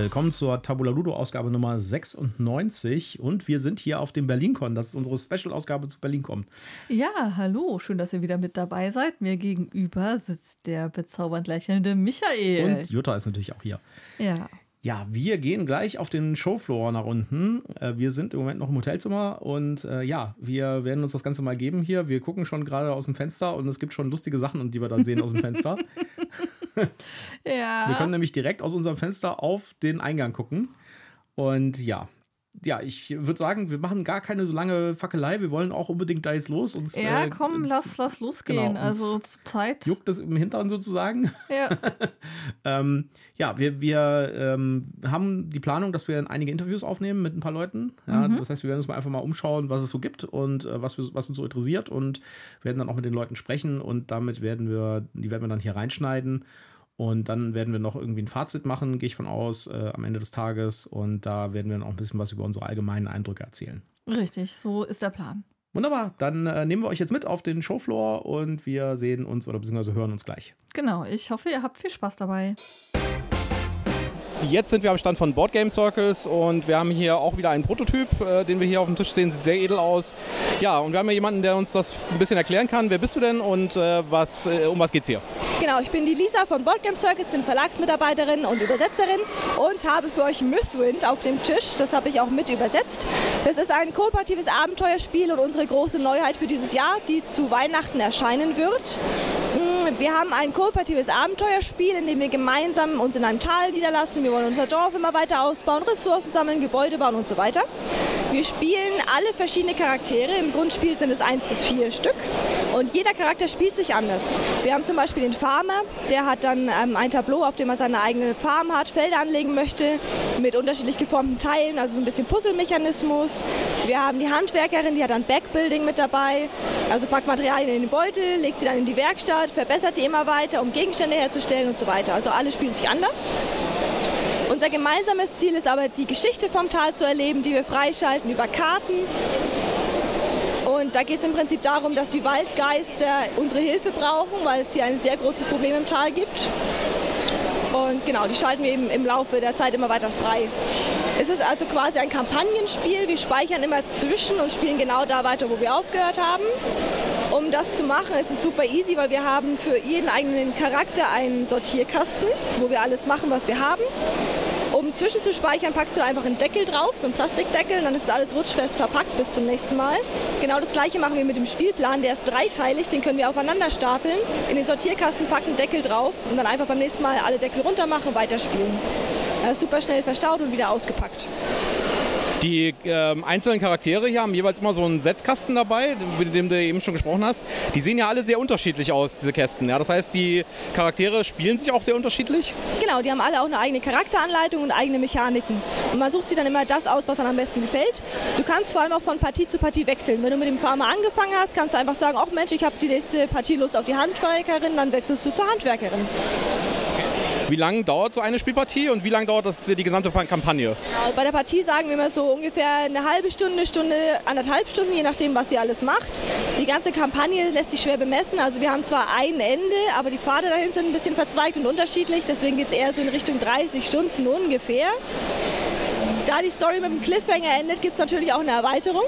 Willkommen zur Tabula Ludo Ausgabe Nummer 96 und wir sind hier auf dem BerlinCon. Das ist unsere Special-Ausgabe zu BerlinCon. Ja, hallo, schön, dass ihr wieder mit dabei seid. Mir gegenüber sitzt der bezaubernd lächelnde Michael. Und Jutta ist natürlich auch hier. Ja. Ja, wir gehen gleich auf den Showfloor nach unten. Äh, wir sind im Moment noch im Hotelzimmer und äh, ja, wir werden uns das Ganze mal geben hier. Wir gucken schon gerade aus dem Fenster und es gibt schon lustige Sachen, die wir dann sehen aus dem Fenster. ja. Wir können nämlich direkt aus unserem Fenster auf den Eingang gucken. Und ja, ja, ich würde sagen, wir machen gar keine so lange Fackelei. Wir wollen auch unbedingt da jetzt los. Uns, ja, äh, komm, uns, lass, lass losgehen. genau, also Zeit. Juckt es im Hintern sozusagen. Ja. ähm, ja, wir, wir ähm, haben die Planung, dass wir einige Interviews aufnehmen mit ein paar Leuten. Ja, Mhm. Das heißt, wir werden uns mal einfach mal umschauen, was es so gibt und äh, was, wir, was uns so interessiert und werden dann auch mit den Leuten sprechen und damit werden wir, die werden wir dann hier reinschneiden. Und dann werden wir noch irgendwie ein Fazit machen, gehe ich von aus, äh, am Ende des Tages. Und da werden wir dann auch ein bisschen was über unsere allgemeinen Eindrücke erzählen. Richtig, so ist der Plan. Wunderbar, dann äh, nehmen wir euch jetzt mit auf den Showfloor und wir sehen uns oder beziehungsweise hören uns gleich. Genau, ich hoffe, ihr habt viel Spaß dabei. Jetzt sind wir am Stand von Board Game Circus und wir haben hier auch wieder einen Prototyp, äh, den wir hier auf dem Tisch sehen, sieht sehr edel aus. Ja, und wir haben hier jemanden, der uns das ein bisschen erklären kann. Wer bist du denn und äh, was, äh, um was geht's hier? Genau, ich bin die Lisa von Boardgame Circus, bin Verlagsmitarbeiterin und Übersetzerin und habe für euch Mythwind auf dem Tisch. Das habe ich auch mit übersetzt. Das ist ein kooperatives Abenteuerspiel und unsere große Neuheit für dieses Jahr, die zu Weihnachten erscheinen wird. Mm, Wir haben ein kooperatives Abenteuerspiel, in dem wir gemeinsam uns in einem Tal niederlassen. Wir wollen unser Dorf immer weiter ausbauen, Ressourcen sammeln, Gebäude bauen und so weiter. Wir spielen alle verschiedene Charaktere. Im Grundspiel sind es eins bis vier Stück. Und jeder Charakter spielt sich anders. Wir haben zum Beispiel den Farmer, der hat dann ähm, ein Tableau, auf dem er seine eigene Farm hat, Felder anlegen möchte, mit unterschiedlich geformten Teilen, also so ein bisschen Puzzlemechanismus. Wir haben die Handwerkerin, die hat dann Backbuilding mit dabei, also packt Materialien in den Beutel, legt sie dann in die Werkstatt, verbessert die immer weiter, um Gegenstände herzustellen und so weiter. Also alle spielen sich anders. Unser gemeinsames Ziel ist aber, die Geschichte vom Tal zu erleben, die wir freischalten über Karten. Und da geht es im Prinzip darum, dass die Waldgeister unsere Hilfe brauchen, weil es hier ein sehr großes Problem im Tal gibt. Und genau, die schalten wir eben im Laufe der Zeit immer weiter frei. Es ist also quasi ein Kampagnenspiel. Wir speichern immer zwischen und spielen genau da weiter, wo wir aufgehört haben. Um das zu machen, ist es super easy, weil wir haben für jeden eigenen Charakter einen Sortierkasten, wo wir alles machen, was wir haben. Um zwischenzuspeichern, packst du einfach einen Deckel drauf, so einen Plastikdeckel, dann ist alles rutschfest verpackt bis zum nächsten Mal. Genau das gleiche machen wir mit dem Spielplan, der ist dreiteilig, den können wir aufeinander stapeln, in den Sortierkasten packen, Deckel drauf und dann einfach beim nächsten Mal alle Deckel runter machen, weiterspielen. Das ist super schnell verstaut und wieder ausgepackt. Die ähm, einzelnen Charaktere hier haben jeweils immer so einen Setzkasten dabei, mit dem du eben schon gesprochen hast. Die sehen ja alle sehr unterschiedlich aus, diese Kästen. Ja? Das heißt, die Charaktere spielen sich auch sehr unterschiedlich. Genau, die haben alle auch eine eigene Charakteranleitung und eigene Mechaniken. Und man sucht sich dann immer das aus, was einem am besten gefällt. Du kannst vor allem auch von Partie zu Partie wechseln. Wenn du mit dem Farmer angefangen hast, kannst du einfach sagen, ach Mensch, ich habe die nächste Partie Lust auf die Handwerkerin, dann wechselst du zur Handwerkerin. Wie lange dauert so eine Spielpartie und wie lange dauert das die gesamte Kampagne? Genau, Bei der Partie sagen wir immer so ungefähr eine halbe Stunde, Stunde, anderthalb Stunden, je nachdem, was sie alles macht. Die ganze Kampagne lässt sich schwer bemessen. Also wir haben zwar ein Ende, aber die Pfade dahin sind ein bisschen verzweigt und unterschiedlich. Deswegen geht es eher so in Richtung 30 Stunden ungefähr. Da die Story mit dem Cliffhanger endet, gibt es natürlich auch eine Erweiterung.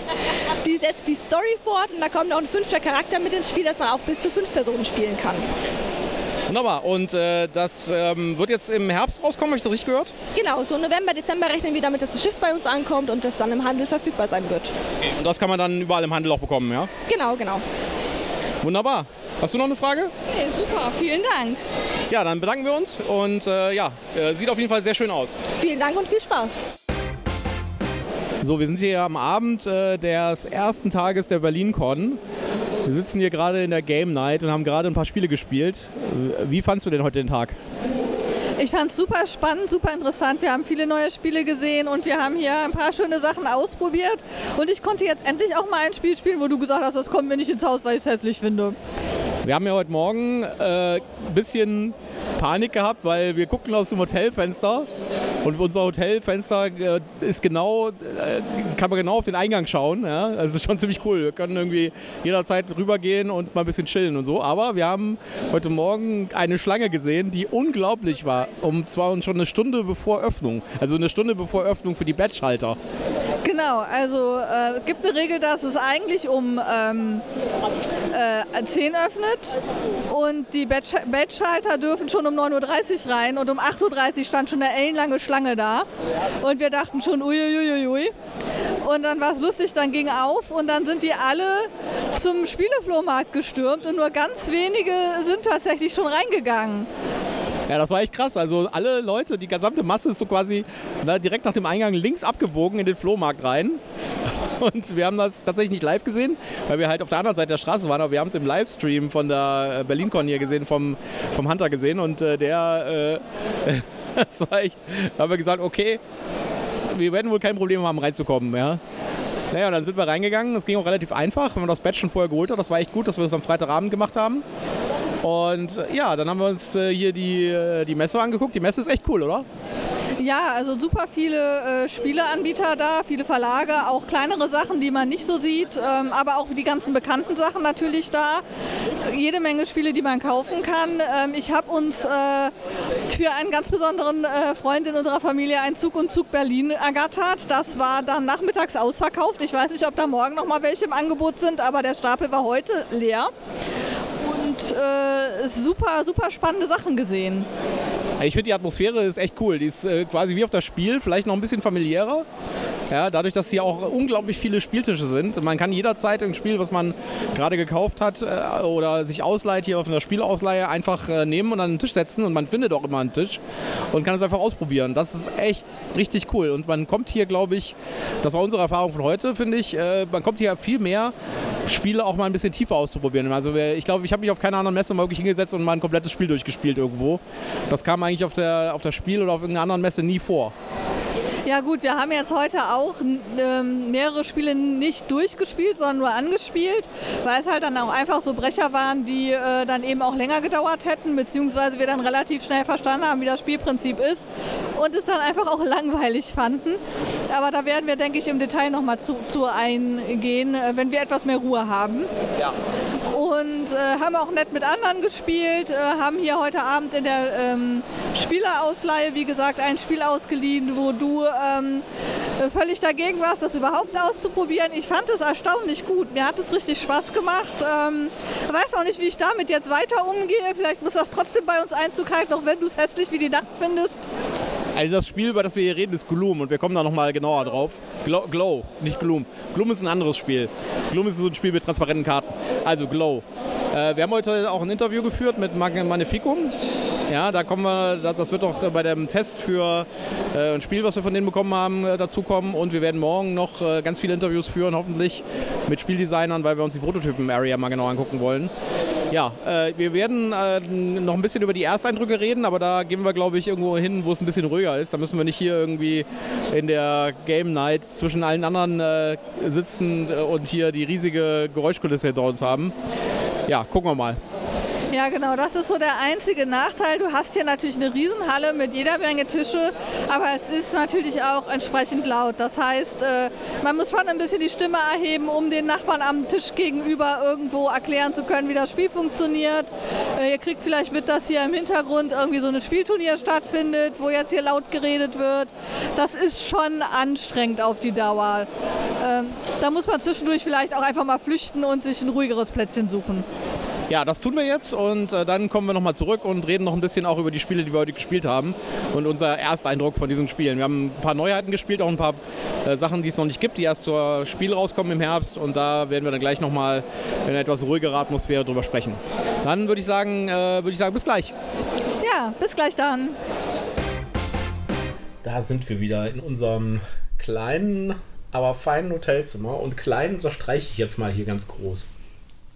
die setzt die Story fort und da kommt auch ein fünfter Charakter mit ins Spiel, dass man auch bis zu fünf Personen spielen kann. Wunderbar. Und äh, das ähm, wird jetzt im Herbst rauskommen, habe ich das richtig gehört? Genau, so November, Dezember rechnen wir damit, dass das Schiff bei uns ankommt und das dann im Handel verfügbar sein wird. Und das kann man dann überall im Handel auch bekommen, ja? Genau, genau. Wunderbar. Hast du noch eine Frage? Nee, super, vielen Dank. Ja, dann bedanken wir uns und äh, ja, äh, sieht auf jeden Fall sehr schön aus. Vielen Dank und viel Spaß. So, wir sind hier am Abend äh, des ersten Tages der BerlinCon. Wir sitzen hier gerade in der Game Night und haben gerade ein paar Spiele gespielt. Äh, Wie fandst du denn heute den Tag? Ich fand es super spannend, super interessant. Wir haben viele neue Spiele gesehen und wir haben hier ein paar schöne Sachen ausprobiert. Und ich konnte jetzt endlich auch mal ein Spiel spielen, wo du gesagt hast, das kommt mir nicht ins Haus, weil ich es hässlich finde. Wir haben ja heute Morgen äh, ein bisschen Panik gehabt, weil wir guckten aus dem Hotelfenster Und unser Hotelfenster äh, ist genau, äh, kann man genau auf den Eingang schauen. Ja? Also schon ziemlich cool. Wir können irgendwie jederzeit rübergehen und mal ein bisschen chillen und so. Aber wir haben heute Morgen eine Schlange gesehen, die unglaublich war. Um zwar schon eine Stunde bevor Öffnung. Also eine Stunde bevor Öffnung für die Badge-Halter. Genau, also es äh, gibt eine Regel, dass es eigentlich um ähm, äh, 10 öffnet und die Badge-Schalter dürfen schon um 9.30 Uhr rein und um 8.30 Uhr stand schon eine ellenlange Schlange da und wir dachten schon uiuiuiui. Und dann war es lustig, dann ging auf und dann sind die alle zum Spieleflohmarkt gestürmt und nur ganz wenige sind tatsächlich schon reingegangen. Ja, das war echt krass. Also alle Leute, die gesamte Masse ist so quasi na, direkt nach dem Eingang links abgebogen in den Flohmarkt rein. Und wir haben das tatsächlich nicht live gesehen, weil wir halt auf der anderen Seite der Straße waren, aber wir haben es im Livestream von der äh, BerlinCon hier gesehen, vom, vom Hunter gesehen. Und äh, der, äh, das war echt, da haben wir gesagt, okay, wir werden wohl kein Problem haben, reinzukommen. Ja. Naja, dann sind wir reingegangen. Das ging auch relativ einfach, wenn man das Badge schon vorher geholt hat. Das war echt gut, dass wir das am Freitagabend gemacht haben. Und äh, ja, dann haben wir uns äh, hier die, äh, die Messe angeguckt. Die Messe ist echt cool, oder? Ja, also super viele äh, Spieleanbieter da, viele Verlage, auch kleinere Sachen, die man nicht so sieht, ähm, aber auch die ganzen bekannten Sachen natürlich da. Jede Menge Spiele, die man kaufen kann. Ähm, ich habe uns äh, für einen ganz besonderen äh, Freund in unserer Familie einen Zug und Zug Berlin ergattert. Das war dann nachmittags ausverkauft. Ich weiß nicht, ob da morgen noch mal welche im Angebot sind, aber der Stapel war heute leer äh, super, super spannende Sachen gesehen. Ich finde die Atmosphäre ist echt cool. Die ist äh, quasi wie auf das Spiel, vielleicht noch ein bisschen familiärer. Ja, dadurch, dass hier auch unglaublich viele Spieltische sind. Man kann jederzeit ein Spiel, was man gerade gekauft hat äh, oder sich ausleiht, hier auf einer Spielausleihe, einfach äh, nehmen und an den Tisch setzen und man findet auch immer einen Tisch und kann es einfach ausprobieren. Das ist echt richtig cool. Und man kommt hier, glaube ich, das war unsere Erfahrung von heute, finde ich, äh, man kommt hier viel mehr Spiele auch mal ein bisschen tiefer auszuprobieren. Also ich glaube, ich habe mich auf keiner anderen Messe mal wirklich hingesetzt und mal ein komplettes Spiel durchgespielt irgendwo. Das kam eigentlich auf der, auf der Spiel oder auf irgendeiner anderen Messe nie vor. Ja gut, wir haben jetzt heute auch ähm, mehrere Spiele nicht durchgespielt, sondern nur angespielt, weil es halt dann auch einfach so Brecher waren, die äh, dann eben auch länger gedauert hätten, beziehungsweise wir dann relativ schnell verstanden haben, wie das Spielprinzip ist und es dann einfach auch langweilig fanden. Aber da werden wir, denke ich, im Detail nochmal zu, zu eingehen, äh, wenn wir etwas mehr Ruhe haben. Ja. Und äh, haben auch nett mit anderen gespielt, äh, haben hier heute Abend in der ähm, Spielerausleihe, wie gesagt, ein Spiel ausgeliehen, wo du ähm, völlig dagegen warst, das überhaupt auszuprobieren. Ich fand es erstaunlich gut. Mir hat es richtig Spaß gemacht. Ähm, weiß auch nicht, wie ich damit jetzt weiter umgehe. Vielleicht muss das trotzdem bei uns Einzug halten, auch wenn du es hässlich wie die Nacht findest. Also das Spiel, über das wir hier reden, ist Gloom und wir kommen da nochmal genauer drauf. Glow, Glow, nicht Gloom. Gloom ist ein anderes Spiel. Gloom ist so ein Spiel mit transparenten Karten. Also Glow. Äh, wir haben heute auch ein Interview geführt mit Magnificum. Ja, da kommen wir, das wird auch bei dem Test für äh, ein Spiel, was wir von denen bekommen haben, äh, dazukommen. Und wir werden morgen noch äh, ganz viele Interviews führen, hoffentlich mit Spieldesignern, weil wir uns die Prototypen-Area mal genau angucken wollen. Ja, wir werden noch ein bisschen über die Ersteindrücke reden, aber da gehen wir, glaube ich, irgendwo hin, wo es ein bisschen ruhiger ist. Da müssen wir nicht hier irgendwie in der Game Night zwischen allen anderen sitzen und hier die riesige Geräuschkulisse hinter uns haben. Ja, gucken wir mal. Ja, genau, das ist so der einzige Nachteil. Du hast hier natürlich eine Riesenhalle mit jeder Menge Tische, aber es ist natürlich auch entsprechend laut. Das heißt, äh, man muss schon ein bisschen die Stimme erheben, um den Nachbarn am Tisch gegenüber irgendwo erklären zu können, wie das Spiel funktioniert. Äh, ihr kriegt vielleicht mit, dass hier im Hintergrund irgendwie so ein Spielturnier stattfindet, wo jetzt hier laut geredet wird. Das ist schon anstrengend auf die Dauer. Ähm, da muss man zwischendurch vielleicht auch einfach mal flüchten und sich ein ruhigeres Plätzchen suchen. Ja, das tun wir jetzt und äh, dann kommen wir nochmal zurück und reden noch ein bisschen auch über die Spiele, die wir heute gespielt haben und unser Ersteindruck von diesen Spielen. Wir haben ein paar Neuheiten gespielt, auch ein paar äh, Sachen, die es noch nicht gibt, die erst zur Spiel rauskommen im Herbst und da werden wir dann gleich nochmal in einer etwas ruhigere Atmosphäre drüber sprechen. Dann würde ich sagen, äh, würde ich sagen, bis gleich. Ja, bis gleich dann. Da sind wir wieder in unserem kleinen, aber feinen Hotelzimmer und klein unterstreiche ich jetzt mal hier ganz groß.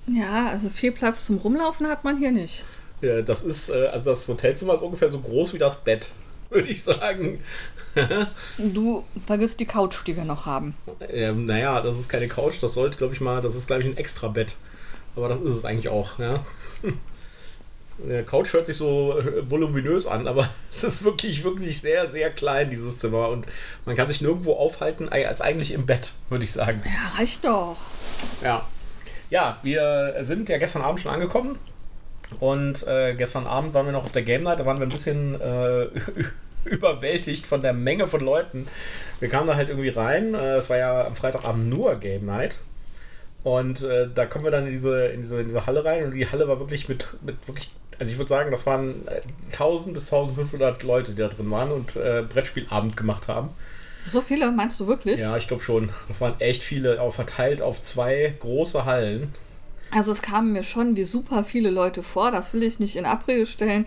Ja, also viel Platz zum Rumlaufen hat man hier nicht. Ja, das ist, äh, also das Hotelzimmer ist ungefähr so groß wie das Bett, würde ich sagen. du vergisst die Couch, die wir noch haben. Ähm, naja, das ist keine Couch, das sollte, glaube ich mal, das ist, glaube ich, ein extra Bett. Aber das ist es eigentlich auch, ja. Der Couch hört sich so äh, voluminös an, aber es ist wirklich, wirklich sehr, sehr klein, dieses Zimmer. Und man kann sich nirgendwo aufhalten, als eigentlich im Bett, würde ich sagen. Ja, reicht doch. Ja. Ja, wir sind ja gestern Abend schon angekommen. Und äh, gestern Abend waren wir noch auf der Game Night, da waren wir ein bisschen äh, überwältigt von der Menge von Leuten. Wir kamen da halt irgendwie rein. Äh, es war ja am Freitagabend nur Game Night. Und äh, da kommen wir dann in diese, in, diese, in diese Halle rein und die Halle war wirklich mit, mit wirklich, also ich würde sagen, das waren 1000 äh, bis 1500 Leute, die da drin waren und äh, Brettspielabend gemacht haben. So viele, meinst du wirklich? Ja, ich glaube schon. Das waren echt viele, auch verteilt auf zwei große Hallen. Also es kamen mir schon wie super viele Leute vor, das will ich nicht in Abrede stellen.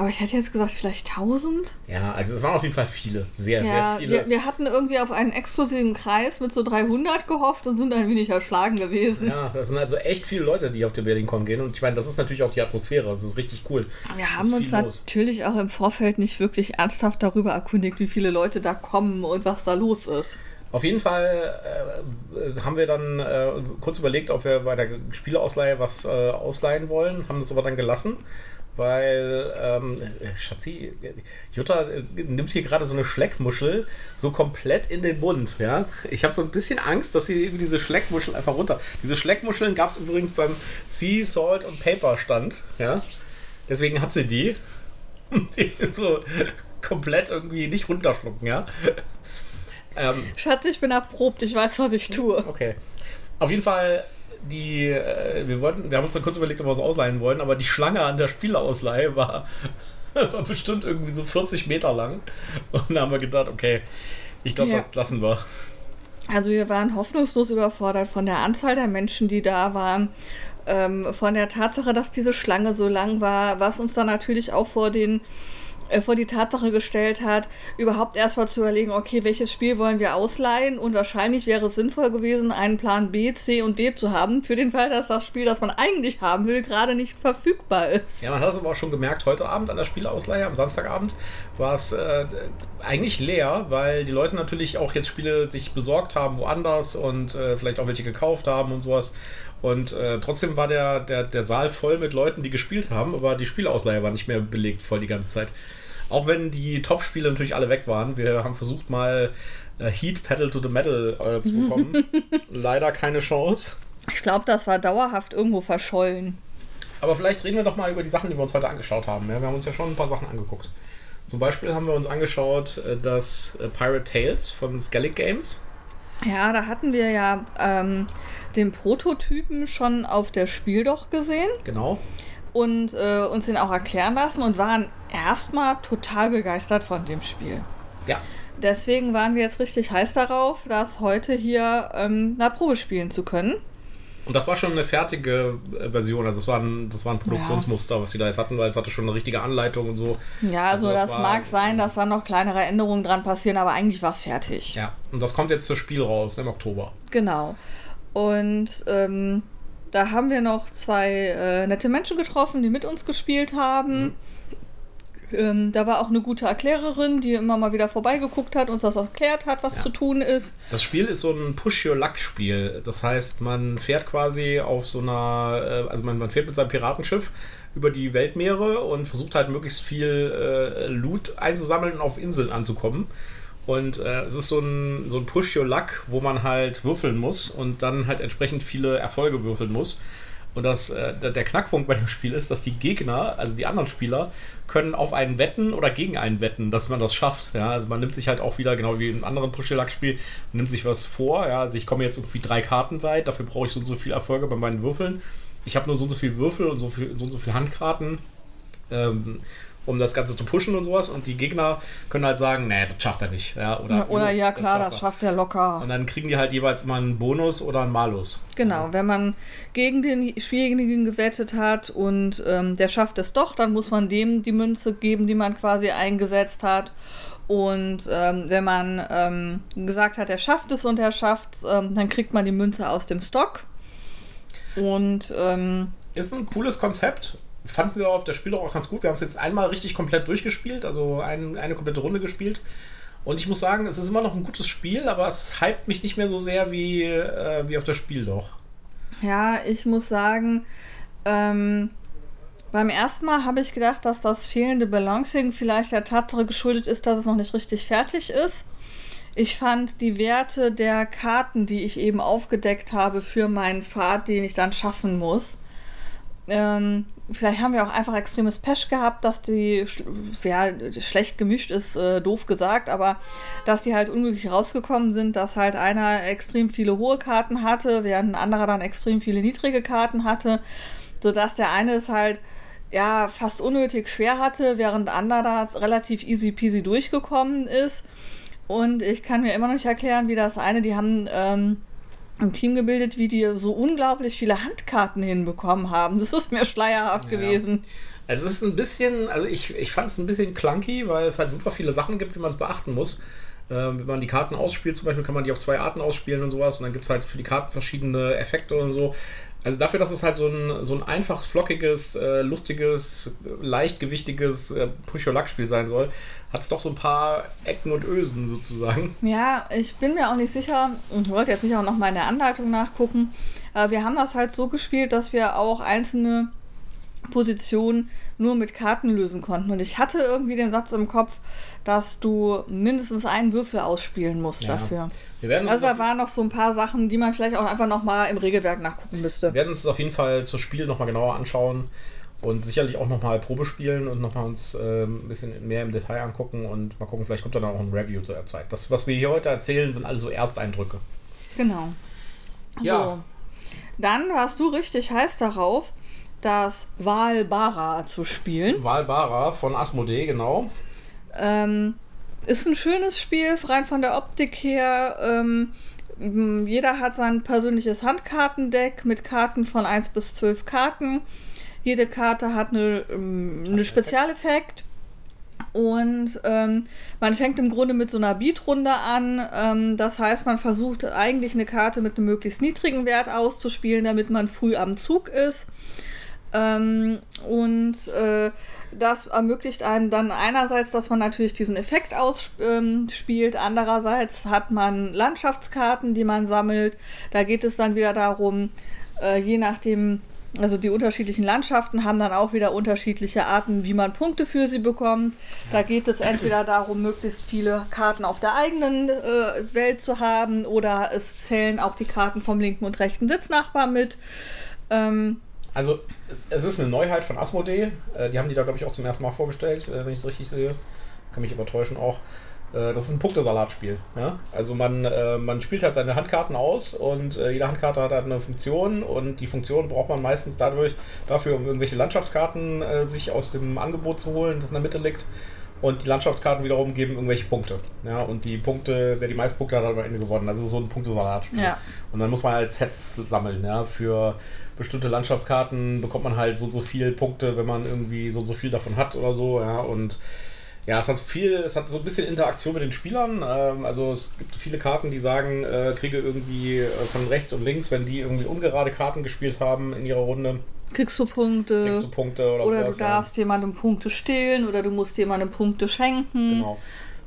Aber ich hätte jetzt gesagt, vielleicht 1000? Ja, also es waren auf jeden Fall viele. Sehr, ja, sehr viele. Wir, wir, hatten irgendwie auf einen exklusiven Kreis mit so 300 gehofft und sind ein wenig erschlagen gewesen. Ja, das sind also echt viele Leute, die auf den BerlinCon gehen. Und ich meine, das ist natürlich auch die Atmosphäre. Das ist richtig cool. Wir das haben uns natürlich auch im Vorfeld nicht wirklich ernsthaft darüber erkundigt, wie viele Leute da kommen und was da los ist. Auf jeden Fall äh, haben wir dann äh, kurz überlegt, ob wir bei der Spieleausleihe was äh, ausleihen wollen, haben es aber dann gelassen weil ähm, Schatzi, Jutta äh, nimmt hier gerade so eine Schleckmuschel so komplett in den Mund. Ja? Ich habe so ein bisschen Angst, dass sie diese Schleckmuschel einfach runter. Diese Schleckmuscheln gab es übrigens beim Sea, Salt und Paper Stand. Ja? Deswegen hat sie die. so komplett irgendwie nicht runterschlucken, ja. Ähm, Schatz, ich bin erprobt, ich weiß, was ich tue. Okay. Auf jeden Fall die, äh, wir wollten, wir haben uns dann kurz überlegt, ob wir es ausleihen wollen, aber die Schlange an der Spielausleihe war, war bestimmt irgendwie so 40 Meter lang. Und da haben wir gedacht, okay, ich glaube, ja. das lassen wir. Also wir waren hoffnungslos überfordert von der Anzahl der Menschen, die da waren. Ähm, von der Tatsache, dass diese Schlange so lang war, was uns dann natürlich auch vor den äh, vor die Tatsache gestellt hat, überhaupt erstmal zu überlegen, okay, welches Spiel wollen wir ausleihen? Und wahrscheinlich wäre es sinnvoll gewesen, einen Plan B, C und D zu haben, für den Fall, dass das Spiel, das man eigentlich haben will, gerade nicht verfügbar ist. Ja, man hat es aber auch schon gemerkt, heute Abend an der Spieleausleihe, am Samstagabend, war es äh, eigentlich leer, weil die Leute natürlich auch jetzt Spiele sich besorgt haben woanders und äh, vielleicht auch welche gekauft haben und sowas. Und äh, trotzdem war der, der, der Saal voll mit Leuten, die gespielt haben, aber die Spielausleihe war nicht mehr belegt voll die ganze Zeit. Auch wenn die Top-Spiele natürlich alle weg waren. Wir haben versucht mal äh, Heat Pedal to the Metal äh, zu bekommen. Leider keine Chance. Ich glaube, das war dauerhaft irgendwo verschollen. Aber vielleicht reden wir doch mal über die Sachen, die wir uns heute angeschaut haben. Ja, wir haben uns ja schon ein paar Sachen angeguckt. Zum Beispiel haben wir uns angeschaut äh, das äh, Pirate Tales von Skellig Games. Ja, da hatten wir ja ähm, den Prototypen schon auf der Spiel doch gesehen. Genau und äh, uns den auch erklären lassen und waren erstmal total begeistert von dem Spiel. Ja. Deswegen waren wir jetzt richtig heiß darauf, das heute hier ähm, na, Probe spielen zu können. Und das war schon eine fertige äh, Version, also das war ein, das war ein Produktionsmuster, ja. was sie da jetzt hatten, weil es hatte schon eine richtige Anleitung und so. Ja, also, also das, das mag sein, dass da noch kleinere Änderungen dran passieren, aber eigentlich war es fertig. Ja, und das kommt jetzt zum Spiel raus im Oktober. Genau. Und ähm, da haben wir noch zwei äh, nette Menschen getroffen, die mit uns gespielt haben. Mhm. Ähm, da war auch eine gute Erklärerin, die immer mal wieder vorbeigeguckt hat, uns das erklärt hat, was ja. zu tun ist. Das Spiel ist so ein Push-Your-Luck-Spiel. Das heißt, man fährt quasi auf so einer, äh, also man, man fährt mit seinem Piratenschiff über die Weltmeere und versucht halt möglichst viel äh, Loot einzusammeln und auf Inseln anzukommen. Und äh, es ist so ein, so ein Push Your Luck, wo man halt würfeln muss und dann halt entsprechend viele Erfolge würfeln muss. Und das, äh, der Knackpunkt bei dem Spiel ist, dass die Gegner, also die anderen Spieler, können auf einen wetten oder gegen einen wetten, dass man das schafft. Ja, also man nimmt sich halt auch wieder, genau wie im anderen Push Your Luck Spiel, nimmt sich was vor. Ja, also ich komme jetzt irgendwie drei Karten weit, dafür brauche ich so und so viele Erfolge bei meinen Würfeln. Ich habe nur so und so viele Würfel und so, viel, so und so viele Handkarten. Ähm, um das Ganze zu pushen und sowas. Und die Gegner können halt sagen, nee, das schafft er nicht. Ja, oder, ja, oder ja, klar, das schafft, das schafft er locker. Und dann kriegen die halt jeweils immer einen Bonus oder einen Malus. Genau, wenn man gegen den Schwierigen gewettet hat und ähm, der schafft es doch, dann muss man dem die Münze geben, die man quasi eingesetzt hat. Und ähm, wenn man ähm, gesagt hat, er schafft es und er schafft es, ähm, dann kriegt man die Münze aus dem Stock. Und ähm, ist ein cooles Konzept fanden wir auf der Spiel auch ganz gut. Wir haben es jetzt einmal richtig komplett durchgespielt, also ein, eine komplette Runde gespielt. Und ich muss sagen, es ist immer noch ein gutes Spiel, aber es hypt mich nicht mehr so sehr wie, äh, wie auf der Spiel doch. Ja, ich muss sagen, ähm, Beim ersten Mal habe ich gedacht, dass das fehlende Balancing vielleicht der Tatsache geschuldet ist, dass es noch nicht richtig fertig ist. Ich fand die Werte der Karten, die ich eben aufgedeckt habe für meinen Pfad, den ich dann schaffen muss, ähm, vielleicht haben wir auch einfach extremes Pech gehabt, dass die ja, schlecht gemischt ist, äh, doof gesagt, aber dass die halt unglücklich rausgekommen sind, dass halt einer extrem viele hohe Karten hatte, während ein anderer dann extrem viele niedrige Karten hatte, sodass der eine es halt ja fast unnötig schwer hatte, während ein anderer relativ easy peasy durchgekommen ist. Und ich kann mir immer noch nicht erklären, wie das eine, die haben ähm, ein Team gebildet, wie die so unglaublich viele Handkarten hinbekommen haben. Das ist mir schleierhaft ja. gewesen. Also es ist ein bisschen, also ich, ich fand es ein bisschen clunky, weil es halt super viele Sachen gibt, die man beachten muss. Ähm, wenn man die Karten ausspielt, zum Beispiel, kann man die auf zwei Arten ausspielen und sowas. Und dann gibt es halt für die Karten verschiedene Effekte und so. Also dafür, dass es halt so ein, so ein einfaches, flockiges, äh, lustiges, leichtgewichtiges äh, Push-Your-Luck-Spiel sein soll, hat es doch so ein paar Ecken und Ösen sozusagen. Ja, ich bin mir auch nicht sicher, ich wollte jetzt nicht auch nochmal in der Anleitung nachgucken. Äh, wir haben das halt so gespielt, dass wir auch einzelne Positionen nur mit Karten lösen konnten. Und ich hatte irgendwie den Satz im Kopf, dass du mindestens einen Würfel ausspielen musst ja. dafür. also da waren noch so ein paar Sachen, die man vielleicht auch einfach nochmal im Regelwerk nachgucken müsste. Wir werden uns das auf jeden Fall zur Spiel nochmal genauer anschauen und sicherlich auch nochmal Probe spielen und nochmal uns äh, ein bisschen mehr im Detail angucken und mal gucken, vielleicht kommt dann auch ein Review zu der Zeit. Das, was wir hier heute erzählen, sind alle so Ersteindrücke. Genau. Ja. So. Dann warst du richtig heiß darauf, das Valbara zu spielen. Valbara von Asmodee, genau. Ähm, ist ein schönes Spiel, rein von der Optik her. Ähm, jeder hat sein persönliches Handkartendeck mit Karten von 1 bis 12 Karten. Jede Karte hat eine, ähm, eine Spezialeffekt. Und ähm, man fängt im Grunde mit so einer Beatrunde an. Ähm, das heißt, man versucht eigentlich eine Karte mit einem möglichst niedrigen Wert auszuspielen, damit man früh am Zug ist. Ähm, und äh, das ermöglicht einem dann einerseits, dass man natürlich diesen Effekt ausspielt, ähm, andererseits hat man Landschaftskarten, die man sammelt. Da geht es dann wieder darum, äh, je nachdem, also die unterschiedlichen Landschaften haben dann auch wieder unterschiedliche Arten, wie man Punkte für sie bekommt. Da geht es entweder darum, möglichst viele Karten auf der eigenen äh, Welt zu haben oder es zählen auch die Karten vom linken und rechten Sitznachbar mit. Ähm, also es ist eine Neuheit von Asmodee. Äh, die haben die da, glaube ich, auch zum ersten Mal vorgestellt, äh, wenn ich es richtig sehe. Kann mich übertäuschen auch. Äh, das ist ein Punktesalatspiel. Ja? Also man, man spielt halt seine Handkarten aus und jede Handkarte hat halt eine Funktion und die Funktion braucht man meistens dadurch dafür, um irgendwelche Landschaftskarten sich aus dem Angebot zu holen, das in der Mitte liegt. Und die Landschaftskarten wiederum geben irgendwelche Punkte. Ja, und die Punkte, wer die meisten Punkte hat, hat am Ende gewonnen. Also so ein Punktesalatspiel. Ja. Und dann muss man halt Sets sammeln, ja, für bestimmte Landschaftskarten bekommt man halt so so viele Punkte, wenn man irgendwie so so viel davon hat oder so, ja, und ja, es hat viel, es hat so ein bisschen Interaktion mit den Spielern. Ähm, also es gibt viele Karten, die sagen, äh, kriege irgendwie äh, von rechts und links, wenn die irgendwie ungerade Karten gespielt haben in ihrer Runde. Kriegst du Punkte. Kriegst du Punkte oder, oder du darfst ja. jemandem Punkte stehlen oder du musst jemandem Punkte schenken. Genau.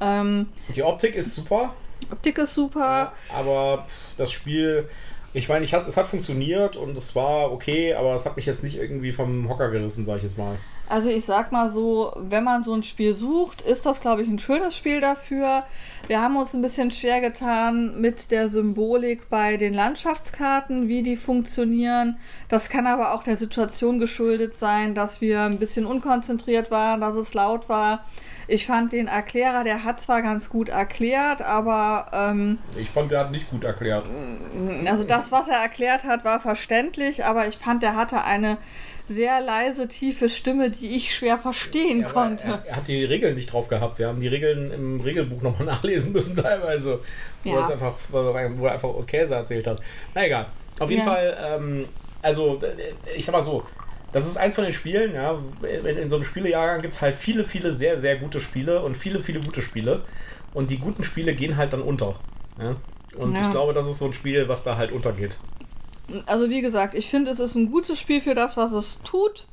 Ähm, die Optik ist super. Optik ist super. Ja, aber das Spiel ich meine, ich hat, es hat funktioniert und es war okay, aber es hat mich jetzt nicht irgendwie vom Hocker gerissen, sag ich jetzt mal. Also ich sag mal so, wenn man so ein Spiel sucht, ist das, glaube ich, ein schönes Spiel dafür. Wir haben uns ein bisschen schwer getan mit der Symbolik bei den Landschaftskarten, wie die funktionieren. Das kann aber auch der Situation geschuldet sein, dass wir ein bisschen unkonzentriert waren, dass es laut war. Ich fand den Erklärer, der hat zwar ganz gut erklärt, aber. Ähm, ich fand, der hat nicht gut erklärt. Also, das, was er erklärt hat, war verständlich, aber ich fand, der hatte eine sehr leise, tiefe Stimme, die ich schwer verstehen ja, konnte. Er, er, hat die Regeln nicht drauf gehabt. Wir haben die Regeln im Regelbuch nochmal nachlesen müssen, teilweise. Wo, ja. es einfach, wo er einfach Käse erzählt hat. Na egal. Auf jeden ja. Fall, ähm, also, ich sag mal so, das ist eins von den Spielen, ja. In, in so einem Spielejahrgang gibt es halt viele, viele sehr, sehr gute Spiele und viele, viele gute Spiele. Und die guten Spiele gehen halt dann unter. Ja? Und ja. ich glaube, das ist so ein Spiel, was da halt untergeht. Also wie gesagt, ich finde, es ist ein gutes Spiel für das, was es tut.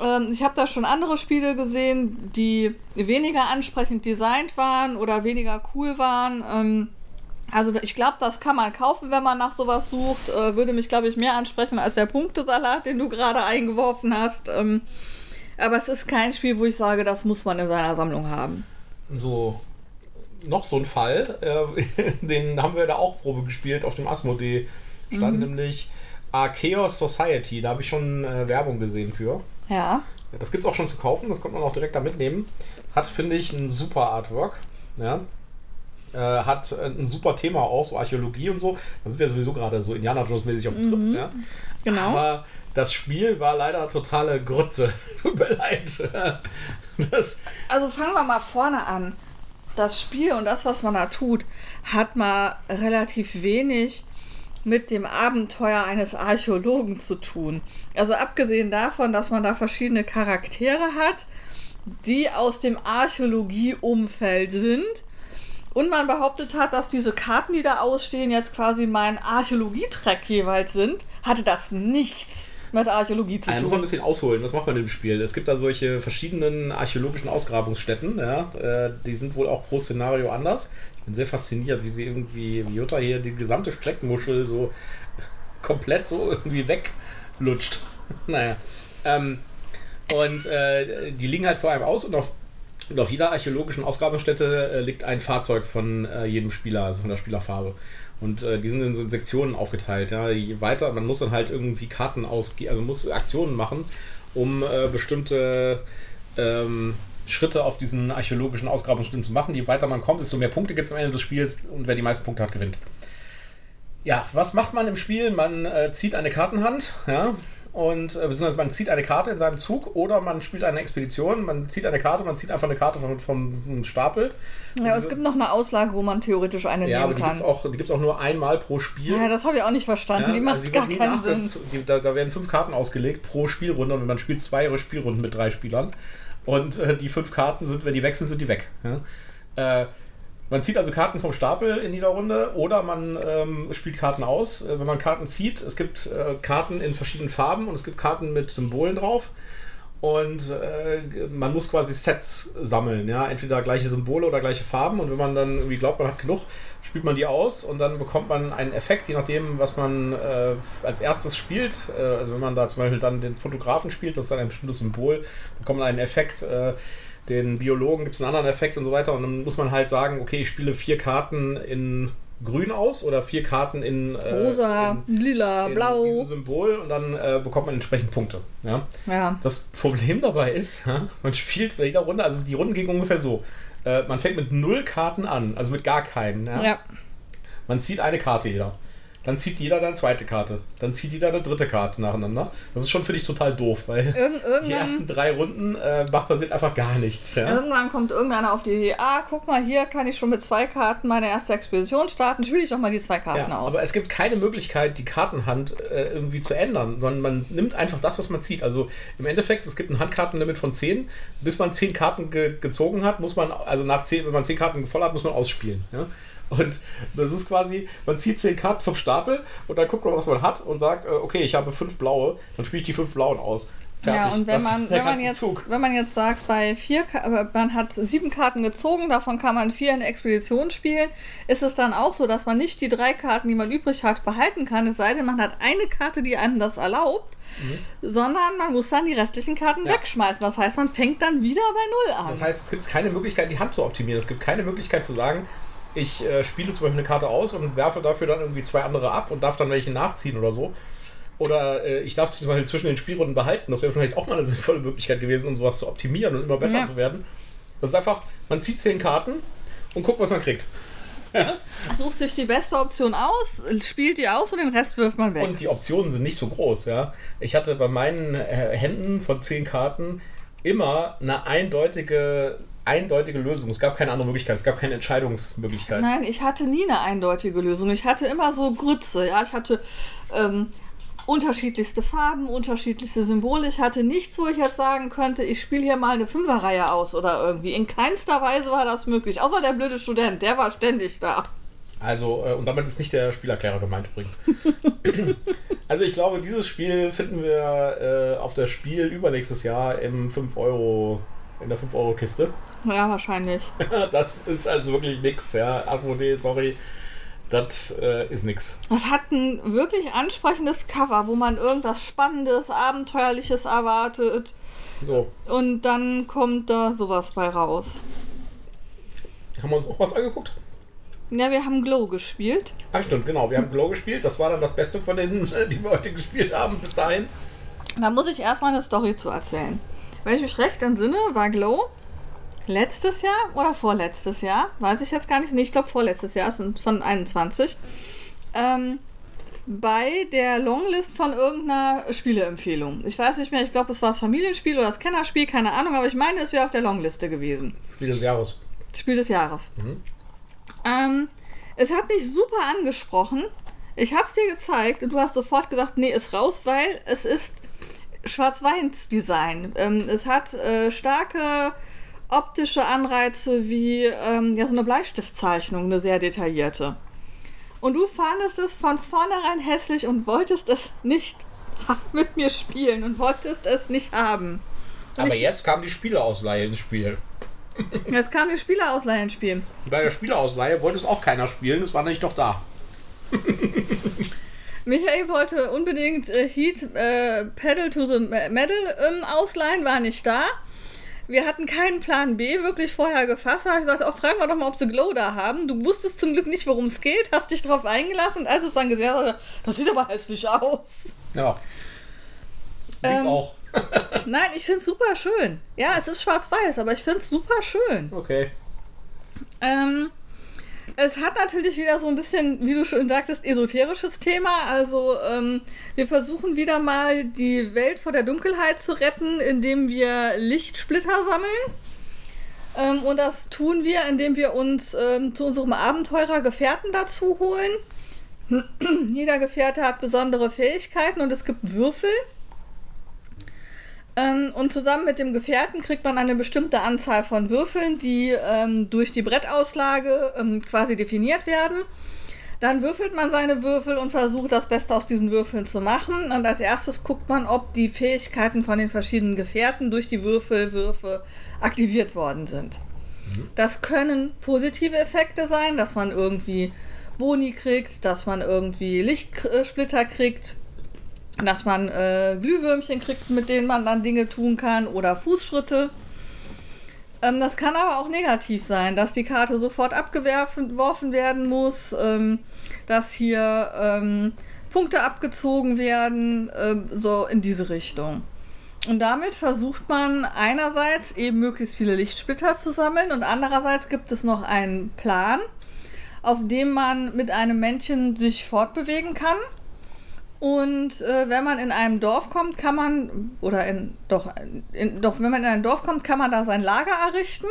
Ähm, ich habe da schon andere Spiele gesehen, die weniger ansprechend designt waren oder weniger cool waren. Ähm, Also ich glaube, das kann man kaufen, wenn man nach sowas sucht. Äh, würde mich, glaube ich, mehr ansprechen als der Punktesalat, den du gerade eingeworfen hast. Ähm, aber es ist kein Spiel, wo ich sage, das muss man in seiner Sammlung haben. So, noch so ein Fall, äh, den haben wir da auch Probe gespielt auf dem Asmodee. Stand mhm. nämlich Archaeos Society. Da habe ich schon äh, Werbung gesehen für. Ja. Das gibt es auch schon zu kaufen, das konnte man auch direkt da mitnehmen. Hat, finde ich, ein super Artwork. Ja. Äh, hat ein super Thema auch, so Archäologie und so. Da sind wir sowieso gerade so Indiana Jones-mäßig auf dem Trip. Mhm. Ja. Genau. Aber das Spiel war leider totale Grütze. Tut mir leid. Das also fangen wir mal vorne an. Das Spiel und das, was man da tut, hat mal relativ wenig mit dem Abenteuer eines Archäologen zu tun. Also abgesehen davon, dass man da verschiedene Charaktere hat, die aus dem Archäologieumfeld sind. Und man behauptet hat, dass diese Karten, die da ausstehen, jetzt quasi mein Archäologie-Track jeweils sind, hatte das nichts mit Archäologie zu tun. Ich muss man ein bisschen ausholen. Was macht man im Spiel? Es gibt da solche verschiedenen archäologischen Ausgrabungsstätten. Ja? Äh, die sind wohl auch pro Szenario anders bin sehr fasziniert, wie sie irgendwie, wie Jutta hier die gesamte Streckmuschel so komplett so irgendwie weglutscht. naja. Ähm, und äh, die liegen halt vor einem aus und auf, und auf jeder archäologischen Ausgrabungsstätte äh, liegt ein Fahrzeug von äh, jedem Spieler, also von der Spielerfarbe. Und äh, die sind in so Sektionen aufgeteilt. Ja. Je weiter, man muss dann halt irgendwie Karten ausgehen, also muss Aktionen machen, um äh, bestimmte ähm, Schritte auf diesen archäologischen Ausgrabungsstätten zu machen. Je weiter man kommt, desto mehr Punkte gibt es am Ende des Spiels und wer die meisten Punkte hat, gewinnt. Ja, was macht man im Spiel? Man äh, zieht eine Kartenhand, ja, und äh, beziehungsweise man zieht eine Karte in seinem Zug oder man spielt eine Expedition, man zieht eine Karte, man zieht einfach eine Karte vom, vom Stapel. Ja, es gibt noch eine Auslage, wo man theoretisch eine ja, nehmen kann. Ja, aber die gibt es auch, auch nur einmal pro Spiel. Ja, das habe ich auch nicht verstanden. Ja, die macht also gar keinen Sinn. Die, da, da werden fünf Karten ausgelegt pro Spielrunde und man spielt zwei Spielrunden mit drei Spielern. Und äh, die fünf Karten sind, wenn die weg sind, sind die weg. Ja? Äh, man zieht also Karten vom Stapel in jeder Runde oder man ähm, spielt Karten aus. Äh, wenn man Karten zieht, es gibt äh, Karten in verschiedenen Farben und es gibt Karten mit Symbolen drauf. Und äh, man muss quasi Sets sammeln, ja, entweder gleiche Symbole oder gleiche Farben. Und wenn man dann irgendwie glaubt, man hat genug, spielt man die aus und dann bekommt man einen Effekt, je nachdem, was man äh, als erstes spielt. Äh, also wenn man da zum Beispiel dann den Fotografen spielt, das ist dann ein bestimmtes Symbol, bekommt man einen Effekt. Den Biologen gibt es einen anderen Effekt und so weiter. Und dann muss man halt sagen, okay, ich spiele vier Karten in grün aus oder vier Karten in äh, rosa, in, lila, in blau. Diesem Symbol und dann äh, bekommt man entsprechend Punkte. Ja? ja. Das Problem dabei ist, ja, man spielt bei jeder Runde, also die Runden gehen ungefähr so. Äh, man fängt mit null Karten an, also mit gar keinen. Ja? ja. Man zieht eine Karte jeder. Dann zieht jeder eine zweite Karte. Dann zieht jeder eine dritte Karte nacheinander. Das ist schon für dich total doof, weil Irgend die ersten drei Runden äh, macht passiert einfach gar nichts. Ja? Irgendwann kommt irgendeiner auf die Idee, ah, guck mal, hier kann ich schon mit zwei Karten meine erste Expedition starten, spiele ich doch mal die zwei Karten ja, aus. Aber es gibt keine Möglichkeit, die Kartenhand äh, irgendwie zu ändern. Man, man nimmt einfach das, was man zieht. Also im Endeffekt, es gibt ein Handkartenlimit von 10. Bis man 10 Karten ge gezogen hat, muss man, also nach 10, wenn man 10 Karten voll hat, muss man ausspielen. Ja? Und das ist quasi, man zieht zehn Karten vom Stapel und dann guckt man, was man hat und sagt, äh, okay, ich habe fünf blaue, dann spiele ich die fünf blauen aus. Fertig. Ja, und wenn man, wenn, man jetzt, wenn man jetzt sagt, bei vier, man hat sieben Karten gezogen, davon kann man vier in der Expedition spielen, ist es dann auch so, dass man nicht die drei Karten, die man übrig hat, behalten kann, es sei denn, man hat eine Karte, die einem das erlaubt, mhm. sondern man muss dann die restlichen Karten ja. wegschmeißen. Das heißt, man fängt dann wieder bei Null an. Das heißt, es gibt keine Möglichkeit, die Hand zu optimieren. Es gibt keine Möglichkeit zu sagen, ich äh, spiele zum Beispiel eine Karte aus und werfe dafür dann irgendwie zwei andere ab und darf dann welche nachziehen oder so. Oder äh, ich darf die zum Beispiel zwischen den Spielrunden behalten. Das wäre vielleicht auch mal eine sinnvolle Möglichkeit gewesen, um sowas zu optimieren und immer besser ja. zu werden. Das ist einfach, man zieht zehn Karten und guckt, was man kriegt. Sucht sich die beste Option aus, spielt die aus und den Rest wirft man weg. Und die Optionen sind nicht so groß, ja. Ich hatte bei meinen äh, Händen von zehn Karten immer eine eindeutige eindeutige Lösung. Es gab keine andere Möglichkeit. Es gab keine Entscheidungsmöglichkeit. Nein, ich hatte nie eine eindeutige Lösung. Ich hatte immer so Grütze. Ja, ich hatte ähm, unterschiedlichste Farben, unterschiedlichste Symbole. Ich hatte nichts, wo ich jetzt sagen könnte, ich spiele hier mal eine Fünferreihe aus oder irgendwie. In keinster Weise war das möglich. Außer der blöde Student, der war ständig da. Also, äh, und damit ist nicht der Spielerklärer gemeint übrigens. also ich glaube, dieses Spiel finden wir äh, auf das Spiel übernächstes Jahr im 5 Euro in der 5-Euro-Kiste. Ja, wahrscheinlich. das ist also wirklich nix, ja. Asmodee, sorry. das äh, ist nix. Das hat ein wirklich ansprechendes Cover, wo man irgendwas Spannendes, Abenteuerliches erwartet. So, Und dann kommt da sowas bei raus. haben wir uns auch was angeguckt? Ja, wir haben Glow gespielt. Ah, stimmt, genau. Wir haben Glow gespielt. Das war dann das Beste von denen, die wir heute gespielt haben bis dahin. Da muss ich erstmal eine Story zu erzählen. Wenn ich mich recht entsinne, war Glow letztes Jahr oder vorletztes Jahr, weiß ich jetzt gar nicht, nee, ich glaube vorletztes Jahr, es sind von 21, ähm, bei der Longlist von irgendeiner Spieleempfehlung. Ich weiß nicht mehr, ich glaube, es war das Familienspiel oder das Kennerspiel, keine Ahnung, aber ich meine, es wäre auf der Longliste gewesen. Spiel des Jahres. Spiel des Jahres. Ähm, es hat mich super angesprochen. Ich habe es dir gezeigt und du hast sofort gesagt, nee, ist raus, weil es ist Schwarz-Weiß-Design. Ähm, es hat äh, starke optische Anreize wie ähm, ja, so eine Bleistiftzeichnung, eine sehr detaillierte. Und du fandest es von vornherein hässlich und wolltest es nicht mit mir spielen und wolltest es nicht haben. Aber jetzt kam die Spieleausleihe ins Spiel. Jetzt kam die Spielerausleihe ins Spiel. Bei der Spieleausleihe wollte es auch keiner spielen, es war nicht doch da. Michael wollte unbedingt äh, Heat äh, Pedal to the Me- Metal ähm, ausleihen, war nicht da. Wir hatten keinen Plan B wirklich vorher gefasst. Da habe ich gesagt, oh, fragen wir doch mal, ob sie Glow da haben. Du wusstest zum Glück nicht, worum es geht, hast dich darauf eingelassen und als du es dann gesehen hast, das sieht aber hässlich aus. Ja. Sieht's Ähm. auch. Nein, ich finde es super schön. Ja, es ist schwarz-weiß, aber ich finde es super schön. Okay. Ähm, es hat natürlich wieder so ein bisschen, wie du schon sagtest, esoterisches Thema. Also ähm, wir versuchen wieder mal die Welt vor der Dunkelheit zu retten, indem wir Lichtsplitter sammeln. Ähm, und das tun wir, indem wir uns ähm, zu unserem Abenteurer Gefährten dazu holen. Jeder Gefährte hat besondere Fähigkeiten und es gibt Würfel. Ähm, und zusammen mit dem Gefährten kriegt man eine bestimmte Anzahl von Würfeln, die ähm, durch die Brettauslage ähm, quasi definiert werden. Dann würfelt man seine Würfel und versucht das Beste aus diesen Würfeln zu machen. Und als erstes guckt man, ob die Fähigkeiten von den verschiedenen Gefährten durch die Würfelwürfe aktiviert worden sind. Das können positive Effekte sein, dass man irgendwie Boni kriegt, dass man irgendwie Lichtsplitter kriegt, dass man äh, Glühwürmchen kriegt, mit denen man dann Dinge tun kann oder Fußschritte. Ähm, das kann aber auch negativ sein, dass die Karte sofort abgeworfen werden muss, ähm, dass hier ähm, Punkte abgezogen werden, ähm, so in diese Richtung. Und damit versucht man einerseits eben möglichst viele Lichtsplitter zu sammeln und andererseits gibt es noch einen Plan, auf dem man mit einem Männchen sich fortbewegen kann. Und äh, wenn man in einem Dorf kommt, kann man, oder in, doch, in, doch, wenn man in ein Dorf kommt, kann man da sein Lager errichten.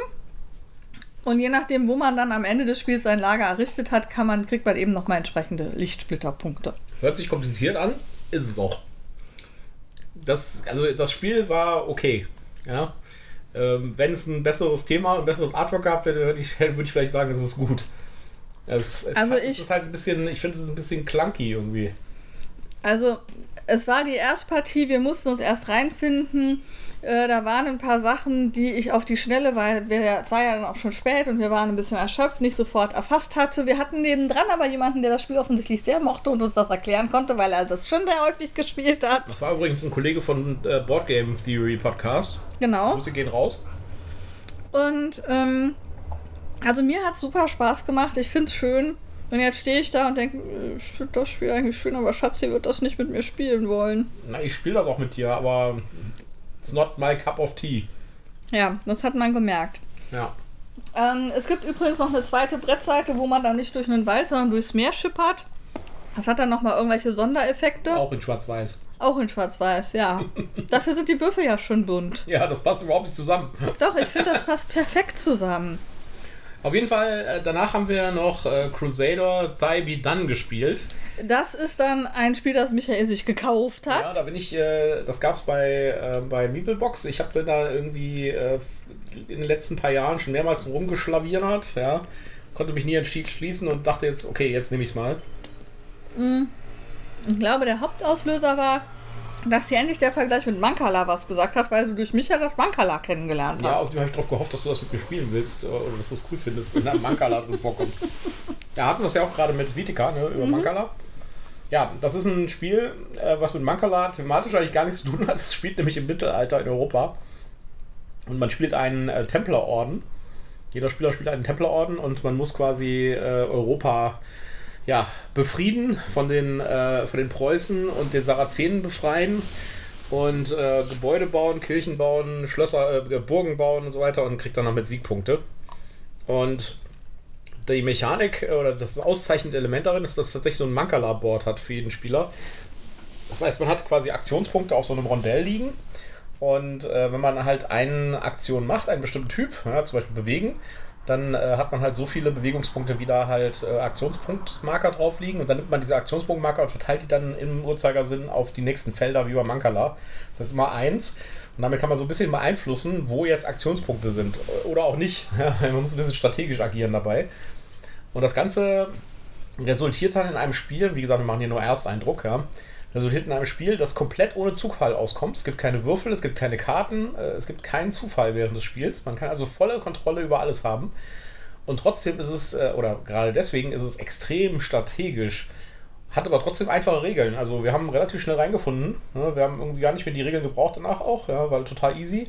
Und je nachdem, wo man dann am Ende des Spiels sein Lager errichtet hat, kann man, kriegt man eben nochmal entsprechende Lichtsplitterpunkte. Hört sich kompliziert an, ist es auch. Das, also das Spiel war okay. Ja. Ähm, wenn es ein besseres Thema, ein besseres Artwork gehabt hätte, würde ich, würde ich vielleicht sagen, es ist gut. Es, es, Also hat, es ich- ist halt ein bisschen, ich finde es ist ein bisschen clunky irgendwie. Also, es war die Erstpartie, wir mussten uns erst reinfinden. Äh, da waren ein paar Sachen, die ich auf die Schnelle, weil wir, es war ja dann auch schon spät und wir waren ein bisschen erschöpft, nicht sofort erfasst hatte. Wir hatten nebendran aber jemanden, der das Spiel offensichtlich sehr mochte und uns das erklären konnte, weil er das schon sehr häufig gespielt hat. Das war übrigens ein Kollege von äh, Board Game Theory Podcast. Genau. Grüße gehen raus. Und ähm, also mir hat es super Spaß gemacht. Ich finde es schön. Und jetzt stehe ich da und denke, ich finde das Spiel eigentlich schön, aber Schatzi wird das nicht mit mir spielen wollen. Na, ich spiele das auch mit dir, aber it's not my cup of tea. Ja, das hat man gemerkt. Ja. Ähm, es gibt übrigens noch eine zweite Brettseite, wo man dann nicht durch einen Wald, sondern durchs Meer schippert. Das hat dann nochmal irgendwelche Sondereffekte. Auch in Schwarz-Weiß. Auch in Schwarz-Weiß, ja. Dafür sind die Würfel ja schon bunt. Ja, das passt überhaupt nicht zusammen. Doch, ich finde, das passt perfekt zusammen. Auf jeden Fall, äh, danach haben wir noch äh, Crusader Thy Be Done gespielt. Das ist dann ein Spiel, das Michael sich gekauft Ja, hat. da bin ich, äh, das gab es bei, äh, bei Meeplebox. Ich habe da irgendwie äh, in den letzten paar Jahren schon mehrmals rumgeschlawiert, ja. Konnte mich nie entschließen und dachte jetzt, okay, jetzt nehme ich es mal. Ich glaube, der Hauptauslöser war, dass hier endlich der Vergleich mit Mancala was gesagt hat, weil du durch mich ja das Mancala kennengelernt Ja, hast. außerdem habe ich darauf gehofft, dass du das mit mir spielen willst äh, oder dass du das cool findest, wenn da Mankala drin vorkommt. Ja, hatten wir es ja auch gerade mit Vitica, ne, über mhm. Mancala. Ja, das ist ein Spiel, äh, was mit Mancala thematisch eigentlich gar nichts zu tun hat. Es spielt nämlich im Mittelalter in Europa. Und man spielt einen äh, Templerorden. Jeder Spieler spielt einen Templerorden und man muss quasi äh, Europa ja, befrieden von den, äh, von den Preußen und den Sarazenen befreien und äh, Gebäude bauen, Kirchen bauen, Schlösser, äh, Burgen bauen und so weiter und kriegt dann damit Siegpunkte. Und die Mechanik oder das auszeichnende Element darin ist, dass es tatsächlich so ein Mankala-Board hat für jeden Spieler. Das heißt, man hat quasi Aktionspunkte auf so einem Rondell liegen. Und äh, wenn man halt eine Aktion macht, einen bestimmten Typ, ja, zum Beispiel bewegen, dann äh, hat man halt so viele Bewegungspunkte, wie da halt äh, Aktionspunktmarker drauf liegen. Und dann nimmt man diese Aktionspunktmarker und verteilt die dann im Uhrzeigersinn auf die nächsten Felder wie bei Mankala. Das heißt immer eins. Und damit kann man so ein bisschen beeinflussen, wo jetzt Aktionspunkte sind. Oder auch nicht. man muss ein bisschen strategisch agieren dabei. Und das Ganze resultiert dann in einem Spiel, wie gesagt, wir machen hier nur Ersteindruck, ja, resultiert in einem Spiel, das komplett ohne Zufall auskommt. Es gibt keine Würfel, es gibt keine Karten, äh, es gibt keinen Zufall während des Spiels. Man kann also volle Kontrolle über alles haben. Und trotzdem ist es, äh, oder gerade deswegen ist es extrem strategisch. Hat aber trotzdem einfache Regeln. Also wir haben relativ schnell reingefunden. Ne? Wir haben irgendwie gar nicht mehr die Regeln gebraucht danach auch, ja, weil total easy.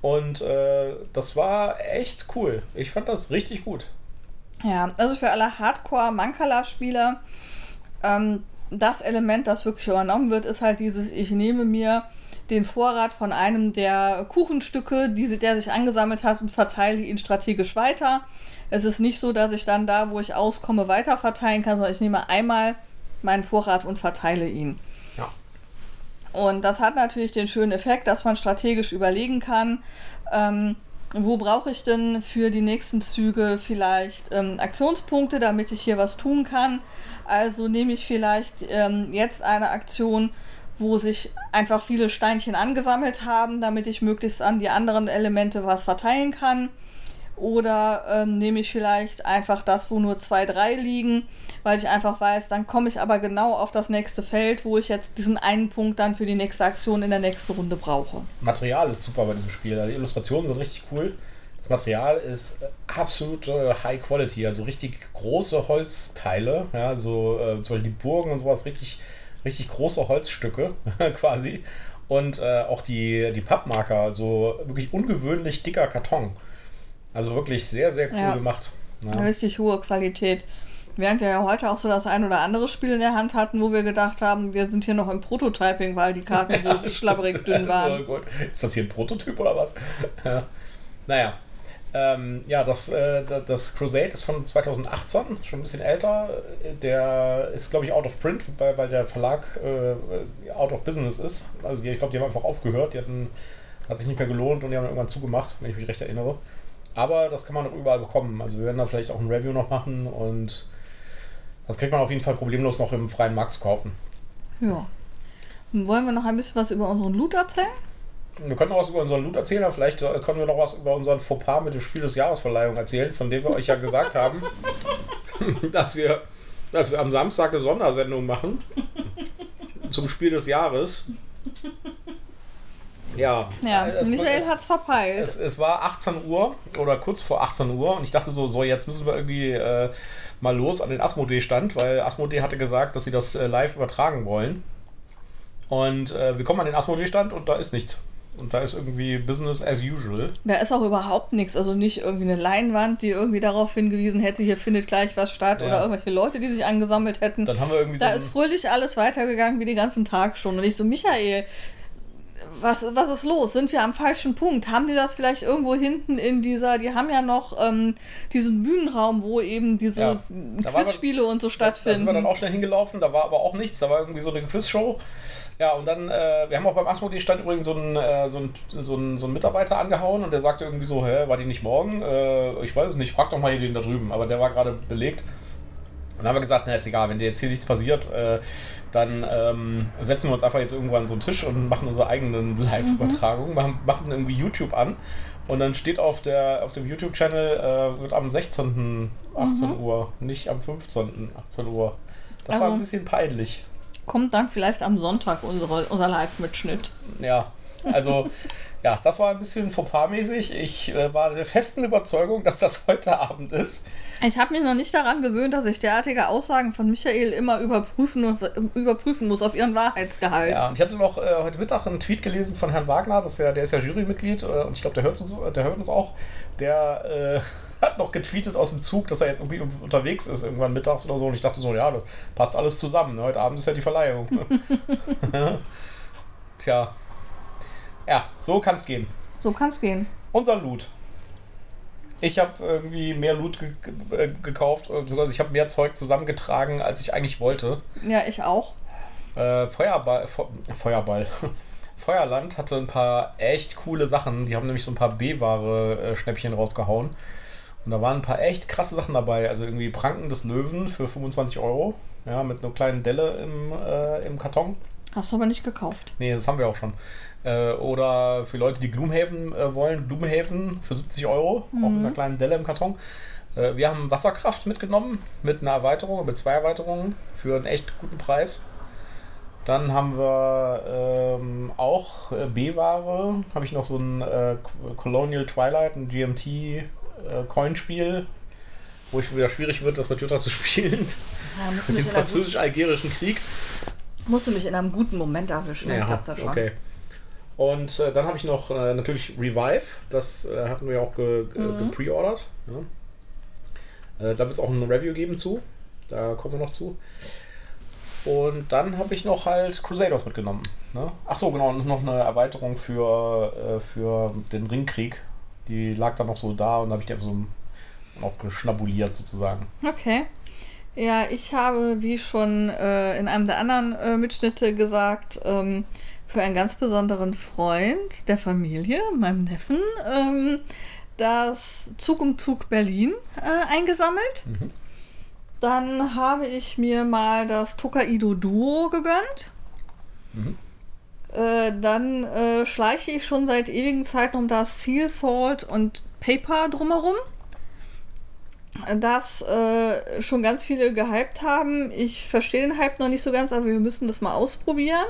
Und äh, das war echt cool. Ich fand das richtig gut. Ja, also für alle Hardcore-Mankala-Spieler, ähm, das Element, das wirklich übernommen wird, ist halt dieses, ich nehme mir den Vorrat von einem der Kuchenstücke, die, der sich angesammelt hat und verteile ihn strategisch weiter. Es ist nicht so, dass ich dann da, wo ich auskomme, weiter verteilen kann, sondern ich nehme einmal meinen Vorrat und verteile ihn. Ja. Und das hat natürlich den schönen Effekt, dass man strategisch überlegen kann, ähm, wo brauche ich denn für die nächsten Züge vielleicht ähm, Aktionspunkte, damit ich hier was tun kann. Also nehme ich vielleicht ähm, jetzt eine Aktion, wo sich einfach viele Steinchen angesammelt haben, damit ich möglichst an die anderen Elemente was verteilen kann. Oder ähm, nehme ich vielleicht einfach das, wo nur zwei, drei liegen, weil ich einfach weiß, dann komme ich aber genau auf das nächste Feld, wo ich jetzt diesen einen Punkt dann für die nächste Aktion in der nächsten Runde brauche. Material ist super bei diesem Spiel. Die Illustrationen sind richtig cool. Das Material ist absolut High Quality, also richtig große Holzteile, ja, so äh, zum Beispiel die Burgen und sowas, richtig, richtig große Holzstücke quasi. Und äh, auch die, die Pappmarker, also wirklich ungewöhnlich dicker Karton. Also wirklich sehr, sehr cool ja. gemacht. Ja. Richtig hohe Qualität. Während wir ja heute auch so das ein oder andere Spiel in der Hand hatten, wo wir gedacht haben, wir sind hier noch im Prototyping, weil die Karten so ja, schlabberig dünn waren. Oh ist das hier ein Prototyp oder was? Ja. Naja. Ähm, ja, das, äh, das Crusade ist von 2018, schon ein bisschen älter. Der ist, glaube ich, out of print, weil, weil der Verlag äh, out of business ist. Also die, ich glaube, die haben einfach aufgehört. Die hatten, hat sich nicht mehr gelohnt und die haben irgendwann zugemacht, wenn ich mich recht erinnere. Aber das kann man auch überall bekommen. Also wir werden da vielleicht auch ein Review noch machen und das kriegt man auf jeden Fall problemlos noch im freien Markt zu kaufen. Ja. wollen wir noch ein bisschen was über unseren Loot erzählen? Wir können noch was über unseren Loot erzählen, aber vielleicht können wir noch was über unseren Fauxpas mit dem Spiel des Jahresverleihung erzählen, von dem wir euch ja gesagt haben, dass wir, dass wir am Samstag eine Sondersendung machen zum Spiel des Jahres. Ja, ja es, Michael hat es verpeilt. Es, es, war 18 Uhr oder kurz vor 18 Uhr und ich dachte so, so jetzt müssen wir irgendwie äh, mal los an den Asmodee-Stand, weil Asmodee hatte gesagt, dass sie das äh, live übertragen wollen. Und äh, wir kommen an den Asmodee-Stand und da ist nichts. Und da ist irgendwie Business as usual. Da ist auch überhaupt nichts. Also nicht irgendwie eine Leinwand, die irgendwie darauf hingewiesen hätte, hier findet gleich was statt ja. oder irgendwelche Leute, die sich angesammelt hätten. Dann haben wir irgendwie Da so ist fröhlich alles weitergegangen wie den ganzen Tag schon. Und ich so, Michael, was, was ist los? Sind wir am falschen Punkt? Haben die das vielleicht irgendwo hinten in dieser, die haben ja noch ähm, diesen Bühnenraum, wo eben diese ja, Quizspiele und so stattfinden. Da sind wir dann auch schnell hingelaufen, da war aber auch nichts, da war irgendwie so eine Quizshow. Ja, und dann, äh, wir haben auch beim Asmodee stand übrigens so ein, äh, so, so, ein, so ein Mitarbeiter angehauen und der sagte irgendwie so, hä, war die nicht morgen? Äh, ich weiß es nicht, frag doch mal hier den da drüben. Aber der war gerade belegt. Und dann haben wir gesagt, na ist egal, wenn dir jetzt hier nichts passiert, äh, dann ähm, setzen wir uns einfach jetzt irgendwann an so einen Tisch und machen unsere eigenen Live-Übertragungen, mhm. machen, machen irgendwie YouTube an und dann steht auf, der, auf dem YouTube-Channel, äh, wird am 16. 18 mhm. Uhr, nicht am 15. 18 Uhr. Das also war ein bisschen peinlich. Kommt dann vielleicht am Sonntag unsere, unser Live-Mitschnitt. Ja. Also, ja, das war ein bisschen Fauxpas-mäßig. Ich äh, war der festen Überzeugung, dass das heute Abend ist. Ich habe mich noch nicht daran gewöhnt, dass ich derartige Aussagen von Michael immer überprüfen, und, überprüfen muss auf ihren Wahrheitsgehalt. Ja, und ich hatte noch äh, heute Mittag einen Tweet gelesen von Herrn Wagner, das ist ja, der ist ja Jurymitglied äh, und ich glaube, der hört uns, der hört uns auch. Der äh, hat noch getweetet aus dem Zug, dass er jetzt irgendwie unterwegs ist, irgendwann mittags oder so. Und ich dachte so, ja, das passt alles zusammen. Ne? Heute Abend ist ja die Verleihung. Tja. Ja, so kann es gehen. So kann es gehen. Unser Loot. Ich habe irgendwie mehr Loot ge ge gekauft, beziehungsweise ich habe mehr Zeug zusammengetragen, als ich eigentlich wollte. Ja, ich auch. Äh, Feuerball, Fe Feuerball. Feuerland hatte ein paar echt coole Sachen. Die haben nämlich so ein paar B-Ware-Schnäppchen rausgehauen. Und da waren ein paar echt krasse Sachen dabei. Also irgendwie Pranken des Löwen für 25 Euro. Ja, mit einer kleinen Delle im, äh, im Karton. Hast du aber nicht gekauft. Nee, das haben wir auch schon. Äh, oder für Leute, die Gloomhaven äh, wollen, Gloomhaven für 70 Euro, mhm. auch mit einer kleinen Delle im Karton. Äh, wir haben Wasserkraft mitgenommen, mit einer Erweiterung, mit zwei Erweiterungen für einen echt guten Preis. Dann haben wir ähm, auch äh, B-Ware. Habe ich noch so ein äh, Colonial Twilight, ein GMT-Coinspiel, wo es wieder schwierig wird, das mit Jutta zu spielen. Ja, mit dem französisch-algerischen Krieg. Musst du mich in einem guten Moment erwischen, ja, klappt das schon. Okay. Und äh, dann habe ich noch äh, natürlich Revive, das äh, hatten wir auch ge, mhm. gepreordert. Ja. Äh, da wird es auch ein Review geben zu. Da kommen wir noch zu. Und dann habe ich noch halt Crusaders mitgenommen. Ne? Ach so, genau, und noch eine Erweiterung für, äh, für den Ringkrieg. Die lag dann noch so da und da habe ich die einfach so noch geschnabuliert sozusagen. Okay. Ja, ich habe, wie schon äh, in einem der anderen Mitschnitte gesagt, ähm, für einen ganz besonderen Freund der Familie, meinem Neffen, ähm, das Zug um Zug Berlin äh, eingesammelt. Mhm. Dann habe ich mir mal das Tokaido Duo gegönnt. Mhm. Äh, dann äh, schleiche ich schon seit ewigen Zeiten um das Seal Salt und Paper drumherum. Das äh, schon ganz viele gehypt haben. Ich verstehe den Hype noch nicht so ganz, aber wir müssen das mal ausprobieren.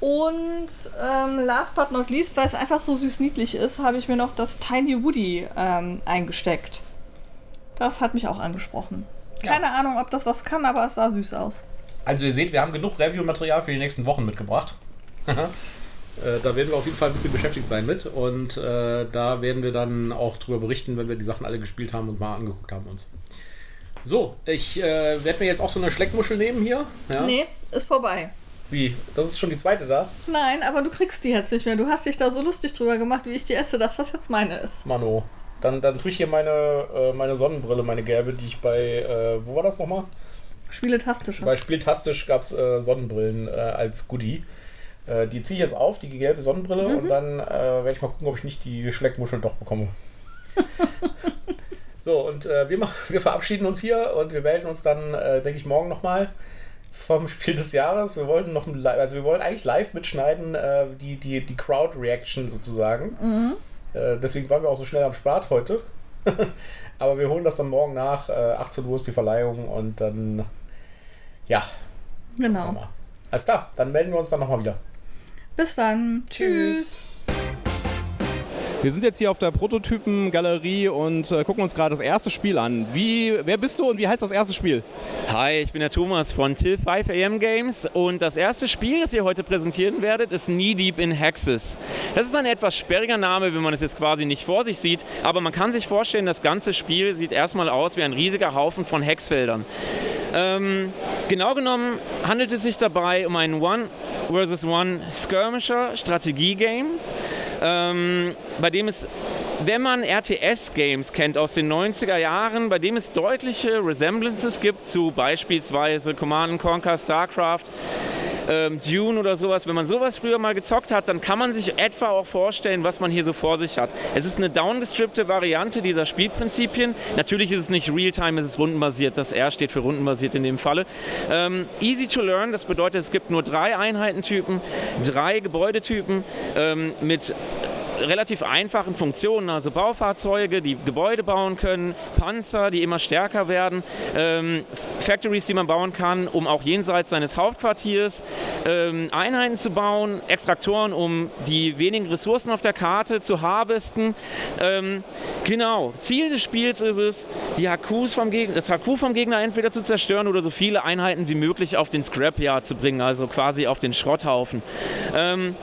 Und ähm, last but not least, weil es einfach so süß niedlich ist, habe ich mir noch das Tiny Woody ähm, eingesteckt. Das hat mich auch angesprochen. Keine ja. Ahnung, ob das was kann, aber es sah süß aus. Also ihr seht, wir haben genug Review-Material für die nächsten Wochen mitgebracht. Äh, da werden wir auf jeden Fall ein bisschen beschäftigt sein mit. Und äh, da werden wir dann auch drüber berichten, wenn wir die Sachen alle gespielt haben und mal angeguckt haben uns. So, ich äh, werde mir jetzt auch so eine Schleckmuschel nehmen hier. Ja. Nee, ist vorbei. Wie? Das ist schon die zweite da? Nein, aber du kriegst die jetzt nicht mehr. Du hast dich da so lustig drüber gemacht, wie ich die esse, dass das jetzt meine ist. Mano. Dann, dann tue ich hier meine, äh, meine Sonnenbrille, meine gelbe, die ich bei, äh, wo war das nochmal? Spieletastisch. Bei Spieltastisch gab es äh, Sonnenbrillen äh, als Goodie. Äh, die ziehe ich jetzt auf, die gelbe Sonnenbrille, mhm. und dann äh, werde ich mal gucken, ob ich nicht die Schleckmuschel doch bekomme. so, und wir, machen, wir verabschieden uns hier und wir melden uns dann, denke ich, morgen nochmal vom Spiel des Jahres. Wir wollten noch, also wir wollen eigentlich live mitschneiden, äh, die, die, die Crowd-Reaction sozusagen. Mhm. Äh, deswegen waren wir auch so schnell am Start heute. Aber wir holen das dann morgen nach. Äh, 18 Uhr ist die Verleihung und dann, ja. Genau. Alles klar, dann melden wir uns dann nochmal wieder. Bis dann. Tschüss. Wir sind jetzt hier auf der Prototypen-Galerie und äh, gucken uns gerade das erste Spiel an. Wie, wer bist du und wie heißt das erste Spiel? Hi, ich bin der Thomas von Till 5 AM Games und das erste Spiel, das ihr heute präsentieren werdet, ist Knee Deep in Hexes. Das ist ein etwas sperriger Name, wenn man es jetzt quasi nicht vor sich sieht, aber man kann sich vorstellen, das ganze Spiel sieht erstmal aus wie ein riesiger Haufen von Hexfeldern. Ähm, genau genommen handelt es sich dabei um ein One versus One Skirmisher Strategie-Game ähm, bei dem es, wenn man RTS-Games kennt aus den 90er Jahren, bei dem es deutliche Resemblances gibt zu beispielsweise Command Conquer, StarCraft, ähm, Dune oder sowas. Wenn man sowas früher mal gezockt hat, dann kann man sich etwa auch vorstellen, was man hier so vor sich hat. Es ist eine downgestrippte Variante dieser Spielprinzipien. Natürlich ist es nicht Realtime, es ist rundenbasiert. Das R steht für rundenbasiert in dem Falle. Ähm, easy to learn, das bedeutet, es gibt nur drei Einheitentypen, drei Gebäudetypen ähm, mit relativ einfachen Funktionen, also Baufahrzeuge, die Gebäude bauen können, Panzer, die immer stärker werden, ähm, Factories, die man bauen kann, um auch jenseits seines Hauptquartiers ähm, Einheiten zu bauen, Extraktoren, um die wenigen Ressourcen auf der Karte zu harvesten. Ähm, genau, Ziel des Spiels ist es, die HQs vom Gegner, das HQ vom Gegner entweder zu zerstören oder so viele Einheiten wie möglich auf den Scrapyard zu bringen, also quasi auf den Schrotthaufen. Ähm,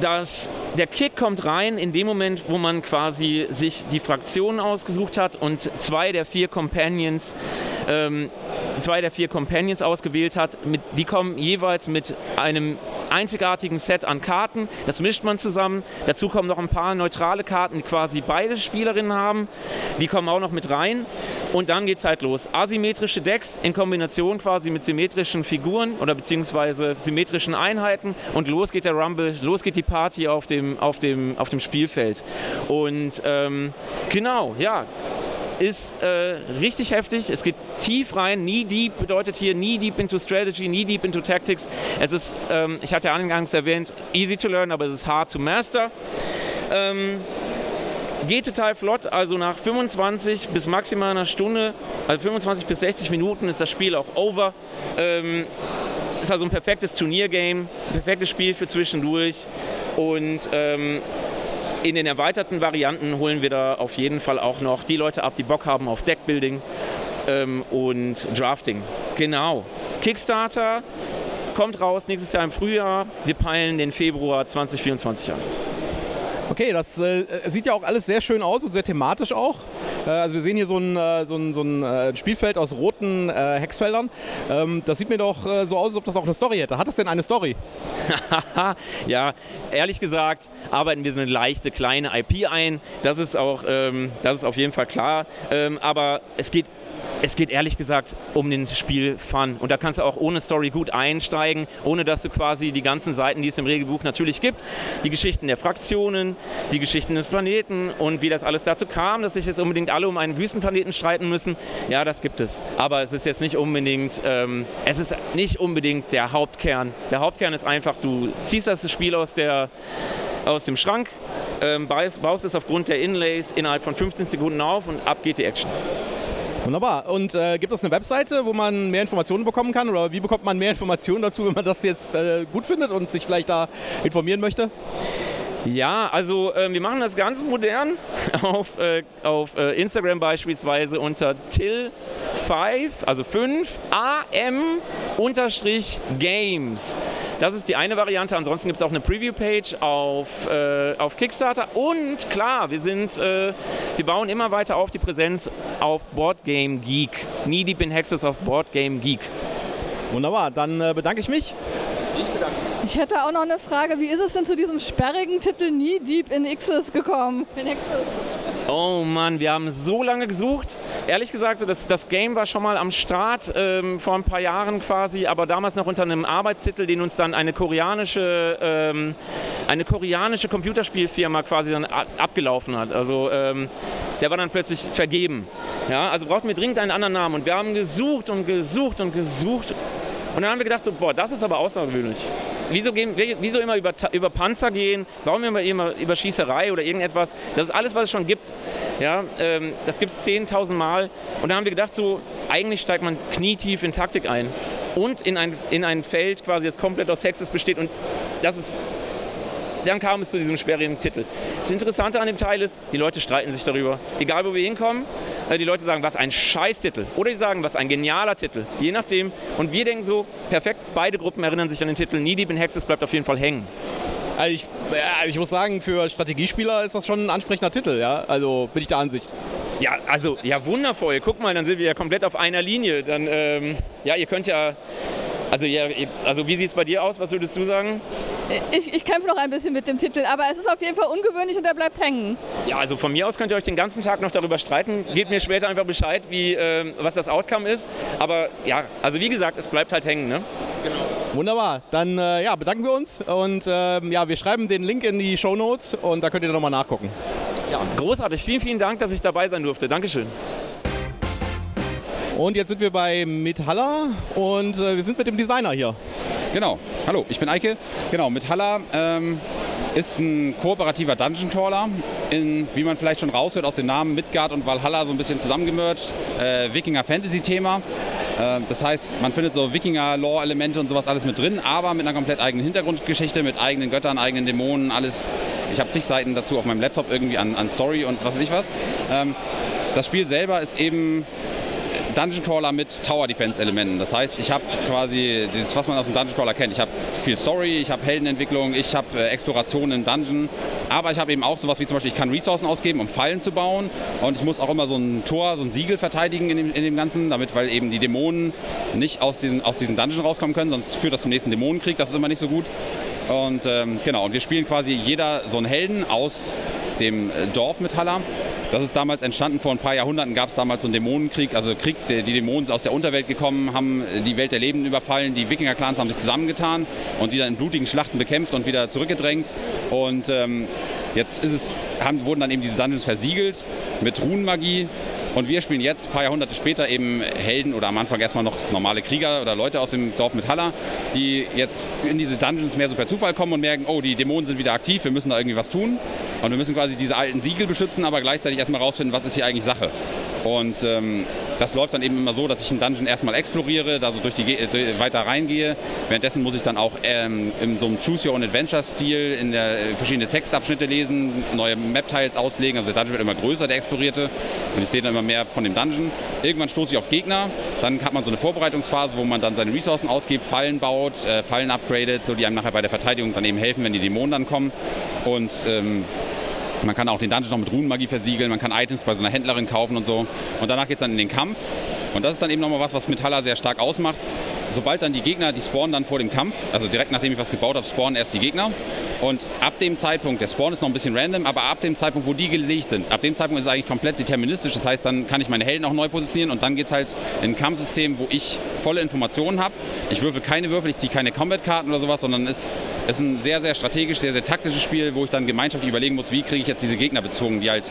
das, der Kick kommt rein in dem Moment, wo man quasi sich die Fraktionen ausgesucht hat und zwei der vier Companions ähm, zwei der vier Companions ausgewählt hat. Mit, die kommen jeweils mit einem einzigartigen Set an Karten. Das mischt man zusammen. Dazu kommen noch ein paar neutrale Karten, die quasi beide Spielerinnen haben. Die kommen auch noch mit rein. Und dann geht es halt los. Asymmetrische Decks in Kombination quasi mit symmetrischen Figuren oder beziehungsweise symmetrischen Einheiten. Und los geht der Rumble, los geht die Party auf dem, auf dem, auf dem Spielfeld. Und ähm, genau, ja, ist äh, richtig heftig. Es geht tief rein. Knee deep bedeutet hier knee deep into strategy, knee deep into tactics. Es ist, ähm, ich hatte angangs erwähnt, easy to learn, aber es ist hard to master. Ähm, geht total flott, also nach 25 bis maximal einer Stunde, also 25 bis 60 Minuten ist das Spiel auch over. Ähm, ist also ein perfektes Turniergame, perfektes Spiel für zwischendurch und ähm, in den erweiterten Varianten holen wir da auf jeden Fall auch noch die Leute ab, die Bock haben auf Deckbuilding ähm, und Drafting. Genau. Kickstarter kommt raus nächstes Jahr im Frühjahr. Wir peilen den Februar 2024 an. Okay, das äh, sieht ja auch alles sehr schön aus und sehr thematisch auch. Äh, also wir sehen hier so ein, äh, so ein, so ein äh, Spielfeld aus roten Hexfeldern. Ähm, das sieht mir doch so aus, als ob das auch eine Story hätte. Hat es denn eine Story? ja, ehrlich gesagt arbeiten wir so eine leichte kleine IP ein. Das ist auch, ähm, das ist auf jeden Fall klar. Ähm, aber es geht es geht ehrlich gesagt um den Spiel-Fun. Und da kannst du auch ohne Story gut einsteigen, ohne dass du quasi die ganzen Seiten, die es im Regelbuch natürlich gibt, die Geschichten der Fraktionen, die Geschichten des Planeten und wie das alles dazu kam, dass sich jetzt unbedingt alle um einen Wüstenplaneten streiten müssen. Ja, das gibt es. Aber es ist jetzt nicht unbedingt, ähm, es ist nicht unbedingt der Hauptkern. Der Hauptkern ist einfach, du ziehst das Spiel aus der aus dem Schrank, ähm, baust es aufgrund der Inlays innerhalb von 15 Sekunden auf und ab geht die Action. Wunderbar. Und äh, gibt es eine Webseite, wo man mehr Informationen bekommen kann? Oder wie bekommt man mehr Informationen dazu, wenn man das jetzt äh, gut findet und sich vielleicht da informieren möchte? Ja, also äh, wir machen das ganz modern auf, äh, auf äh, Instagram beispielsweise unter till5, also 5 am unterstrich games. Das ist die eine Variante. Ansonsten gibt es auch eine Preview-Page auf, äh, auf Kickstarter. Und klar, wir sind, äh, wir bauen immer weiter auf die Präsenz auf Boardgame Geek. Knee Deep in Hexes auf Boardgame Geek. Wunderbar, dann äh, bedanke ich mich. Ich hätte auch noch eine Frage. Wie ist es denn zu diesem sperrigen Titel Nie Deep in X's gekommen? In Hexes. Oh Mann, wir haben so lange gesucht. Ehrlich gesagt, so das, das Game war schon mal am Start ähm, vor ein paar Jahren quasi, aber damals noch unter einem Arbeitstitel, den uns dann eine koreanische, ähm, eine koreanische Computerspielfirma quasi dann abgelaufen hat. Also ähm, der war dann plötzlich vergeben. Ja, also brauchten wir dringend einen anderen Namen und wir haben gesucht und gesucht und gesucht und dann haben wir gedacht, so, boah, das ist aber außergewöhnlich. Wieso, gehen, wieso immer über, über Panzer gehen? Warum immer, immer über Schießerei oder irgendetwas? Das ist alles, was es schon gibt. Ja, ähm, das gibt es 10.000 Mal. Und dann haben wir gedacht, so, eigentlich steigt man knietief in Taktik ein. Und in ein, in ein Feld quasi, das komplett aus Hexes besteht. Und das ist dann kam es zu diesem schweren Titel. Das Interessante an dem Teil ist, die Leute streiten sich darüber. Egal, wo wir hinkommen, äh, die Leute sagen, was ein Scheißtitel. Oder die sagen, was ein genialer Titel. Je nachdem. Und wir denken so, perfekt, beide Gruppen erinnern sich an den Titel. Nie Deep in Hexes bleibt auf jeden Fall hängen. Also ich, ich, muss sagen, für Strategiespieler ist das schon ein ansprechender Titel, ja. Also bin ich der Ansicht. Ja, also ja wundervoll. Guck mal, dann sind wir ja komplett auf einer Linie. Dann ähm, ja, ihr könnt ja also, ja, also wie sieht es bei dir aus? Was würdest du sagen? Ich, ich kämpfe noch ein bisschen mit dem Titel, aber es ist auf jeden Fall ungewöhnlich und er bleibt hängen. Ja, also von mir aus könnt ihr euch den ganzen Tag noch darüber streiten. Gebt mir später einfach Bescheid, wie, äh, was das Outcome ist. Aber ja, also wie gesagt, es bleibt halt hängen. Ne? Genau. Wunderbar. Dann äh, ja, bedanken wir uns und äh, ja, wir schreiben den Link in die Show Notes und da könnt ihr nochmal nachgucken. Ja, großartig. Vielen, vielen Dank, dass ich dabei sein durfte. Dankeschön. Und jetzt sind wir bei Metalla und äh, wir sind mit dem Designer hier. Genau. Hallo, ich bin Eike. Genau, Metalla ähm, ist ein kooperativer Dungeon Crawler, in, wie man vielleicht schon raushört aus dem Namen Midgard und Valhalla so ein bisschen zusammengemerged. Äh, Wikinger-Fantasy-Thema. Äh, das heißt, man findet so Wikinger-Lore-Elemente und sowas alles mit drin, aber mit einer komplett eigenen Hintergrundgeschichte, mit eigenen Göttern, eigenen Dämonen, alles. Ich habe zig Seiten dazu auf meinem Laptop irgendwie an, an Story und was weiß ich was. Ähm, das Spiel selber ist eben Dungeon Crawler mit Tower Defense Elementen. Das heißt, ich habe quasi das, was man aus dem Dungeon Crawler kennt. Ich habe viel Story, ich habe Heldenentwicklung, ich habe äh, Exploration in Dungeon, aber ich habe eben auch sowas wie zum Beispiel, ich kann Ressourcen ausgeben, um Fallen zu bauen und ich muss auch immer so ein Tor, so ein Siegel verteidigen in dem, in dem Ganzen, damit, weil eben die Dämonen nicht aus diesen, aus diesen Dungeon rauskommen können, sonst führt das zum nächsten Dämonenkrieg, das ist immer nicht so gut. Und ähm, genau, und wir spielen quasi jeder so einen Helden aus dem äh, Dorf mit Haller. Das ist damals entstanden, vor ein paar Jahrhunderten gab es damals so einen Dämonenkrieg, also Krieg, die Dämonen sind aus der Unterwelt gekommen, haben die Welt der Lebenden überfallen, die Wikinger-Clans haben sich zusammengetan und die dann in blutigen Schlachten bekämpft und wieder zurückgedrängt. Und ähm, jetzt es, haben, wurden dann eben diese Dungeons versiegelt mit Runenmagie und wir spielen jetzt, ein paar Jahrhunderte später, eben Helden oder am Anfang erstmal noch normale Krieger oder Leute aus dem Dorf mit Haller, die jetzt in diese Dungeons mehr so per Zufall kommen und merken, oh, die Dämonen sind wieder aktiv, wir müssen da irgendwie was tun. Und wir müssen quasi diese alten Siegel beschützen, aber gleichzeitig erstmal rausfinden, was ist hier eigentlich Sache. Und ähm, das läuft dann eben immer so, dass ich einen Dungeon erstmal exploriere, da so durch die durch, weiter reingehe. Währenddessen muss ich dann auch ähm, in so einem Choose Your Own Adventure-Stil in der, äh, verschiedene Textabschnitte lesen, neue Map-Tiles auslegen. Also der Dungeon wird immer größer, der explorierte. Und ich sehe dann immer mehr von dem Dungeon. Irgendwann stoße ich auf Gegner. Dann hat man so eine Vorbereitungsphase, wo man dann seine Ressourcen ausgibt, Fallen baut, äh, Fallen upgradet, so die einem nachher bei der Verteidigung dann eben helfen, wenn die Dämonen dann kommen. Und ähm, man kann auch den Dungeon noch mit Runenmagie versiegeln, man kann Items bei so einer Händlerin kaufen und so. Und danach geht es dann in den Kampf. Und das ist dann eben nochmal was, was Metalla sehr stark ausmacht. Sobald dann die Gegner, die spawnen dann vor dem Kampf, also direkt nachdem ich was gebaut habe, spawnen erst die Gegner. Und ab dem Zeitpunkt, der Spawn ist noch ein bisschen random, aber ab dem Zeitpunkt, wo die gelegt sind, ab dem Zeitpunkt ist es eigentlich komplett deterministisch. Das heißt, dann kann ich meine Helden auch neu positionieren und dann geht es halt in ein Kampfsystem, wo ich volle Informationen habe. Ich würfel keine Würfel, ich ziehe keine Combat-Karten oder sowas, sondern es ist ein sehr, sehr strategisch, sehr, sehr taktisches Spiel, wo ich dann gemeinschaftlich überlegen muss, wie kriege ich jetzt diese Gegner bezwungen, die halt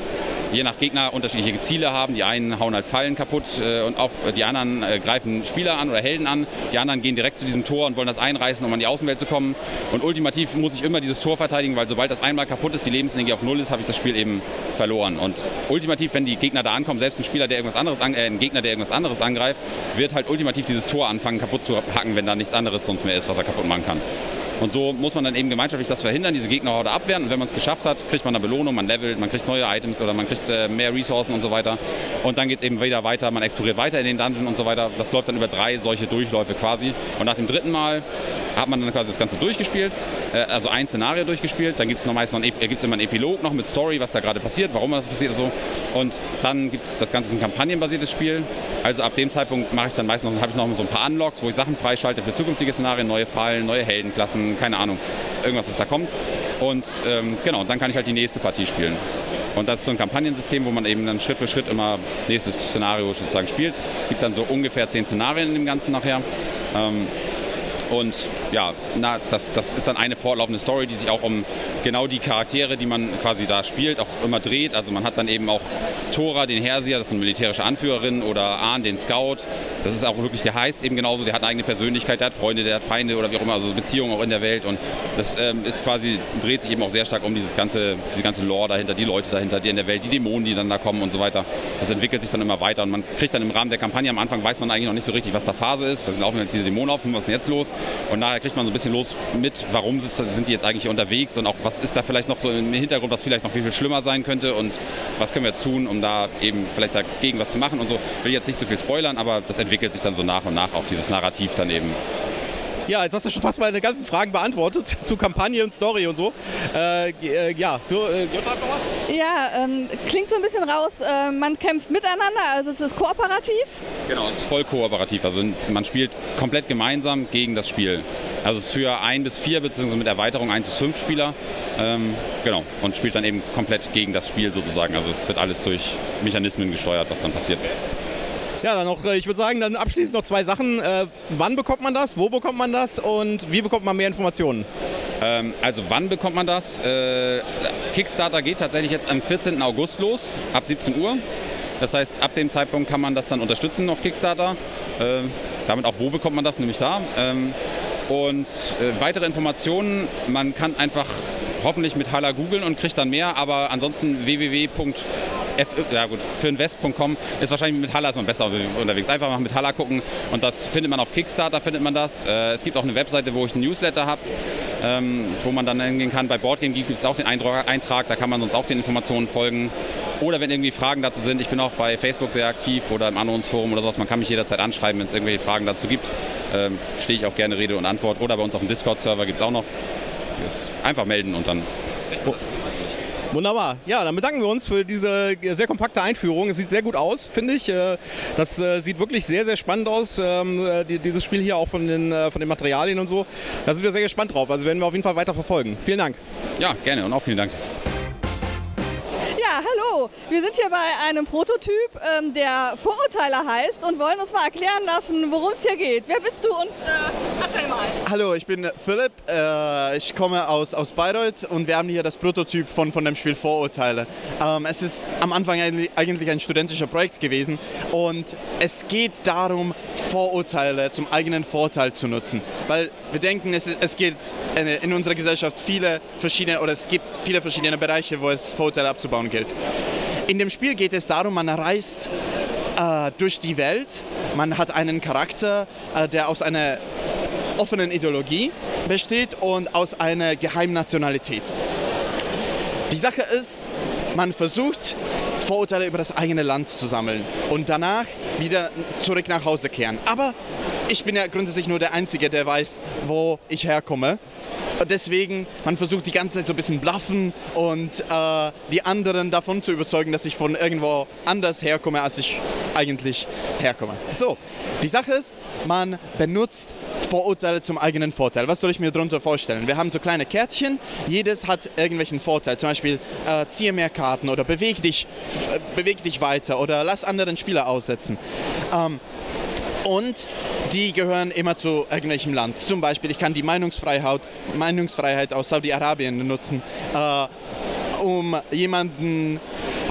je nach Gegner unterschiedliche Ziele haben. Die einen hauen halt Fallen kaputt äh, und auf, die anderen äh, greifen Spieler an oder Helden an. Die anderen gehen direkt zu diesem Tor und wollen das einreißen, um an die Außenwelt zu kommen. Und ultimativ muss ich immer dieses Tor verteidigen, weil sobald das einmal kaputt ist, die Lebensenergie auf Null ist, habe ich das Spiel eben verloren. Und ultimativ, wenn die Gegner da ankommen, selbst ein Spieler, der irgendwas anderes, äh, ein Gegner, der irgendwas anderes angreift, wird halt ultimativ dieses Tor anfangen kaputt zu hacken, wenn da nichts anderes sonst mehr ist, was er kaputt machen kann. Und so muss man dann eben gemeinschaftlich das verhindern, diese Gegnerhorde abwehren. Und wenn man es geschafft hat, kriegt man eine Belohnung, man levelt, man kriegt neue Items oder man kriegt äh, mehr Ressourcen und so weiter. Und dann geht es eben wieder weiter, man exploriert weiter in den Dungeon und so weiter. Das läuft dann über drei solche Durchläufe quasi. Und nach dem dritten Mal hat man dann quasi das Ganze durchgespielt, äh, also ein Szenario durchgespielt. Dann gibt es meist noch einen, äh, gibt's immer einen Epilog noch mit Story, was da gerade passiert, warum das passiert ist so. Und dann gibt es das Ganze ein kampagnenbasiertes Spiel. Also ab dem Zeitpunkt mache ich dann meist noch, ich noch so ein paar Unlocks, wo ich Sachen freischalte für zukünftige Szenarien, neue Fallen, neue Heldenklassen, keine Ahnung irgendwas, was da kommt. Und ähm, genau, dann kann ich halt die nächste Partie spielen. Und das ist so ein Kampagnensystem, wo man eben dann Schritt für Schritt immer nächstes Szenario sozusagen spielt. Es gibt dann so ungefähr zehn Szenarien in dem Ganzen nachher. Ähm, und ja, na, das, das ist dann eine fortlaufende Story, die sich auch um genau die Charaktere, die man quasi da spielt, auch immer dreht. Also man hat dann eben auch Tora, den Hersier, das ist eine militärische Anführerin, oder Ahn, den Scout. Das ist auch wirklich, der heißt eben genauso, der hat eine eigene Persönlichkeit, der hat Freunde, der hat Feinde oder wie auch immer, also Beziehungen auch in der Welt. Und das ähm, ist quasi, dreht sich eben auch sehr stark um dieses ganze, diese ganze Lore dahinter, die Leute dahinter, die in der Welt, die Dämonen, die dann da kommen und so weiter. Das entwickelt sich dann immer weiter und man kriegt dann im Rahmen der Kampagne am Anfang weiß man eigentlich noch nicht so richtig, was da Phase ist. Da laufen jetzt diese Dämonen auf, was ist denn jetzt los? Und nachher kriegt man so ein bisschen los mit, warum sind die jetzt eigentlich unterwegs und auch was ist da vielleicht noch so im Hintergrund, was vielleicht noch viel, viel schlimmer sein könnte und was können wir jetzt tun, um da eben vielleicht dagegen was zu machen und so. Ich will jetzt nicht zu viel spoilern, aber das entwickelt sich dann so nach und nach auch dieses Narrativ dann eben. Ja, jetzt hast du schon fast meine ganzen Fragen beantwortet zu Kampagne und Story und so. Äh, äh, ja, du, äh, Jutta hat noch was? Ja, ähm, klingt so ein bisschen raus, äh, man kämpft miteinander, also es ist kooperativ. Genau, es ist voll kooperativ. Also man spielt komplett gemeinsam gegen das Spiel. Also es ist für ein bis vier, beziehungsweise mit Erweiterung eins bis fünf Spieler. Ähm, genau, und spielt dann eben komplett gegen das Spiel sozusagen. Also es wird alles durch Mechanismen gesteuert, was dann passiert. Ja, dann noch, äh, ich würde sagen, dann abschließend noch zwei Sachen. Äh, wann bekommt man das? Wo bekommt man das? Und wie bekommt man mehr Informationen? Ähm, also wann bekommt man das? Äh, Kickstarter geht tatsächlich jetzt am 14. August los, ab 17 Uhr. Das heißt, ab dem Zeitpunkt kann man das dann unterstützen auf Kickstarter. Äh, damit auch wo bekommt man das? Nämlich da. Ähm, und äh, weitere Informationen, man kann einfach hoffentlich mit Hala googeln und kriegt dann mehr, aber ansonsten www F, ja gut, für invest.com ist wahrscheinlich mit Halla ist man besser unterwegs. Einfach mal mit Halla gucken und das findet man auf Kickstarter, findet man das. Äh, es gibt auch eine Webseite, wo ich einen Newsletter habe, ähm, wo man dann hingehen kann. Bei Boardgame gibt es auch den Eintrag, da kann man sonst auch den Informationen folgen. Oder wenn irgendwie Fragen dazu sind, ich bin auch bei Facebook sehr aktiv oder im Anrufsforum oder sowas, man kann mich jederzeit anschreiben, wenn es irgendwelche Fragen dazu gibt. Ähm, stehe ich auch gerne Rede und Antwort. Oder bei uns auf dem Discord-Server gibt es auch noch. Einfach melden und dann. Wunderbar. Ja, dann bedanken wir uns für diese sehr kompakte Einführung. Es sieht sehr gut aus, finde ich. Äh, das äh, sieht wirklich sehr, sehr spannend aus, ähm, dieses Spiel hier auch von den, äh, von den Materialien und so. Da sind wir sehr gespannt drauf. Also werden wir auf jeden Fall weiter verfolgen. Vielen Dank. Ja, gerne und auch vielen Dank Wir sind hier bei einem Prototyp, ähm, der Vorurteile heißt und wollen uns mal erklären lassen, worum es hier geht. Wer bist du und äh, erzähl mal. Hallo, ich bin Philipp. Äh, ich komme aus, aus Bayreuth und wir haben hier das Prototyp von, von dem Spiel Vorurteile. Ähm, es ist am Anfang eigentlich ein studentischer Projekt gewesen und es geht darum, Vorurteile zum eigenen Vorteil zu nutzen. Weil wir denken, es, es gibt in unserer Gesellschaft viele verschiedene oder es gibt viele verschiedene Bereiche, wo es Vorurteile abzubauen gilt. In dem Spiel geht es darum, man reist äh, durch die Welt, man hat einen Charakter, äh, der aus einer offenen Ideologie besteht und aus einer Geheimnationalität. Die Sache ist, man versucht, Vorurteile über das eigene Land zu sammeln und danach wieder zurück nach Hause kehren. Aber ich bin ja grundsätzlich nur der Einzige, der weiß, wo ich herkomme deswegen, man versucht die ganze Zeit so ein bisschen bluffen und äh, die anderen davon zu überzeugen, dass ich von irgendwo anders herkomme, als ich eigentlich herkomme. So, die Sache ist, man benutzt Vorurteile zum eigenen Vorteil. Was soll ich mir darunter vorstellen? Wir haben so kleine Kärtchen, jedes hat irgendwelchen Vorteil. Zum Beispiel äh, ziehe mehr Karten oder beweg dich, beweg dich weiter oder lass anderen Spieler aussetzen. Ähm, und die gehören immer zu irgendwelchem Land. Zum Beispiel, ich kann die Meinungsfreiheit, Meinungsfreiheit aus Saudi-Arabien nutzen, äh, um jemanden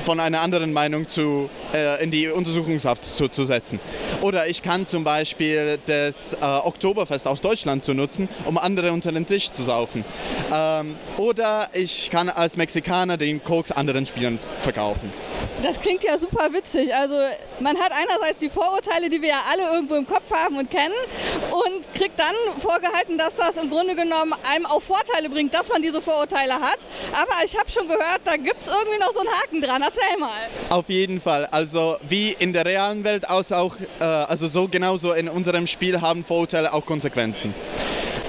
von einer anderen Meinung zu, äh, in die Untersuchungshaft zu, zu, setzen. Oder ich kann zum Beispiel das äh, Oktoberfest aus Deutschland zu nutzen, um andere unter den Tisch zu saufen. Ähm, oder ich kann als Mexikaner den Koks anderen Spielern verkaufen. Das klingt ja super witzig. Also man hat einerseits die Vorurteile, die wir ja alle irgendwo im Kopf haben und kennen und kriegt dann vorgehalten, dass das im Grunde genommen einem auch Vorteile bringt, dass man diese Vorurteile hat. Aber ich habe schon gehört, da gibt es irgendwie noch so einen Haken dran. Erzähl mal. Auf jeden Fall. Also wie in der realen Welt, aus auch, äh, also so genauso in unserem Spiel haben Vorurteile auch Konsequenzen.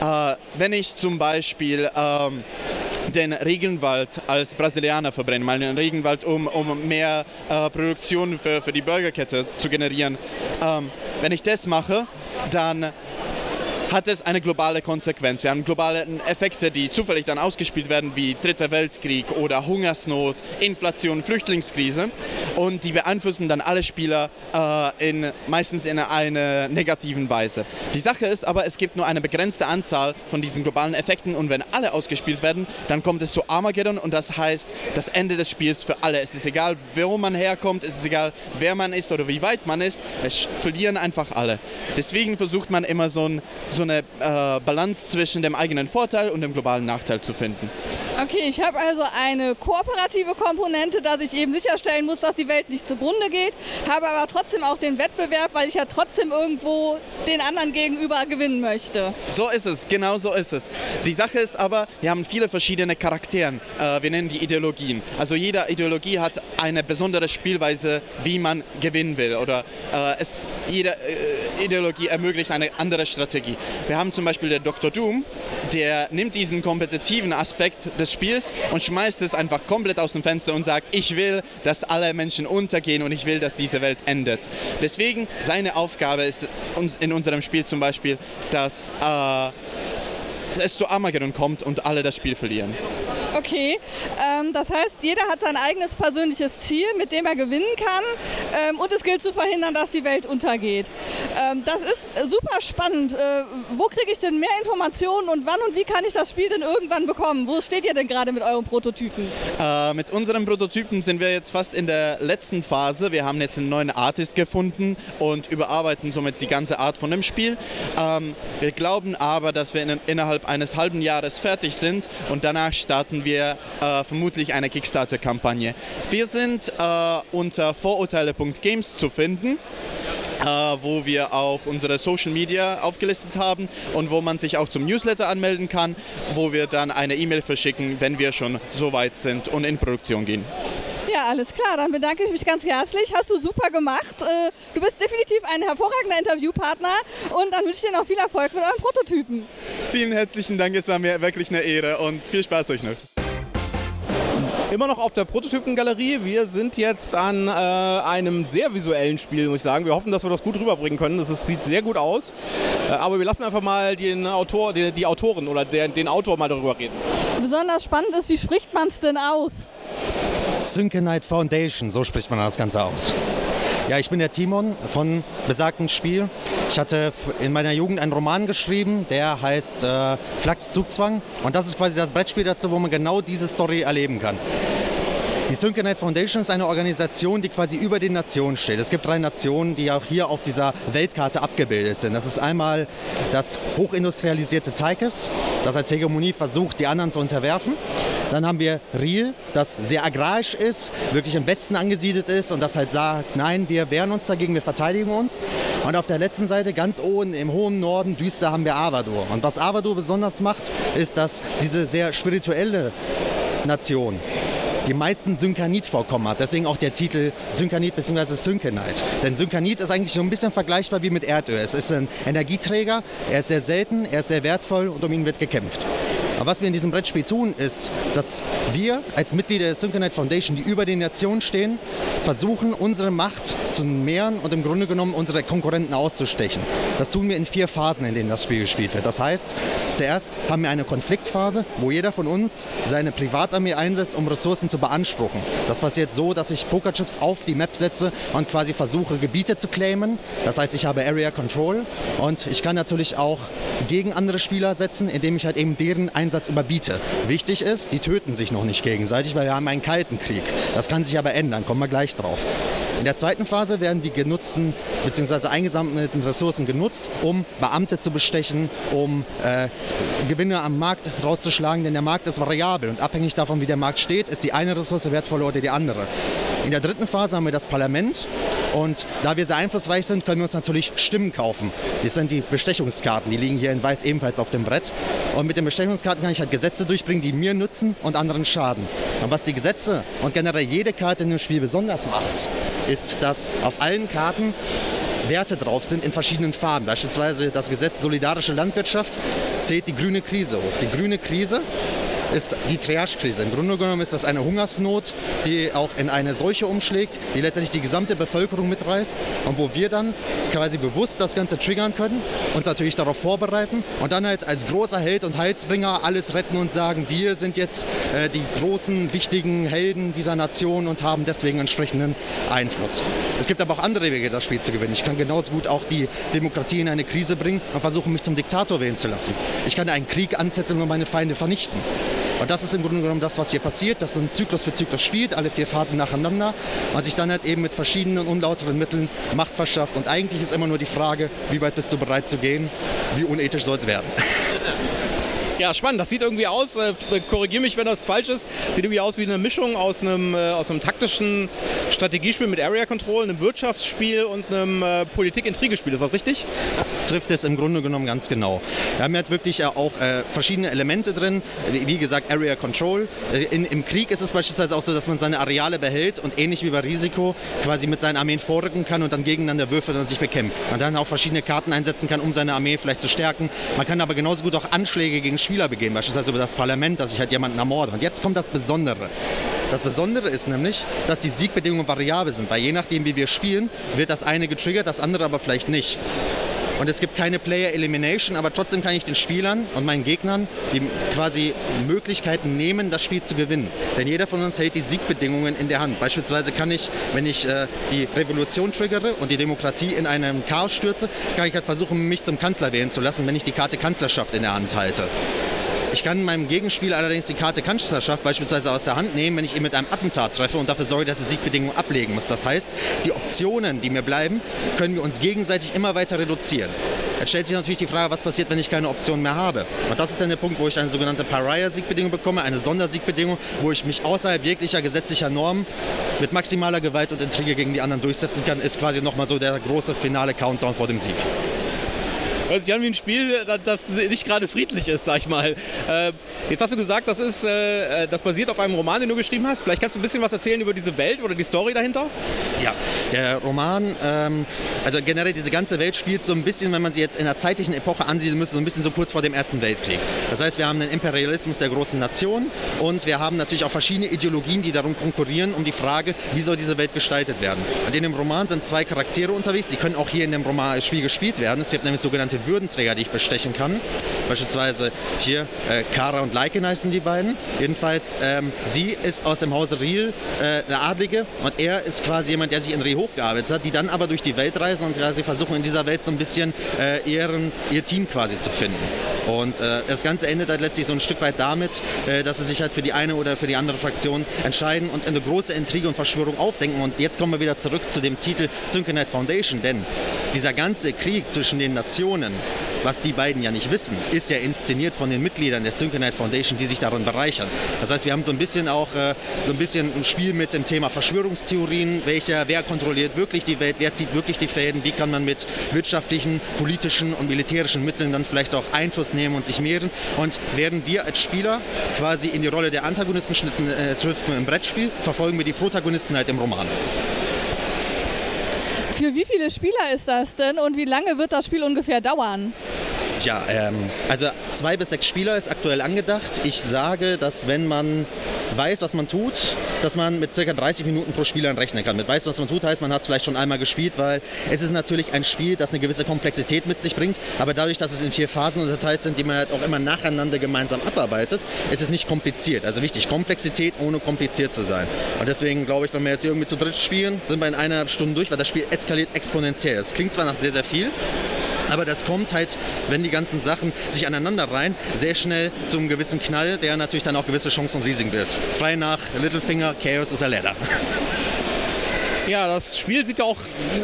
Äh, wenn ich zum Beispiel... Ähm, den Regenwald als Brasilianer verbrennen, mal den Regenwald, um, um mehr äh, Produktion für, für die Burgerkette zu generieren. Ähm, wenn ich das mache, dann hat es eine globale Konsequenz. Wir haben globale Effekte, die zufällig dann ausgespielt werden, wie Dritter Weltkrieg oder Hungersnot, Inflation, Flüchtlingskrise. Und die beeinflussen dann alle Spieler äh, in, meistens in einer negativen Weise. Die Sache ist aber, es gibt nur eine begrenzte Anzahl von diesen globalen Effekten und wenn alle ausgespielt werden, dann kommt es zu Armageddon und das heißt das Ende des Spiels für alle. Es ist egal, wo man herkommt, es ist egal, wer man ist oder wie weit man ist, es verlieren einfach alle. Deswegen versucht man immer so ein so eine äh, Balance zwischen dem eigenen Vorteil und dem globalen Nachteil zu finden. Okay, ich habe also eine kooperative Komponente, dass ich eben sicherstellen muss, dass die Welt nicht zugrunde geht, habe aber trotzdem auch den Wettbewerb, weil ich ja trotzdem irgendwo den anderen gegenüber gewinnen möchte. So ist es, genau so ist es. Die Sache ist aber, wir haben viele verschiedene Charakteren. Äh, wir nennen die Ideologien. Also jede Ideologie hat eine besondere Spielweise, wie man gewinnen will. Oder äh, es, jede äh, Ideologie ermöglicht eine andere Strategie. Wir haben zum Beispiel den Dr. Doom, der nimmt diesen kompetitiven Aspekt des Spiels und schmeißt es einfach komplett aus dem Fenster und sagt, ich will, dass alle Menschen untergehen und ich will, dass diese Welt endet. Deswegen, seine Aufgabe ist in unserem Spiel zum Beispiel, dass äh, es zu Armageddon kommt und alle das Spiel verlieren. Okay, ähm, das heißt, jeder hat sein eigenes persönliches Ziel, mit dem er gewinnen kann. Ähm, und es gilt zu verhindern, dass die Welt untergeht. Ähm, das ist super spannend. Äh, wo kriege ich denn mehr Informationen und wann und wie kann ich das Spiel denn irgendwann bekommen? Wo steht ihr denn gerade mit euren Prototypen? Äh, mit unseren Prototypen sind wir jetzt fast in der letzten Phase. Wir haben jetzt einen neuen Artist gefunden und überarbeiten somit die ganze Art von dem Spiel. Ähm, wir glauben aber, dass wir in, innerhalb eines halben Jahres fertig sind und danach starten wir wir äh, vermutlich eine Kickstarter-Kampagne. Wir sind äh, unter vorurteile.games zu finden. Äh, wo wir auch unsere Social Media aufgelistet haben und wo man sich auch zum Newsletter anmelden kann, wo wir dann eine E-Mail verschicken, wenn wir schon so weit sind und in Produktion gehen. Ja, alles klar. Dann bedanke ich mich ganz herzlich. Hast du super gemacht. Äh, Du bist definitiv ein hervorragender Interviewpartner und dann wünsche ich dir noch viel Erfolg mit eurem Prototypen. Vielen herzlichen Dank, es war mir wirklich eine Ehre und viel Spaß euch noch. Immer noch auf der Prototypengalerie. Wir sind jetzt an äh, einem sehr visuellen Spiel, muss ich sagen. Wir hoffen, dass wir das gut rüberbringen können. Das ist, sieht sehr gut aus. Äh, aber wir lassen einfach mal den Autor, die, die Autorin oder der, den Autor mal darüber reden. Besonders spannend ist, wie spricht man es denn aus? Synchronite Foundation, so spricht man das Ganze aus. Ja, ich bin der Timon von besagtem Spiel. Ich hatte in meiner Jugend einen Roman geschrieben, der heißt äh, Flachs Zugzwang. Und das ist quasi das Brettspiel dazu, wo man genau diese Story erleben kann. Die Synchronite Foundation ist eine Organisation, die quasi über den Nationen steht. Es gibt drei Nationen, die auch hier auf dieser Weltkarte abgebildet sind. Das ist einmal das hochindustrialisierte Taikes, das als Hegemonie versucht, die anderen zu unterwerfen. Dann haben wir Riel, das sehr agrarisch ist, wirklich im Westen angesiedelt ist und das halt sagt, nein, wir wehren uns dagegen, wir verteidigen uns. Und auf der letzten Seite, ganz oben im hohen Norden, düster, haben wir Avadur. Und was Avadur besonders macht, ist, dass diese sehr spirituelle Nation die meisten Synkanit-Vorkommen hat. Deswegen auch der Titel Synkanit bzw. Synkenite. Denn Synkanit ist eigentlich so ein bisschen vergleichbar wie mit Erdöl. Es ist ein Energieträger, er ist sehr selten, er ist sehr wertvoll und um ihn wird gekämpft. Aber was wir in diesem Brettspiel tun, ist, dass wir als Mitglieder der Synchronite Foundation, die über den Nationen stehen, versuchen, unsere Macht zu mehren und im Grunde genommen unsere Konkurrenten auszustechen. Das tun wir in vier Phasen, in denen das Spiel gespielt wird. Das heißt, zuerst haben wir eine Konfliktphase, wo jeder von uns seine Privatarmee einsetzt, um Ressourcen zu beanspruchen. Das passiert so, dass ich Pokerchips auf die Map setze und quasi versuche, Gebiete zu claimen. Das heißt, ich habe Area Control und ich kann natürlich auch gegen andere Spieler setzen, indem ich halt eben deren Einsatz überbiete. Wichtig ist, die töten sich noch nicht gegenseitig, weil wir haben einen kalten Krieg. Das kann sich aber ändern, kommen wir gleich drauf. In der zweiten Phase werden die genutzten bzw. eingesammelten Ressourcen genutzt, um Beamte zu bestechen, um äh, Gewinne am Markt rauszuschlagen, denn der Markt ist variabel und abhängig davon, wie der Markt steht, ist die eine Ressource wertvoller oder die andere. In der dritten Phase haben wir das Parlament und da wir sehr einflussreich sind, können wir uns natürlich Stimmen kaufen. Das sind die Bestechungskarten, die liegen hier in Weiß ebenfalls auf dem Brett. Und mit den Bestechungskarten kann ich halt Gesetze durchbringen, die mir nützen und anderen schaden. Und was die Gesetze und generell jede Karte in dem Spiel besonders macht, ist, dass auf allen Karten Werte drauf sind in verschiedenen Farben. Beispielsweise das Gesetz Solidarische Landwirtschaft zählt die grüne Krise hoch. Die grüne Krise ist die Triage-Krise. Im Grunde genommen ist das eine Hungersnot, die auch in eine Seuche umschlägt, die letztendlich die gesamte Bevölkerung mitreißt und wo wir dann quasi bewusst das Ganze triggern können, uns natürlich darauf vorbereiten und dann halt als großer Held und Heilsbringer alles retten und sagen, wir sind jetzt äh, die großen, wichtigen Helden dieser Nation und haben deswegen entsprechenden Einfluss. Es gibt aber auch andere Wege, das Spiel zu gewinnen. Ich kann genauso gut auch die Demokratie in eine Krise bringen und versuchen, mich zum Diktator wählen zu lassen. Ich kann einen Krieg anzetteln und meine Feinde vernichten. Und das ist im Grunde genommen das, was hier passiert, dass man Zyklus für Zyklus spielt, alle vier Phasen nacheinander und sich dann halt eben mit verschiedenen unlauteren Mitteln Macht verschafft. Und eigentlich ist immer nur die Frage, wie weit bist du bereit zu gehen, wie unethisch soll es werden. Ja, spannend. Das sieht irgendwie aus, äh, korrigiere mich, wenn das falsch ist, sieht irgendwie aus wie eine Mischung aus einem, äh, aus einem taktischen Strategiespiel mit Area Control, einem Wirtschaftsspiel und einem äh, Politik-Intrigespiel. Ist das richtig? Das trifft es im Grunde genommen ganz genau. Wir haben halt wirklich äh, auch äh, verschiedene Elemente drin, wie, wie gesagt Area Control. Äh, in, Im Krieg ist es beispielsweise auch so, dass man seine Areale behält und ähnlich wie bei Risiko quasi mit seinen Armeen vorrücken kann und dann gegeneinander würfelt und sich bekämpft. Man dann auch verschiedene Karten einsetzen kann, um seine Armee vielleicht zu stärken. Man kann aber genauso gut auch Anschläge gegen Spieler begehen, beispielsweise über das Parlament, dass ich halt jemanden ermorde. Und jetzt kommt das Besondere. Das Besondere ist nämlich, dass die Siegbedingungen variabel sind, weil je nachdem, wie wir spielen, wird das eine getriggert, das andere aber vielleicht nicht. Und es gibt keine Player Elimination, aber trotzdem kann ich den Spielern und meinen Gegnern die quasi Möglichkeiten nehmen, das Spiel zu gewinnen. Denn jeder von uns hält die Siegbedingungen in der Hand. Beispielsweise kann ich, wenn ich äh, die Revolution triggere und die Demokratie in einem Chaos stürze, kann ich halt versuchen, mich zum Kanzler wählen zu lassen, wenn ich die Karte Kanzlerschaft in der Hand halte. Ich kann meinem Gegenspieler allerdings die Karte Kanzlerschaft beispielsweise aus der Hand nehmen, wenn ich ihn mit einem Attentat treffe und dafür sorge, dass er Siegbedingungen ablegen muss. Das heißt, die Optionen, die mir bleiben, können wir uns gegenseitig immer weiter reduzieren. Jetzt stellt sich natürlich die Frage, was passiert, wenn ich keine Option mehr habe. Und das ist dann der Punkt, wo ich eine sogenannte Pariah-Siegbedingung bekomme, eine Sondersiegbedingung, wo ich mich außerhalb jeglicher gesetzlicher Normen mit maximaler Gewalt und Intrige gegen die anderen durchsetzen kann, ist quasi nochmal so der große finale Countdown vor dem Sieg. Hört sich an wie ein Spiel, das nicht gerade friedlich ist, sag ich mal. Äh, jetzt hast du gesagt, das, ist, äh, das basiert auf einem Roman, den du geschrieben hast. Vielleicht kannst du ein bisschen was erzählen über diese Welt oder die Story dahinter? Ja, der Roman, ähm, also generell diese ganze Welt spielt so ein bisschen, wenn man sie jetzt in einer zeitlichen Epoche ansiedeln müsste, so ein bisschen so kurz vor dem Ersten Weltkrieg. Das heißt, wir haben den Imperialismus der großen Nationen und wir haben natürlich auch verschiedene Ideologien, die darum konkurrieren, um die Frage, wie soll diese Welt gestaltet werden. Und in dem Roman sind zwei Charaktere unterwegs, die können auch hier in dem Roman Spiel gespielt werden. Es gibt nämlich sogenannte Würdenträger, die ich bestechen kann. Beispielsweise hier äh, Kara und Leiken heißen die beiden. Jedenfalls, ähm, sie ist aus dem Hause Riel äh, eine Adlige und er ist quasi jemand, der sich in Riel hochgearbeitet hat, die dann aber durch die Welt reisen und quasi versuchen in dieser Welt so ein bisschen äh, ihren, ihr Team quasi zu finden. Und äh, das Ganze endet halt letztlich so ein Stück weit damit, äh, dass sie sich halt für die eine oder für die andere Fraktion entscheiden und eine große Intrige und Verschwörung aufdenken. Und jetzt kommen wir wieder zurück zu dem Titel Synchronite Foundation, denn dieser ganze Krieg zwischen den Nationen, was die beiden ja nicht wissen, ist ja inszeniert von den Mitgliedern der Synchronite Foundation, die sich daran bereichern. Das heißt, wir haben so ein bisschen auch äh, so ein bisschen ein Spiel mit dem Thema Verschwörungstheorien, welcher, wer kontrolliert wirklich die Welt, wer zieht wirklich die Fäden, wie kann man mit wirtschaftlichen, politischen und militärischen Mitteln dann vielleicht auch Einfluss nehmen und sich mehren. Und werden wir als Spieler quasi in die Rolle der Antagonisten schlüpfen äh, im Brettspiel, verfolgen wir die Protagonisten halt im Roman. Für wie viele Spieler ist das denn und wie lange wird das Spiel ungefähr dauern? Ja, ähm, also zwei bis sechs Spieler ist aktuell angedacht. Ich sage, dass wenn man weiß, was man tut, dass man mit ca. 30 Minuten pro Spielern rechnen kann. Mit weiß, was man tut, heißt, man hat es vielleicht schon einmal gespielt, weil es ist natürlich ein Spiel, das eine gewisse Komplexität mit sich bringt. Aber dadurch, dass es in vier Phasen unterteilt sind, die man halt auch immer nacheinander gemeinsam abarbeitet, ist es nicht kompliziert. Also wichtig, Komplexität ohne kompliziert zu sein. Und deswegen glaube ich, wenn wir jetzt irgendwie zu dritt spielen, sind wir in einer Stunde durch, weil das Spiel eskaliert exponentiell. Es klingt zwar nach sehr, sehr viel, aber das kommt halt, wenn die ganzen Sachen sich aneinander rein, sehr schnell zum gewissen Knall, der natürlich dann auch gewisse Chancen und Risiken wird. Frei nach Littlefinger, Chaos is a ladder. Ja, das Spiel sieht ja auch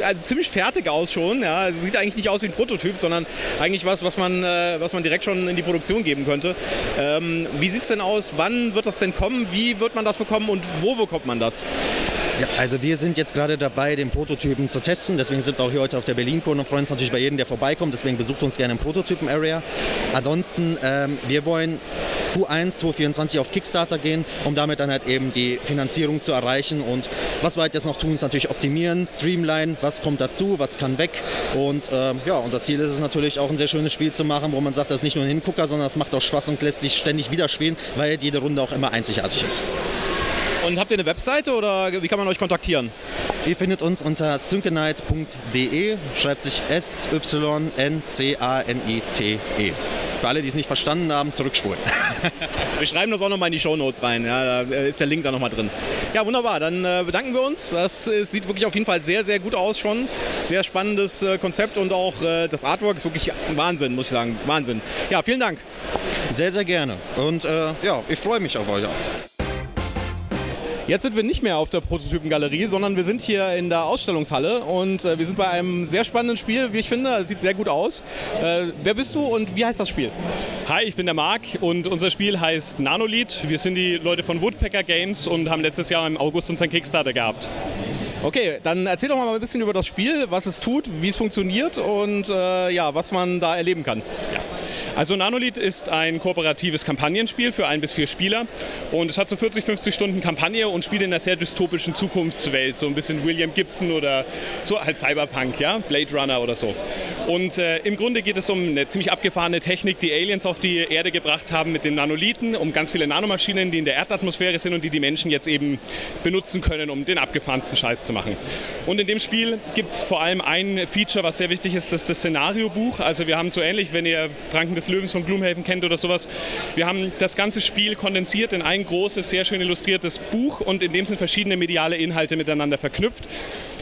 also ziemlich fertig aus schon. Ja. Also sieht eigentlich nicht aus wie ein Prototyp, sondern eigentlich was, was man, äh, was man direkt schon in die Produktion geben könnte. Ähm, wie sieht es denn aus? Wann wird das denn kommen? Wie wird man das bekommen und wo bekommt man das? Ja, also wir sind jetzt gerade dabei, den Prototypen zu testen. Deswegen sind wir auch hier heute auf der Berlin-Con und freuen uns natürlich bei jedem, der vorbeikommt. Deswegen besucht uns gerne im Prototypen-Area. Ansonsten, ähm, wir wollen Q1 2024 auf Kickstarter gehen, um damit dann halt eben die Finanzierung zu erreichen. Und was wir halt jetzt noch tun, ist natürlich optimieren, streamline, was kommt dazu, was kann weg. Und äh, ja, unser Ziel ist es natürlich auch ein sehr schönes Spiel zu machen, wo man sagt, das ist nicht nur ein Hingucker, sondern es macht auch Spaß und lässt sich ständig wieder spielen, weil jede Runde auch immer einzigartig ist. Und habt ihr eine Webseite oder wie kann man euch kontaktieren? Ihr findet uns unter syncanite.de, schreibt sich S-Y-N-C-A-N-I-T-E. Für alle, die es nicht verstanden haben, zurückspulen. wir schreiben das auch nochmal in die Shownotes rein. Ja, da ist der Link da nochmal drin. Ja, wunderbar. Dann äh, bedanken wir uns. Das äh, sieht wirklich auf jeden Fall sehr, sehr gut aus schon. Sehr spannendes äh, Konzept und auch äh, das Artwork ist wirklich Wahnsinn, muss ich sagen. Wahnsinn. Ja, vielen Dank. Sehr, sehr gerne. Und äh, ja, ich freue mich auf euch auch. Jetzt sind wir nicht mehr auf der Prototypengalerie, sondern wir sind hier in der Ausstellungshalle und äh, wir sind bei einem sehr spannenden Spiel, wie ich finde. Es sieht sehr gut aus. Äh, wer bist du und wie heißt das Spiel? Hi, ich bin der Marc und unser Spiel heißt Nanolith. Wir sind die Leute von Woodpecker Games und haben letztes Jahr im August unseren Kickstarter gehabt. Okay, dann erzähl doch mal ein bisschen über das Spiel, was es tut, wie es funktioniert und äh, ja, was man da erleben kann. Ja. Also Nanolith ist ein kooperatives Kampagnenspiel für ein bis vier Spieler und es hat so 40, 50 Stunden Kampagne und spielt in einer sehr dystopischen Zukunftswelt, so ein bisschen William Gibson oder so halt Cyberpunk, ja, Blade Runner oder so. Und äh, im Grunde geht es um eine ziemlich abgefahrene Technik, die Aliens auf die Erde gebracht haben mit den Nanolithen, um ganz viele Nanomaschinen, die in der Erdatmosphäre sind und die die Menschen jetzt eben benutzen können, um den abgefahrensten Scheiß zu machen. Und in dem Spiel gibt es vor allem ein Feature, was sehr wichtig ist, das ist das Szenariobuch. Also wir haben so ähnlich, wenn ihr Pranken des Löwens von Gloomhaven kennt oder sowas, wir haben das ganze Spiel kondensiert in ein großes, sehr schön illustriertes Buch und in dem sind verschiedene mediale Inhalte miteinander verknüpft.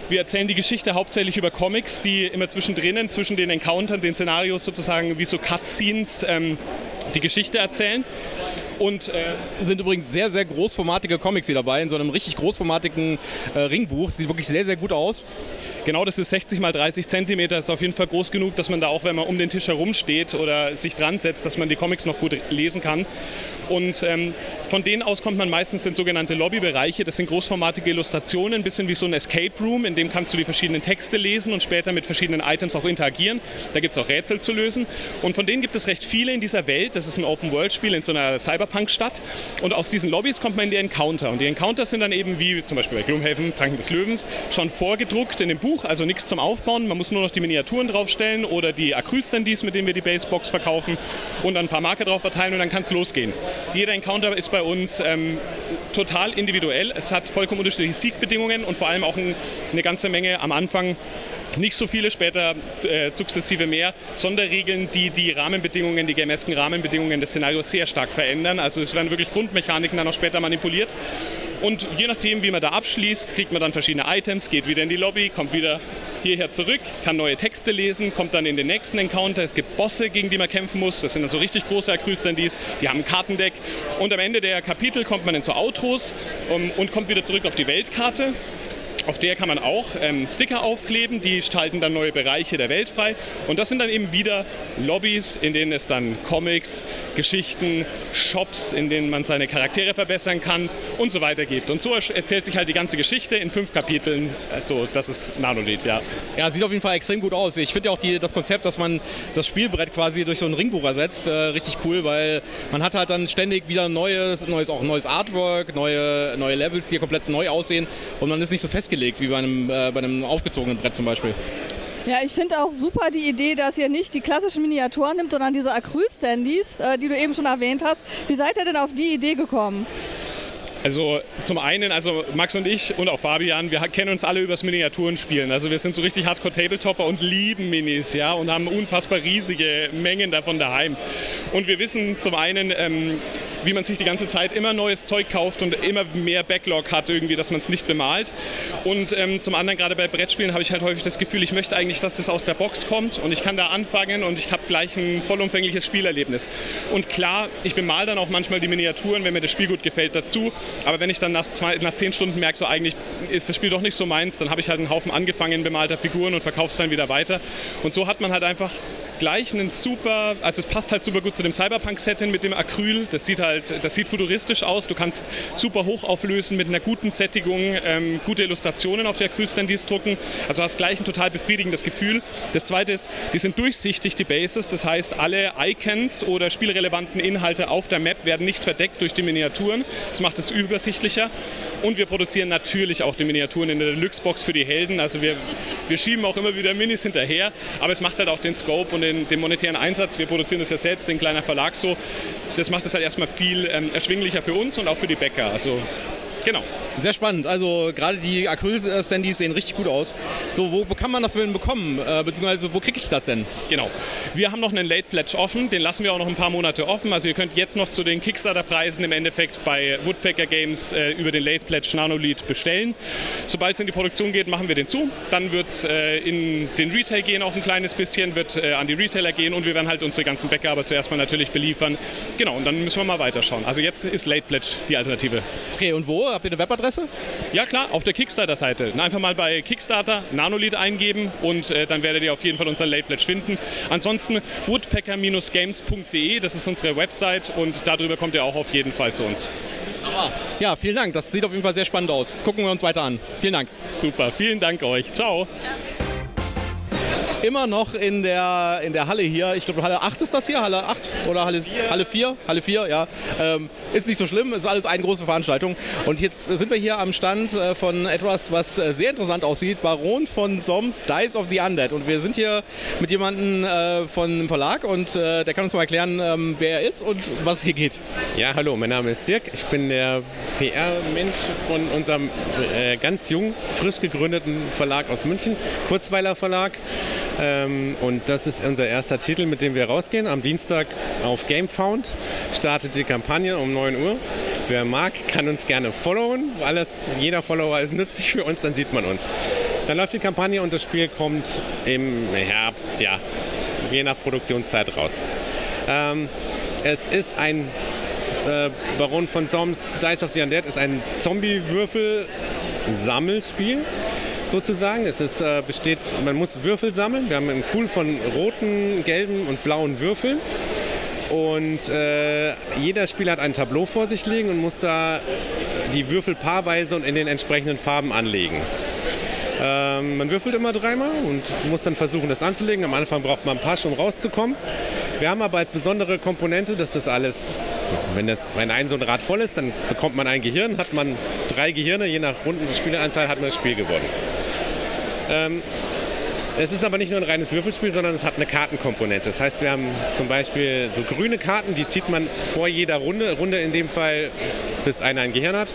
Wir erzählen die Geschichte hauptsächlich über Comics, die immer zwischendrin, zwischen den Encountern, den Szenarios sozusagen wie so Cutscenes ähm, die Geschichte erzählen. Und äh, sind übrigens sehr, sehr großformatige Comics hier dabei, in so einem richtig großformatigen äh, Ringbuch. Sieht wirklich sehr, sehr gut aus. Genau, das ist 60 mal 30 Zentimeter, ist auf jeden Fall groß genug, dass man da auch, wenn man um den Tisch herum steht oder sich dran setzt, dass man die Comics noch gut lesen kann. Und ähm, von denen aus kommt man meistens in sogenannte Lobbybereiche. Das sind großformatige Illustrationen, ein bisschen wie so ein Escape Room, in dem kannst du die verschiedenen Texte lesen und später mit verschiedenen Items auch interagieren. Da gibt es auch Rätsel zu lösen. Und von denen gibt es recht viele in dieser Welt. Das ist ein Open-World-Spiel in so einer Cyberpunk-Stadt. Und aus diesen Lobbys kommt man in die Encounter. Und die Encounters sind dann eben wie zum Beispiel bei Gloomhaven, Kranken des Löwens, schon vorgedruckt in dem Buch, also nichts zum Aufbauen. Man muss nur noch die Miniaturen draufstellen oder die Acrylstandies, mit denen wir die Basebox verkaufen und dann ein paar Marker drauf verteilen und dann kann es losgehen. Jeder Encounter ist bei uns ähm, total individuell. Es hat vollkommen unterschiedliche Siegbedingungen und vor allem auch ein, eine ganze Menge am Anfang nicht so viele, später äh, sukzessive mehr Sonderregeln, die die Rahmenbedingungen, die gamesken Rahmenbedingungen des Szenarios sehr stark verändern. Also es werden wirklich Grundmechaniken dann auch später manipuliert. Und je nachdem, wie man da abschließt, kriegt man dann verschiedene Items, geht wieder in die Lobby, kommt wieder hierher zurück, kann neue Texte lesen, kommt dann in den nächsten Encounter. Es gibt Bosse, gegen die man kämpfen muss. Das sind dann so richtig große Acrylstandies, die haben ein Kartendeck. Und am Ende der Kapitel kommt man in so Outros um, und kommt wieder zurück auf die Weltkarte. Auf der kann man auch ähm, Sticker aufkleben, die schalten dann neue Bereiche der Welt frei. Und das sind dann eben wieder Lobbys, in denen es dann Comics, Geschichten, Shops, in denen man seine Charaktere verbessern kann und so weiter gibt. Und so erzählt sich halt die ganze Geschichte in fünf Kapiteln. Also das ist Nanolith, ja. Ja, sieht auf jeden Fall extrem gut aus. Ich finde ja auch die, das Konzept, dass man das Spielbrett quasi durch so ein Ringbuch ersetzt, äh, richtig cool, weil man hat halt dann ständig wieder neues, neues, auch neues Artwork, neue, neue Levels, die komplett neu aussehen und man ist nicht so festgelegt wie bei einem, äh, bei einem aufgezogenen Brett zum Beispiel. Ja, ich finde auch super die Idee, dass ihr nicht die klassischen Miniaturen nimmt, sondern diese Acryl-Standys, äh, die du eben schon erwähnt hast. Wie seid ihr denn auf die Idee gekommen? Also zum einen, also Max und ich und auch Fabian, wir kennen uns alle übers Miniaturenspielen. Also wir sind so richtig Hardcore-Tabletopper und lieben Minis, ja, und haben unfassbar riesige Mengen davon daheim. Und wir wissen zum einen, ähm, wie man sich die ganze Zeit immer neues Zeug kauft und immer mehr Backlog hat irgendwie, dass man es nicht bemalt. Und ähm, zum anderen, gerade bei Brettspielen, habe ich halt häufig das Gefühl, ich möchte eigentlich, dass das aus der Box kommt und ich kann da anfangen und ich habe gleich ein vollumfängliches Spielerlebnis. Und klar, ich bemal dann auch manchmal die Miniaturen, wenn mir das Spiel gut gefällt, dazu. Aber wenn ich dann nach, zwei, nach zehn Stunden merke, so eigentlich ist das Spiel doch nicht so meins, dann habe ich halt einen Haufen angefangen bemalter Figuren und verkaufe es dann wieder weiter. Und so hat man halt einfach gleich einen super, also es passt halt super gut zu dem Cyberpunk-Setting mit dem Acryl. Das sieht halt, das sieht futuristisch aus. Du kannst super hoch auflösen mit einer guten Sättigung, ähm, gute Illustrationen auf der Acryl-Standees drucken. Also hast gleich ein total befriedigendes Gefühl. Das zweite ist, die sind durchsichtig, die Bases. Das heißt, alle Icons oder spielrelevanten Inhalte auf der Map werden nicht verdeckt durch die Miniaturen. Das macht es übersichtlicher. Und wir produzieren natürlich auch die Miniaturen in der Deluxe-Box für die Helden. Also wir, wir schieben auch immer wieder Minis hinterher, aber es macht halt auch den Scope und den, den monetären Einsatz. Wir produzieren das ja selbst, ein kleiner Verlag so. Das macht es halt erstmal viel ähm, erschwinglicher für uns und auch für die Bäcker. Also genau. Sehr spannend. Also gerade die Acryl-Standys sehen richtig gut aus. So, wo kann man das denn bekommen? Äh, beziehungsweise wo kriege ich das denn? Genau. Wir haben noch einen Late Pledge offen. Den lassen wir auch noch ein paar Monate offen. Also ihr könnt jetzt noch zu den Kickstarter-Preisen im Endeffekt bei Woodpecker Games äh, über den Late Pledge Nanolith bestellen. Sobald es in die Produktion geht, machen wir den zu. Dann wird es äh, in den Retail gehen auch ein kleines bisschen, wird äh, an die Retailer gehen und wir werden halt unsere ganzen Bäcker aber zuerst mal natürlich beliefern. Genau, und dann müssen wir mal weiterschauen. Also jetzt ist Late Pledge die Alternative. Okay, und wo? Habt ihr eine Webadresse? Ja klar, auf der Kickstarter-Seite. Einfach mal bei Kickstarter Nanolith eingeben und äh, dann werdet ihr auf jeden Fall unser Late Pledge finden. Ansonsten woodpecker-games.de, das ist unsere Website und darüber kommt ihr auch auf jeden Fall zu uns. Ja, vielen Dank. Das sieht auf jeden Fall sehr spannend aus. Gucken wir uns weiter an. Vielen Dank. Super, vielen Dank euch. Ciao. Immer noch in der, in der Halle hier. Ich glaube, Halle 8 ist das hier, Halle 8 oder Halle 4? Halle 4, Halle 4 ja. Ähm, ist nicht so schlimm, ist alles eine große Veranstaltung. Und jetzt sind wir hier am Stand äh, von etwas, was äh, sehr interessant aussieht. Baron von Soms Dice of the Undead. Und wir sind hier mit jemandem äh, von einem Verlag und äh, der kann uns mal erklären, ähm, wer er ist und was es hier geht. Ja, hallo, mein Name ist Dirk. Ich bin der PR-Mensch von unserem äh, ganz jung, frisch gegründeten Verlag aus München, Kurzweiler Verlag. Ähm, und das ist unser erster Titel, mit dem wir rausgehen. Am Dienstag auf GameFound startet die Kampagne um 9 Uhr. Wer mag, kann uns gerne followen. Alles, jeder Follower ist nützlich für uns, dann sieht man uns. Dann läuft die Kampagne und das Spiel kommt im Herbst, ja, je nach Produktionszeit raus. Ähm, es ist ein Äh, Baron von Soms Dice of the Undead ist ein Zombie-Würfel-Sammelspiel sozusagen. Es ist, äh, besteht, man muss Würfel sammeln. Wir haben einen Pool von roten, gelben und blauen Würfeln. Und äh, jeder Spieler hat ein Tableau vor sich liegen und muss da die Würfel paarweise und in den entsprechenden Farben anlegen. Ähm, man würfelt immer dreimal und muss dann versuchen, das anzulegen. Am Anfang braucht man ein Pasch, um rauszukommen. Wir haben aber als besondere Komponente, dass das alles, wenn, das, wenn ein so ein Rad voll ist, dann bekommt man ein Gehirn. Hat man drei Gehirne, je nach Rundenspielanzahl hat man das Spiel gewonnen. Ähm, es ist aber nicht nur ein reines Würfelspiel, sondern es hat eine Kartenkomponente. Das heißt, wir haben zum Beispiel so grüne Karten, die zieht man vor jeder Runde, Runde in dem Fall, bis einer ein Gehirn hat.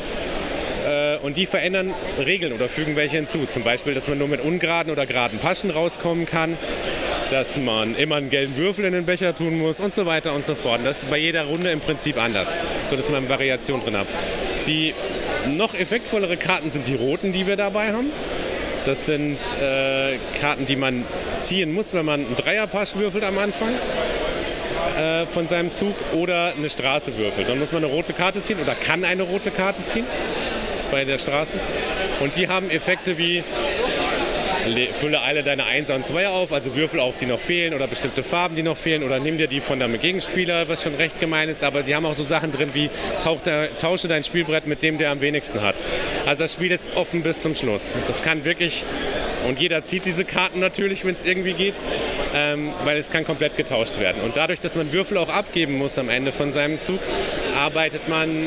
Äh, und die verändern Regeln oder fügen welche hinzu. Zum Beispiel, dass man nur mit ungeraden oder geraden Paschen rauskommen kann, dass man immer einen gelben Würfel in den Becher tun muss und so weiter und so fort. Das ist bei jeder Runde im Prinzip anders, sodass man Variation drin hat. Die noch effektvollere Karten sind die roten, die wir dabei haben. Das sind äh, Karten, die man ziehen muss, wenn man einen Dreierpasch würfelt am Anfang äh, von seinem Zug oder eine Straße würfelt. Dann muss man eine rote Karte ziehen oder kann eine rote Karte ziehen bei der Straße. Und die haben Effekte wie fülle alle deine Einser und Zweier auf, also Würfel auf, die noch fehlen oder bestimmte Farben, die noch fehlen oder nimm dir die von deinem Gegenspieler, was schon recht gemein ist, aber sie haben auch so Sachen drin wie tausche dein Spielbrett mit dem, der am wenigsten hat. Also das Spiel ist offen bis zum Schluss. Das kann wirklich, und jeder zieht diese Karten natürlich, wenn es irgendwie geht, ähm, weil es kann komplett getauscht werden. Und dadurch, dass man Würfel auch abgeben muss am Ende von seinem Zug, arbeitet man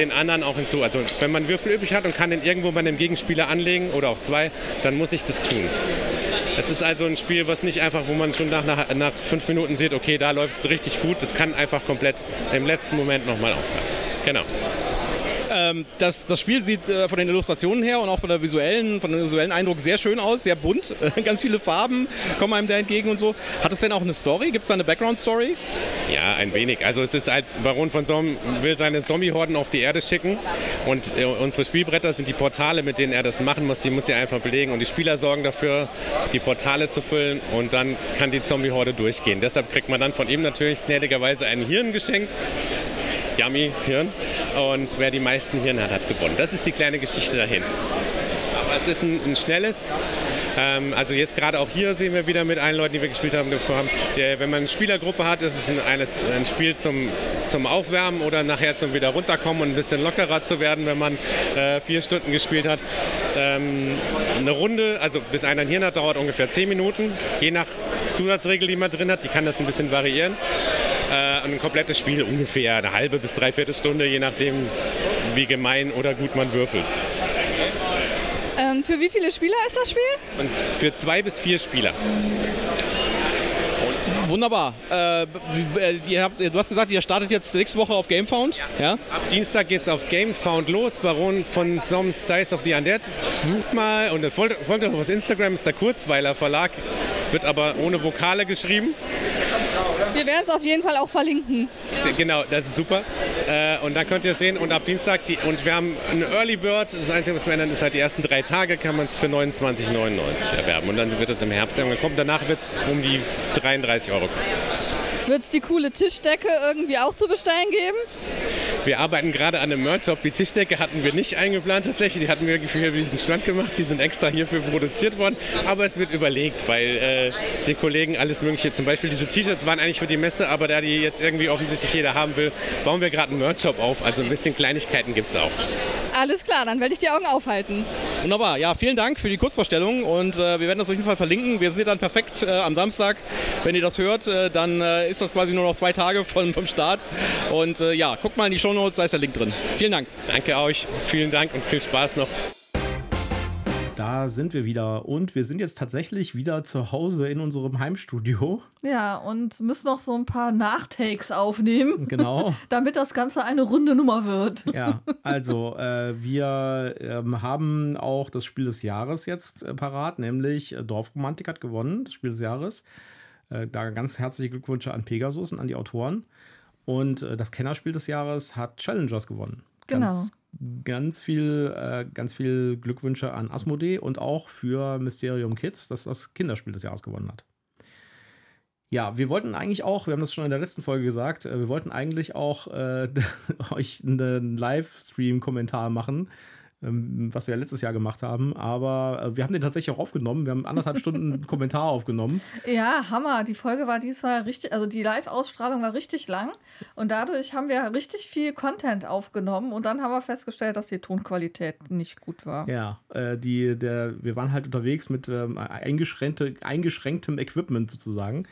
den anderen auch hinzu. Also wenn man Würfel übrig hat und kann den irgendwo bei einem Gegenspieler anlegen oder auch zwei, dann muss ich das tun. Es ist also ein Spiel, was nicht einfach, wo man schon nach, nach, nach fünf Minuten sieht, okay, da läuft es richtig gut. Das kann einfach komplett im letzten Moment nochmal aufhören. Genau. Ähm, das, das Spiel sieht äh, von den Illustrationen her und auch von der visuellen, von dem visuellen Eindruck sehr schön aus, sehr bunt, ganz viele Farben kommen einem da entgegen und so. Hat es denn auch eine Story? Gibt es da eine Background-Story? Ja, ein wenig. Also es ist halt, Baron von Somm will seine Zombie-Horden auf die Erde schicken und äh, unsere Spielbretter sind die Portale, mit denen er das machen muss. Die muss er einfach belegen und die Spieler sorgen dafür, die Portale zu füllen und dann kann die Zombie-Horde durchgehen. Deshalb kriegt man dann von ihm natürlich gnädigerweise ein Hirn geschenkt Yummy Hirn. Und wer die meisten Hirne hat, hat gewonnen. Das ist die kleine Geschichte dahinter. Aber es ist ein, ein schnelles, ähm, also jetzt gerade auch hier sehen wir wieder mit allen Leuten, die wir gespielt haben, wenn man eine Spielergruppe hat, ist es ein, ein Spiel zum, zum Aufwärmen oder nachher zum wieder runterkommen und ein bisschen lockerer zu werden, wenn man äh, vier Stunden gespielt hat. Ähm, eine Runde, also bis einer ein Hirn hat, dauert ungefähr zehn Minuten, je nach Zusatzregel, die man drin hat. Die kann das ein bisschen variieren. Äh, ein komplettes Spiel ungefähr eine halbe bis dreiviertel Stunde, je nachdem, wie gemein oder gut man würfelt. Ähm, für wie viele Spieler ist das Spiel? Und für zwei bis vier Spieler. Wunderbar. Äh, habt, du hast gesagt, ihr startet jetzt nächste Woche auf GameFound. Ja. ja? Ab Dienstag geht es auf GameFound los. Baron von Soms Dice of the Undead. Sucht mal und folgt, folgt auch auf Instagram, ist der Kurzweiler Verlag. Wird aber ohne Vokale geschrieben. Wir werden es auf jeden Fall auch verlinken. Genau, das ist super. Äh, und dann könnt ihr es sehen. Und ab Dienstag, die, und wir haben einen Early Bird. Das Einzige, was wir ändern, ist halt die ersten drei Tage kann man es für 29,99 erwerben. Und dann wird es im Herbst kommen. Danach wird es um die 33 Euro kosten. Wird es die coole Tischdecke irgendwie auch zu bestellen geben? Wir arbeiten gerade an einem Merch-Shop. Die Tischdecke hatten wir nicht eingeplant tatsächlich. Die hatten wir für diesen Stand gemacht. Die sind extra hierfür produziert worden. Aber es wird überlegt, weil äh, die Kollegen alles Mögliche, zum Beispiel diese T-Shirts waren eigentlich für die Messe, aber da die jetzt irgendwie offensichtlich jeder haben will, bauen wir gerade einen Merch-Shop auf. Also ein bisschen Kleinigkeiten gibt es auch. Alles klar, dann werde ich die Augen aufhalten. Wunderbar. Ja, vielen Dank für die Kurzvorstellung und äh, wir werden das auf jeden Fall verlinken. Wir sind dann perfekt äh, am Samstag. Wenn ihr das hört, äh, dann äh, ist das quasi nur noch zwei Tage von, vom Start. Und äh, ja, guckt mal in die Shownotes, da ist der Link drin. Vielen Dank. Danke euch, vielen Dank und viel Spaß noch. Da sind wir wieder und wir sind jetzt tatsächlich wieder zu Hause in unserem Heimstudio. Ja, und müssen noch so ein paar Nachtakes aufnehmen. Genau. damit das Ganze eine runde Nummer wird. Ja, also äh, wir ähm, haben auch das Spiel des Jahres jetzt äh, parat, nämlich äh, Dorfromantik hat gewonnen, das Spiel des Jahres. Äh, da ganz herzliche Glückwünsche an Pegasus und an die Autoren. Und äh, das Kennerspiel des Jahres hat Challengers gewonnen. Genau. Ganz, ganz viel, äh, ganz viel Glückwünsche an Asmodee und auch für Mysterium Kids, das das Kinderspiel des Jahres gewonnen hat. Ja, wir wollten eigentlich auch, wir haben das schon in der letzten Folge gesagt, äh, wir wollten eigentlich auch äh, euch einen Livestream-Kommentar machen, was wir ja letztes Jahr gemacht haben. Aber äh, wir haben den tatsächlich auch aufgenommen. Wir haben anderthalb Stunden einen Kommentar aufgenommen. Ja, Hammer. Die Folge war diesmal richtig, also die Live-Ausstrahlung war richtig lang und dadurch haben wir richtig viel Content aufgenommen und dann haben wir festgestellt, dass die Tonqualität nicht gut war. Ja, äh, die, der, wir waren halt unterwegs mit ähm, eingeschränkte, eingeschränktem Equipment sozusagen.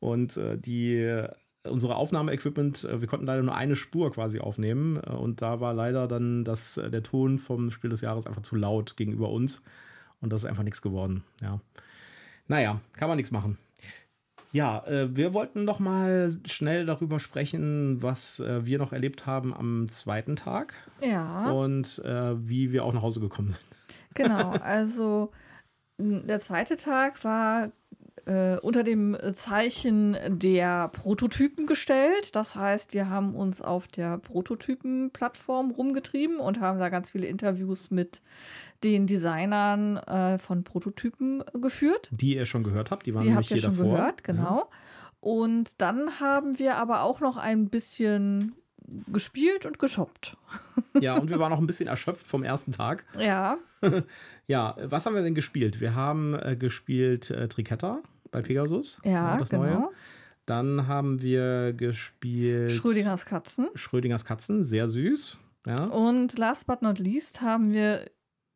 Und äh, die unsere Aufnahmeequipment, äh, wir konnten leider nur eine Spur quasi aufnehmen äh, und da war leider dann das, äh, der Ton vom Spiel des Jahres einfach zu laut gegenüber uns und das ist einfach nichts geworden. Ja. Naja, kann man nichts machen. Ja, wir wollten noch mal schnell darüber sprechen, was wir noch erlebt haben am zweiten Tag. Ja. Und wie wir auch nach Hause gekommen sind. Genau, also der zweite Tag war äh, unter dem Zeichen der Prototypen gestellt. Das heißt, wir haben uns auf der Prototypen-Plattform rumgetrieben und haben da ganz viele Interviews mit den Designern äh, von Prototypen geführt. Die ihr schon gehört habt, die waren die nämlich habt ihr hier schon davor. gehört, genau. Ja. Und dann haben wir aber auch noch ein bisschen gespielt und geshoppt. Ja, und wir waren auch ein bisschen erschöpft vom ersten Tag. Ja. ja, was haben wir denn gespielt? Wir haben äh, gespielt äh, Triketta bei Pegasus. Ja, das genau. Neue. Dann haben wir gespielt Schrödingers Katzen. Schrödingers Katzen, sehr süß. Ja. Und last but not least haben wir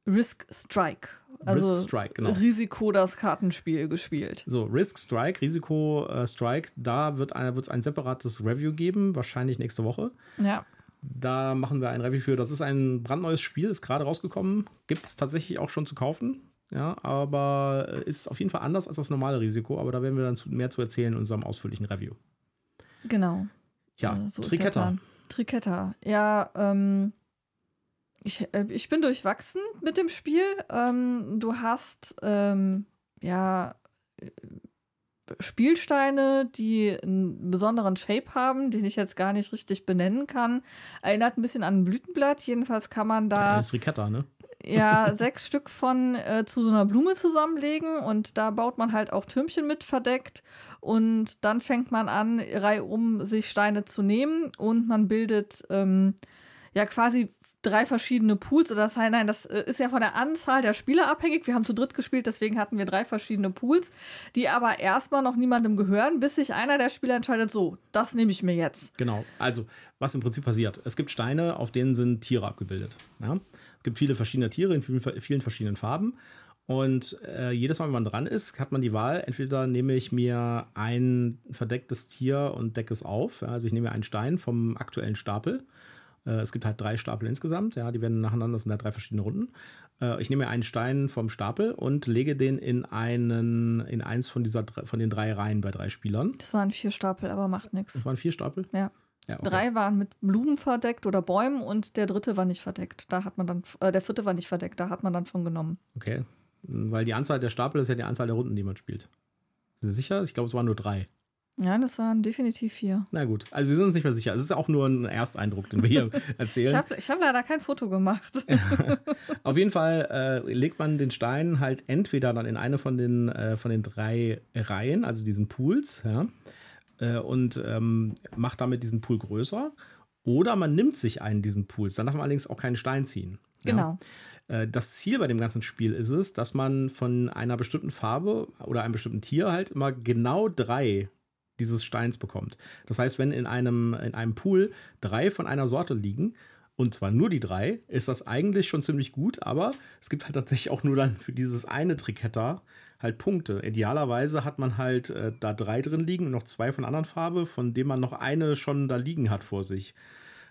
Risk Strike. Also Risk Strike, genau. Risiko das Kartenspiel gespielt. So, Risk Strike, Risiko äh, Strike, da wird es ein separates Review geben, wahrscheinlich nächste Woche. Ja. Da machen wir ein Review für. Das ist ein brandneues Spiel, ist gerade rausgekommen. Gibt es tatsächlich auch schon zu kaufen. Ja, aber ist auf jeden Fall anders als das normale Risiko. Aber da werden wir dann mehr zu erzählen in unserem ausführlichen Review. Genau. Ja, Äh, so Triketta. Triketta. Ja, ähm, ich, äh, ich bin durchwachsen mit dem Spiel. Ähm, du hast ähm, ja äh, Spielsteine, die einen besonderen Shape haben, den ich jetzt gar nicht richtig benennen kann. Erinnert ein bisschen an ein Blütenblatt. Jedenfalls kann man da Das ist Riketta, ne? Ja sechs Stück von äh, zu so einer Blume zusammenlegen und da baut man halt auch Türmchen mit verdeckt und dann fängt man an, reihum sich Steine zu nehmen und man bildet ähm, ja quasi drei verschiedene Pools oder das heißt, nein, das äh, ist ja von der Anzahl der Spieler abhängig. Wir haben zu dritt gespielt, deswegen hatten wir drei verschiedene Pools, die aber erstmal noch niemandem gehören, bis sich einer der Spieler entscheidet, so, das nehme ich mir jetzt. Genau. Also, was im Prinzip passiert. Es gibt Steine, auf denen sind Tiere abgebildet. Ja? Es gibt viele verschiedene Tiere in vielen, vielen verschiedenen Farben. Und äh, jedes Mal, wenn man dran ist, hat man die Wahl, entweder nehme ich mir ein verdecktes Tier und decke es auf. Ja? Also ich nehme mir einen Stein vom aktuellen Stapel. Äh, es gibt halt drei Stapel insgesamt, ja, die werden nacheinander, das sind halt drei verschiedene Runden. Äh, ich nehme mir einen Stein vom Stapel und lege den in einen, in eins von dieser von den drei Reihen bei drei Spielern. Das waren vier Stapel, aber macht nichts. Das waren vier Stapel? Ja. Ja, okay. Drei waren mit Blumen verdeckt oder Bäumen und der dritte war nicht verdeckt. Da hat man dann, äh, der vierte war nicht verdeckt, da hat man dann von genommen. Okay. Weil die Anzahl der Stapel ist ja die Anzahl der Runden, die man spielt. Sind Sie sicher? Ich glaube, es waren nur drei. Ja, das waren definitiv vier. Na gut. Also wir sind uns nicht mehr sicher. Es ist auch nur ein Ersteindruck, den wir hier erzählen. Ich habe hab leider kein Foto gemacht. Auf jeden Fall äh, legt man den Stein halt entweder dann in eine von den, äh, von den drei Reihen, also diesen Pools, ja, äh, und ähm, macht damit diesen Pool größer. Oder man nimmt sich einen diesen Pools. Dann darf man allerdings auch keinen Stein ziehen. Ja? Genau. Äh, Das Ziel bei dem ganzen Spiel ist es, dass man von einer bestimmten Farbe oder einem bestimmten Tier halt immer genau drei dieses Steins bekommt. Das heißt, wenn in einem, in einem Pool drei von einer Sorte liegen, und zwar nur die drei, ist das eigentlich schon ziemlich gut, aber es gibt halt tatsächlich auch nur dann für dieses eine Triketta halt Punkte. Idealerweise hat man halt äh, da drei drin liegen und noch zwei von anderen Farbe, von denen man noch eine schon da liegen hat vor sich.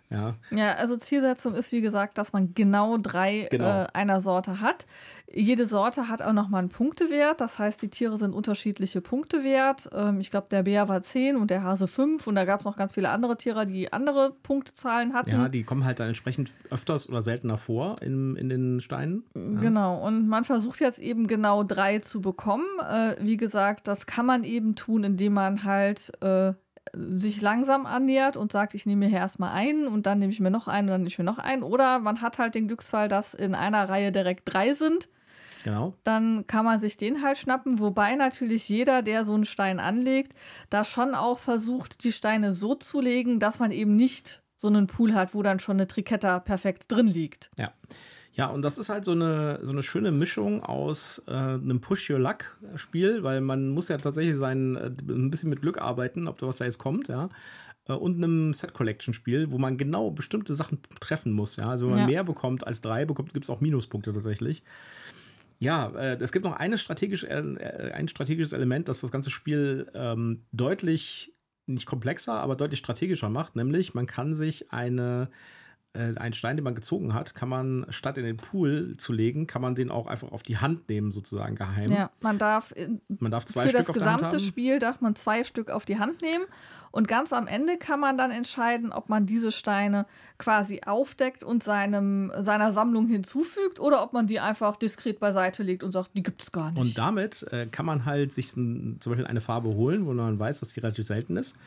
Ja, Ja, also Zielsetzung ist, wie gesagt, dass man genau drei Genau. äh, einer Sorte hat. Jede Sorte hat auch nochmal einen Punktewert. Das heißt, die Tiere sind unterschiedliche Punktewert. Ähm, ich glaube, der Bär war 10 und der Hase 5. Und da gab es noch ganz viele andere Tiere, die andere Punktezahlen hatten. ja, die kommen halt dann entsprechend öfters oder seltener vor in, in den Steinen. Ja. Genau, und man versucht jetzt eben genau drei zu bekommen. Äh, wie gesagt, das kann man eben tun, indem man halt äh, sich langsam annähert und sagt, ich nehme mir hier erstmal einen und dann nehme ich mir noch einen und dann nehme ich mir noch einen. Oder man hat halt den Glücksfall, dass in einer Reihe direkt drei sind. Genau. Dann kann man sich den halt schnappen, wobei natürlich jeder, der so einen Stein anlegt, da schon auch versucht, die Steine so zu legen, dass man eben nicht so einen Pool hat, wo dann schon eine Triketta perfekt drin liegt. Ja. Ja, und das ist halt so eine, so eine schöne Mischung aus äh, einem Push-Your-Luck-Spiel, weil man muss ja tatsächlich sein, äh, ein bisschen mit Glück arbeiten, ob da was da jetzt kommt, ja. Äh, und einem Set-Collection-Spiel, wo man genau bestimmte Sachen treffen muss, ja. Also wenn man Ja. mehr bekommt als drei bekommt, gibt es auch Minuspunkte tatsächlich. Ja, äh, es gibt noch eine strategische, äh, ein strategisches Element, das das ganze Spiel ähm, deutlich, nicht komplexer, aber deutlich strategischer macht, nämlich man kann sich eine, äh, einen Stein, den man gezogen hat, kann man statt in den Pool zu legen, kann man den auch einfach auf die Hand nehmen, sozusagen geheim. Ja, man darf, in- Man darf zwei für Stück das auf der Hand gesamte. Spiel darf man zwei Stück auf die Hand nehmen und ganz am Ende kann man dann entscheiden, ob man diese Steine quasi aufdeckt und seinem, seiner Sammlung hinzufügt oder ob man die einfach diskret beiseite legt und sagt, die gibt es gar nicht. Und damit äh, kann man halt sich n- zum Beispiel eine Farbe holen, wo man weiß, dass die relativ selten ist.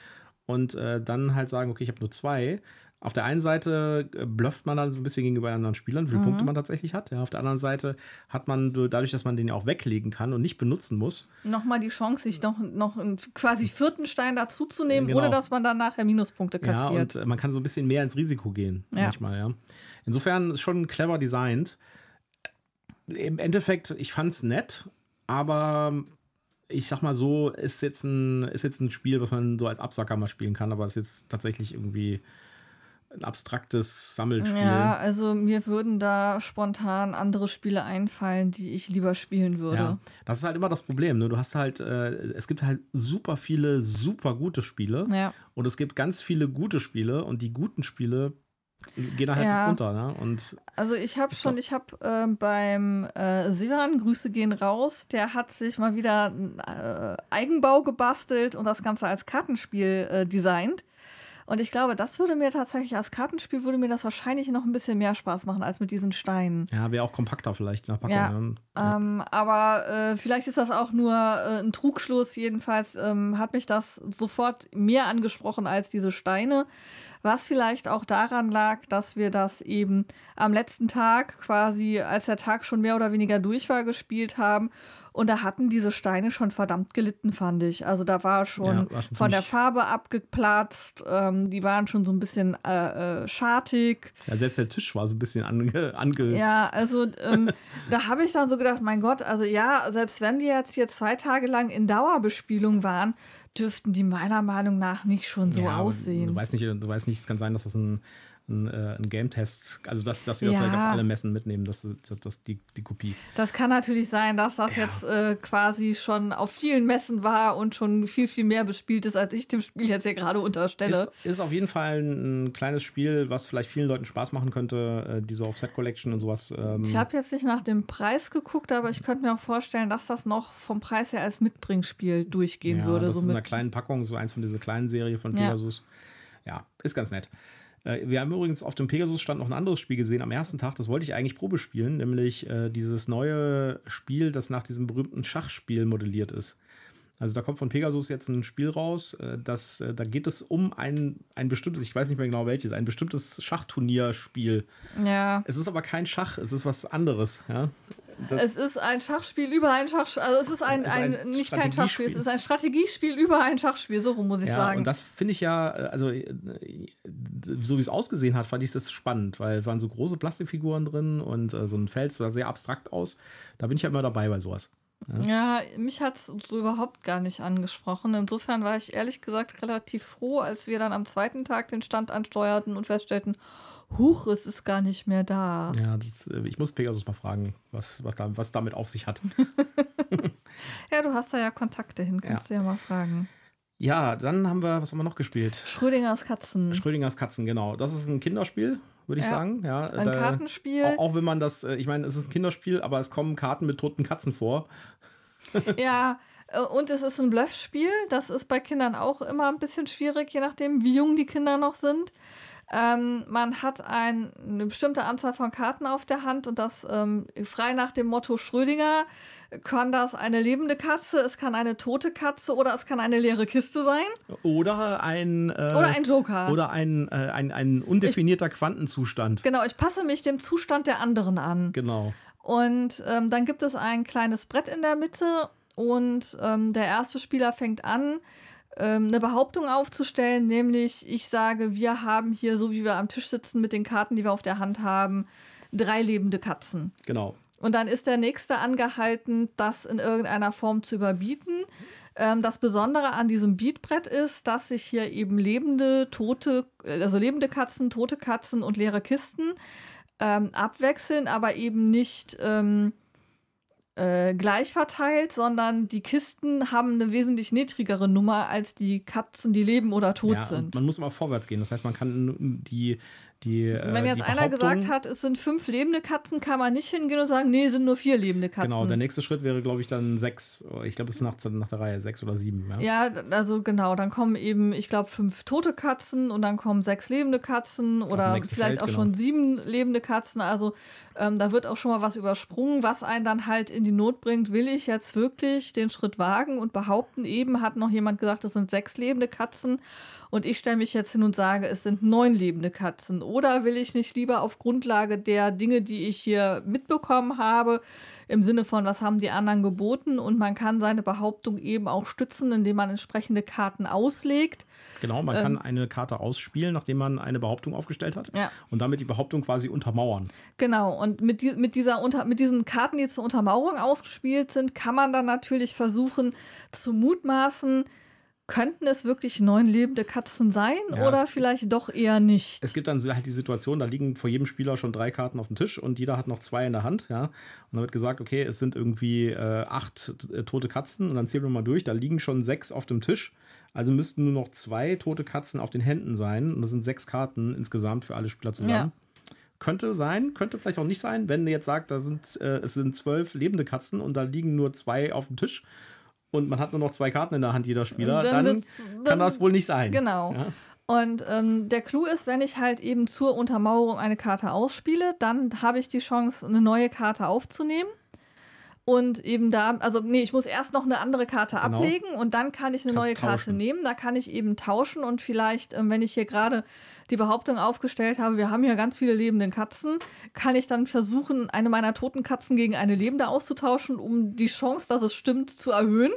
Und äh, dann halt sagen, okay, ich habe nur zwei. Auf der einen Seite äh, blufft man dann so ein bisschen gegenüber anderen Spielern, wie viele Mhm. Punkte man tatsächlich hat. Ja, auf der anderen Seite hat man du- dadurch, dass man den ja auch weglegen kann und nicht benutzen muss, Nochmal die Chance, sich noch, noch einen quasi vierten Stein dazuzunehmen, Genau. ohne dass man dann nachher Minuspunkte Ja, kassiert. und äh, man kann so ein bisschen mehr ins Risiko gehen, Ja. manchmal, ja. Insofern ist schon clever designt. Im Endeffekt, ich fand's nett, aber ich sag mal so, ist jetzt ein, ist jetzt ein Spiel, was man so als Absacker mal spielen kann, aber es ist jetzt tatsächlich irgendwie ein abstraktes Sammelspiel. Ja, also mir würden da spontan andere Spiele einfallen, die ich lieber spielen würde. Ja, das ist halt immer das Problem. Ne? Du hast halt, äh, es gibt halt super viele super gute Spiele Ja. und es gibt ganz viele gute Spiele und die guten Spiele gehen da halt Ja. unter. Ne? Und Also ich habe schon, ich habe ähm, beim äh, Sivan, Grüße gehen raus, der hat sich mal wieder äh, Eigenbau gebastelt und das Ganze als Kartenspiel äh, designt. Und ich glaube, das würde mir tatsächlich als Kartenspiel würde mir das wahrscheinlich noch ein bisschen mehr Spaß machen als mit diesen Steinen. ja, wäre auch kompakter vielleicht in der Packung. Ja, ne? ähm, aber äh, vielleicht ist das auch nur äh, ein Trugschluss. Jedenfalls ähm, hat mich das sofort mehr angesprochen als diese Steine. Was vielleicht auch daran lag, dass wir das eben am letzten Tag quasi, als der Tag schon mehr oder weniger durch war, gespielt haben. Und da hatten diese Steine schon verdammt gelitten, fand ich. Also da war schon, Ja, war schon von der Farbe abgeplatzt. Ähm, die waren schon so ein bisschen äh, äh, schartig. Ja, selbst der Tisch war so ein bisschen ange. ange Ja, also ähm, da habe ich dann so gedacht, mein Gott, also ja, selbst wenn die jetzt hier zwei Tage lang in Dauerbespielung waren, dürften die meiner Meinung nach nicht schon so Ja, aussehen. Du weißt nicht, du weißt nicht, es kann sein, dass das ein, ein, äh, ein Game-Test, also dass, dass sie das Ja. vielleicht auf alle Messen mitnehmen, das, das, das die, die Kopie. Das kann natürlich sein, dass das jetzt äh, quasi schon auf vielen Messen war und schon viel, viel mehr bespielt ist, als ich dem Spiel jetzt hier gerade unterstelle. Ist, ist auf jeden Fall ein, ein kleines Spiel, was vielleicht vielen Leuten Spaß machen könnte, äh, die so auf Set Collection und sowas. Ähm, Ich habe jetzt nicht nach dem Preis geguckt, aber ich könnte mir auch vorstellen, dass das noch vom Preis her als Mitbringspiel durchgehen ja, würde. Das so ist in einer kleinen Packung, so eins von dieser kleinen Serie von Ja. Pegasus. Ja, ist ganz nett. Äh, Wir haben übrigens auf dem Pegasus-Stand noch ein anderes Spiel gesehen am ersten Tag. Das wollte ich eigentlich Probe spielen, nämlich äh, dieses neue Spiel, das nach diesem berühmten Schachspiel modelliert ist. Also da kommt von Pegasus jetzt ein Spiel raus, äh, das, äh, da geht es um ein, ein bestimmtes, ich weiß nicht mehr genau welches, ein bestimmtes Schachturnierspiel. Ja. Es ist aber kein Schach, es ist was anderes. Ja? Es ist ein Schachspiel über ein Schachspiel. Also es ist ein, Es ist ein, ein nicht kein Schachspiel, es Strategiespiel. ist ein Strategiespiel über ein Schachspiel, so rum muss ich ja, sagen. und das finde ich ja, äh, also äh, so wie es ausgesehen hat, fand ich das spannend, weil es waren so große Plastikfiguren drin und äh, so ein Feld sah sehr abstrakt aus. Da bin ich ja immer dabei bei sowas. ja, mich hat es so überhaupt gar nicht angesprochen. Insofern war ich ehrlich gesagt relativ froh, als wir dann am zweiten Tag den Stand ansteuerten und feststellten, Huch, es ist gar nicht mehr da. Ja, das, äh, ich muss Pegasus mal fragen, was, was, da, was damit auf sich hat. Ja, du hast da ja Kontakte hin, kannst du ja mal fragen. Ja, dann haben wir, was haben wir noch gespielt? Schrödingers Katzen. Schrödingers Katzen, genau. Das ist ein Kinderspiel, würde ich Ja. sagen. Ja, Ein Kartenspiel. Auch, auch wenn man das, äh, ich meine, es ist ein Kinderspiel, aber es kommen Karten mit toten Katzen vor. Ja, äh, und es ist ein Bluffspiel. Das ist bei Kindern auch immer ein bisschen schwierig, je nachdem, wie jung die Kinder noch sind. Ähm, man hat ein, eine bestimmte Anzahl von Karten auf der Hand und das ähm, frei nach dem Motto Schrödinger kann das eine lebende Katze, es kann eine tote Katze oder es kann eine leere Kiste sein. Oder ein. Äh, Oder ein Joker. Oder ein, äh, ein, ein undefinierter Quantenzustand. Genau, ich passe mich dem Zustand der anderen an. Genau. Und ähm, dann gibt es ein kleines Brett in der Mitte und ähm, der erste Spieler fängt an, ähm, eine Behauptung aufzustellen, nämlich ich sage, wir haben hier, so wie wir am Tisch sitzen mit den Karten, die wir auf der Hand haben, drei lebende Katzen. Genau. Und dann ist der Nächste angehalten, das in irgendeiner Form zu überbieten. Ähm, das Besondere an diesem Beatbrett ist, dass sich hier eben lebende, tote, also lebende Katzen, tote Katzen und leere Kisten ähm, abwechseln, aber eben nicht ähm, äh, gleich verteilt, sondern die Kisten haben eine wesentlich niedrigere Nummer als die Katzen, die leben oder tot ja, sind. Man muss immer vorwärts gehen. Das heißt, man kann die die, äh, Wenn jetzt einer gesagt hat, es sind fünf lebende Katzen, kann man nicht hingehen und sagen, nee, es sind nur vier lebende Katzen. Genau, der nächste Schritt wäre, glaube ich, dann sechs. Ich glaube, es ist nach, nach der Reihe sechs oder sieben. Ja? ja, also genau, dann kommen eben, ich glaube, fünf tote Katzen und dann kommen sechs lebende Katzen oder vielleicht Feld, auch genau. schon sieben lebende Katzen. Also ähm, da wird auch schon mal was übersprungen, was einen dann halt in die Not bringt. Will ich jetzt wirklich den Schritt wagen und behaupten, eben hat noch jemand gesagt, es sind sechs lebende Katzen und ich stelle mich jetzt hin und sage, es sind neun lebende Katzen. Oder will ich nicht lieber auf Grundlage der Dinge, die ich hier mitbekommen habe, im Sinne von, was haben die anderen geboten und man kann seine Behauptung eben auch stützen, indem man entsprechende Karten auslegt. Genau, man ähm, kann eine Karte ausspielen, nachdem man eine Behauptung aufgestellt hat ja. und damit die Behauptung quasi untermauern. Genau, und mit, die, mit, dieser unter, mit diesen Karten, die zur Untermauerung ausgespielt sind, kann man dann natürlich versuchen zu mutmaßen, könnten es wirklich neun lebende Katzen sein ja, oder vielleicht doch eher nicht? Es gibt dann halt die Situation, da liegen vor jedem Spieler schon drei Karten auf dem Tisch und jeder hat noch zwei in der Hand, ja. Und dann wird gesagt, okay, es sind irgendwie äh, acht äh, tote Katzen und dann zählen wir mal durch, da liegen schon sechs auf dem Tisch. Also müssten nur noch zwei tote Katzen auf den Händen sein. Und das sind sechs Karten insgesamt für alle Spieler zusammen. Ja. Könnte sein, könnte vielleicht auch nicht sein, wenn ihr jetzt sagt, da sind, äh, es sind zwölf lebende Katzen und da liegen nur zwei auf dem Tisch und man hat nur noch zwei Karten in der Hand, jeder Spieler, dann, dann kann dann, das wohl nicht sein. Genau. Ja? Und ähm, der Clou ist, wenn ich halt eben zur Untermauerung eine Karte ausspiele, dann habe ich die Chance, eine neue Karte aufzunehmen. Und eben da, also nee, ich muss erst noch eine andere Karte genau. ablegen und dann kann ich eine Kannst neue tauschen. Karte nehmen. Da kann ich eben tauschen und vielleicht, ähm, wenn ich hier gerade die Behauptung aufgestellt habe, wir haben hier ganz viele lebende Katzen, kann ich dann versuchen, eine meiner toten Katzen gegen eine lebende auszutauschen, um die Chance, dass es stimmt, zu erhöhen.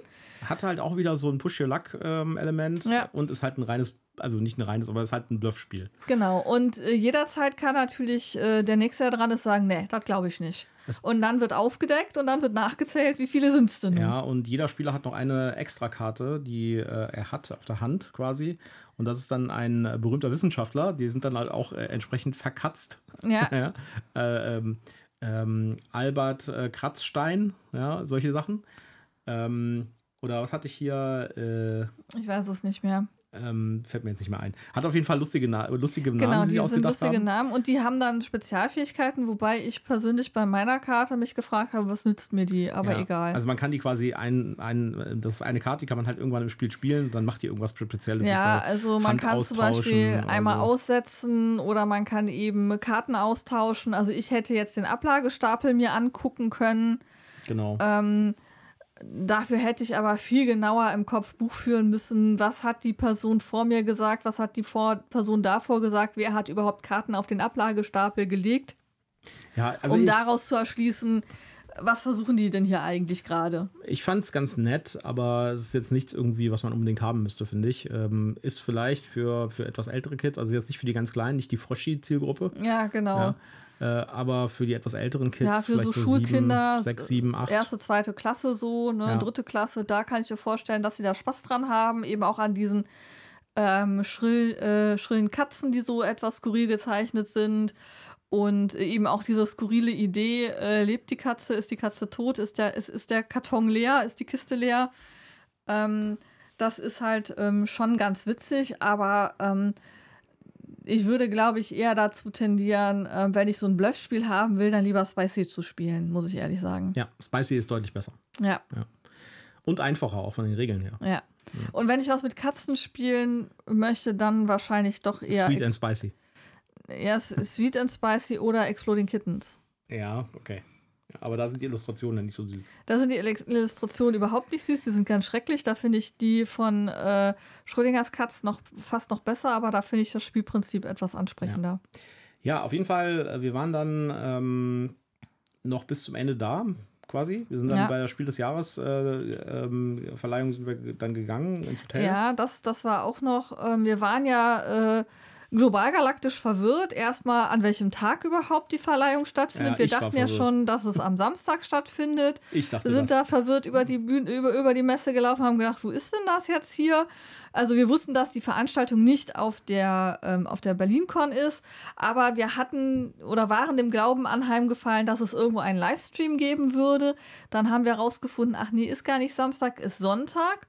Hat halt auch wieder so ein Push-Your-Luck-Element ähm, ja. und ist halt ein reines also nicht ein reines, aber es ist halt ein Bluffspiel. Genau. Und äh, jederzeit kann natürlich äh, der Nächste, der dran ist, sagen, nee, das glaube ich nicht. Es und dann wird aufgedeckt und dann wird nachgezählt, wie viele sind es denn? Ja, und jeder Spieler hat noch eine Extrakarte, die äh, er hat auf der Hand quasi. Und das ist dann ein äh, berühmter Wissenschaftler. Die sind dann halt auch äh, entsprechend verkatzt. Ja. ja. Äh, ähm, ähm, Albert Kratzstein, ja, solche Sachen. Ähm, oder was hatte ich hier? ich weiß es nicht mehr. Ähm, fällt mir jetzt nicht mehr ein. Hat auf jeden Fall lustige, Na lustige Namen, genau, die, die sind lustige haben. Namen und die haben dann Spezialfähigkeiten, wobei ich persönlich bei meiner Karte mich gefragt habe, was nützt mir die, aber ja. egal. Also man kann die quasi ein, ein, das ist eine Karte, die kann man halt irgendwann im Spiel spielen, dann macht die irgendwas Spezielles. Ja, also man Hand kann zum Beispiel einmal so. aussetzen oder man kann eben Karten austauschen. Also ich hätte jetzt den Ablagestapel mir angucken können. Genau. Ähm, Dafür hätte ich aber viel genauer im Kopf Buch führen müssen. Was hat die Person vor mir gesagt? Was hat die vor Person davor gesagt? Wer hat überhaupt Karten auf den Ablagestapel gelegt? Ja, also um daraus zu erschließen, was versuchen die denn hier eigentlich gerade? Ich fand es ganz nett, aber es ist jetzt nichts irgendwie, was man unbedingt haben müsste, finde ich. Ähm, ist vielleicht für, für etwas ältere Kids, also jetzt nicht für die ganz Kleinen, nicht die Froschi-Zielgruppe. Ja, genau. Ja. Äh, aber für die etwas älteren Kids, ja, für so Schulkinder, sieben, sechs, sieben, acht. erste, zweite Klasse so, ne, ja. dritte Klasse, da kann ich mir vorstellen, dass sie da Spaß dran haben, eben auch an diesen ähm, schrill, äh, schrillen Katzen, die so etwas skurril gezeichnet sind. Und eben auch diese skurrile Idee, äh, lebt die Katze, ist die Katze tot, ist der, ist, ist der Karton leer, ist die Kiste leer. Ähm, das ist halt ähm, schon ganz witzig, aber ähm, ich würde, glaube ich, eher dazu tendieren, äh, wenn ich so ein Bluffspiel haben will, dann lieber Spicy zu spielen, muss ich ehrlich sagen. Ja, Spicy ist deutlich besser. Ja. ja. Und einfacher, auch von den Regeln her. Ja. ja. Und wenn ich was mit Katzen spielen möchte, dann wahrscheinlich doch eher. Sweet and Spicy. Ja, Sweet and Spicy oder Exploding Kittens. Ja, okay. Aber da sind die Illustrationen nicht so süß. Da sind die Illustrationen überhaupt nicht süß, die sind ganz schrecklich. Da finde ich die von äh, Schrödingers Katz noch fast noch besser, aber da finde ich das Spielprinzip etwas ansprechender. Ja. ja. auf jeden Fall, äh, wir waren dann ähm, noch bis zum Ende da, quasi. Wir sind dann Ja. bei der Spiel des Jahres äh, ähm, Verleihung sind wir dann gegangen ins Hotel. Ja, das, das war auch noch. Ähm, wir waren ja äh, global galaktisch verwirrt. Erstmal, an welchem Tag überhaupt die Verleihung stattfindet. Ja, wir dachten ja schon, dass es am Samstag stattfindet. Ich dachte Wir sind das. da verwirrt über die Bühne, über, über die Messe gelaufen, haben gedacht, wo ist denn das jetzt hier? Also wir wussten, dass die Veranstaltung nicht auf der, ähm, auf der BerlinCon ist, aber wir hatten oder waren dem Glauben anheimgefallen, dass es irgendwo einen Livestream geben würde. Dann haben wir herausgefunden, ach nee, ist gar nicht Samstag, ist Sonntag.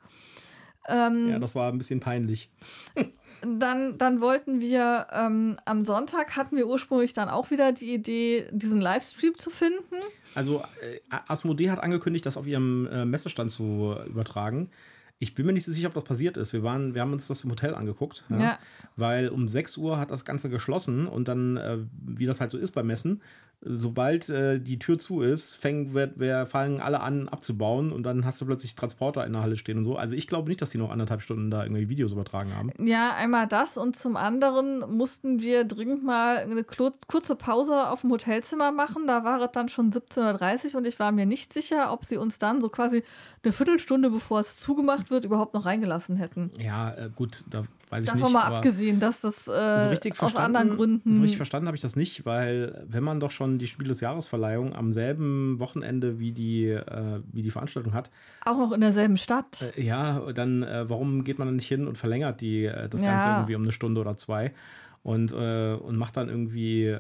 Ähm, Ja, das war ein bisschen peinlich. dann, dann wollten wir ähm, am Sonntag hatten wir ursprünglich dann auch wieder die Idee, diesen Livestream zu finden. Also äh, Asmodee hat angekündigt, das auf ihrem äh, Messestand zu übertragen. Ich bin mir nicht so sicher, ob das passiert ist. Wir, waren, wir haben uns das im Hotel angeguckt, ja, Ja. weil um 6 Uhr hat das Ganze geschlossen und dann, äh, wie das halt so ist bei Messen, sobald äh, die Tür zu ist, fängt, wir, wir fangen alle an abzubauen und dann hast du plötzlich Transporter in der Halle stehen und so. Also ich glaube nicht, dass die noch anderthalb Stunden da irgendwie Videos übertragen haben. Ja, einmal das und zum anderen mussten wir dringend mal eine kurze Pause auf dem Hotelzimmer machen. Da war es dann schon 17.30 Uhr und ich war mir nicht sicher, ob sie uns dann so quasi eine Viertelstunde bevor es zugemacht wird, überhaupt noch reingelassen hätten. Ja, äh, gut, da weiß ich Davon nicht. mal aber- abgesehen, dass das äh, so aus anderen Gründen. So richtig verstanden habe ich das nicht, weil wenn man doch schon die Spiel des Jahresverleihung am selben Wochenende wie die, äh, wie die Veranstaltung hat, auch noch in derselben Stadt. äh, ja, dann äh, warum geht man dann nicht hin und verlängert die, äh, das Ja. Ganze irgendwie um eine Stunde oder zwei und, äh, und macht dann irgendwie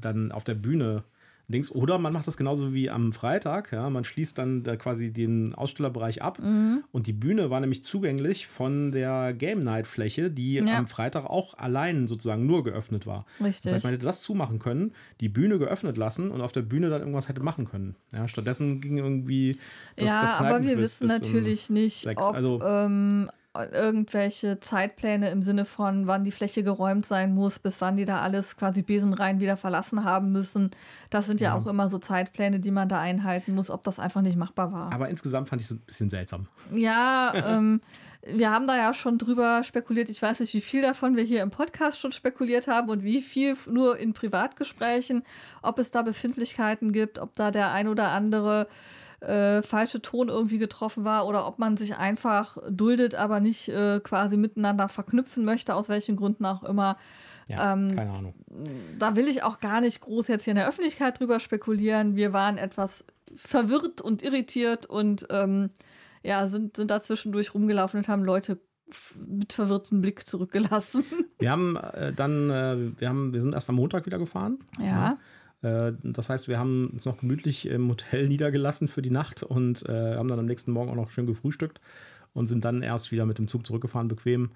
dann auf der Bühne Dings. Oder man macht das genauso wie am Freitag, ja, man schließt dann da quasi den Ausstellerbereich ab Mhm. und die Bühne war nämlich zugänglich von der Game Night Fläche, die Ja. am Freitag auch allein sozusagen nur geöffnet war. Richtig. Das heißt, man hätte das zumachen können, die Bühne geöffnet lassen und auf der Bühne dann irgendwas hätte machen können. Ja, stattdessen ging irgendwie das, ja, das aber wir wissen um natürlich nicht, ob Also- ähm, irgendwelche Zeitpläne im Sinne von, wann die Fläche geräumt sein muss, bis wann die da alles quasi besenrein wieder verlassen haben müssen. Das sind ja, Ja. auch immer so Zeitpläne, die man da einhalten muss, ob das einfach nicht machbar war. Aber insgesamt fand ich es ein bisschen seltsam. Ja, ähm, wir haben da ja schon drüber spekuliert. Ich weiß nicht, wie viel davon wir hier im Podcast schon spekuliert haben und wie viel nur in Privatgesprächen, ob es da Befindlichkeiten gibt, ob da der ein oder andere äh, falsche Ton irgendwie getroffen war oder ob man sich einfach duldet, aber nicht äh, quasi miteinander verknüpfen möchte, aus welchen Gründen auch immer. Ja, Ähm, keine Ahnung. Da will ich auch gar nicht groß jetzt hier in der Öffentlichkeit drüber spekulieren. Wir waren etwas verwirrt und irritiert und ähm, ja, sind, sind da zwischendurch rumgelaufen und haben Leute mit verwirrtem Blick zurückgelassen. Wir haben äh, dann, äh, wir haben, wir sind erst am Montag wieder gefahren. Ja. Äh, das heißt, wir haben uns noch gemütlich im Hotel niedergelassen für die Nacht und äh, haben dann am nächsten Morgen auch noch schön gefrühstückt und sind dann erst wieder mit dem Zug zurückgefahren, bequem.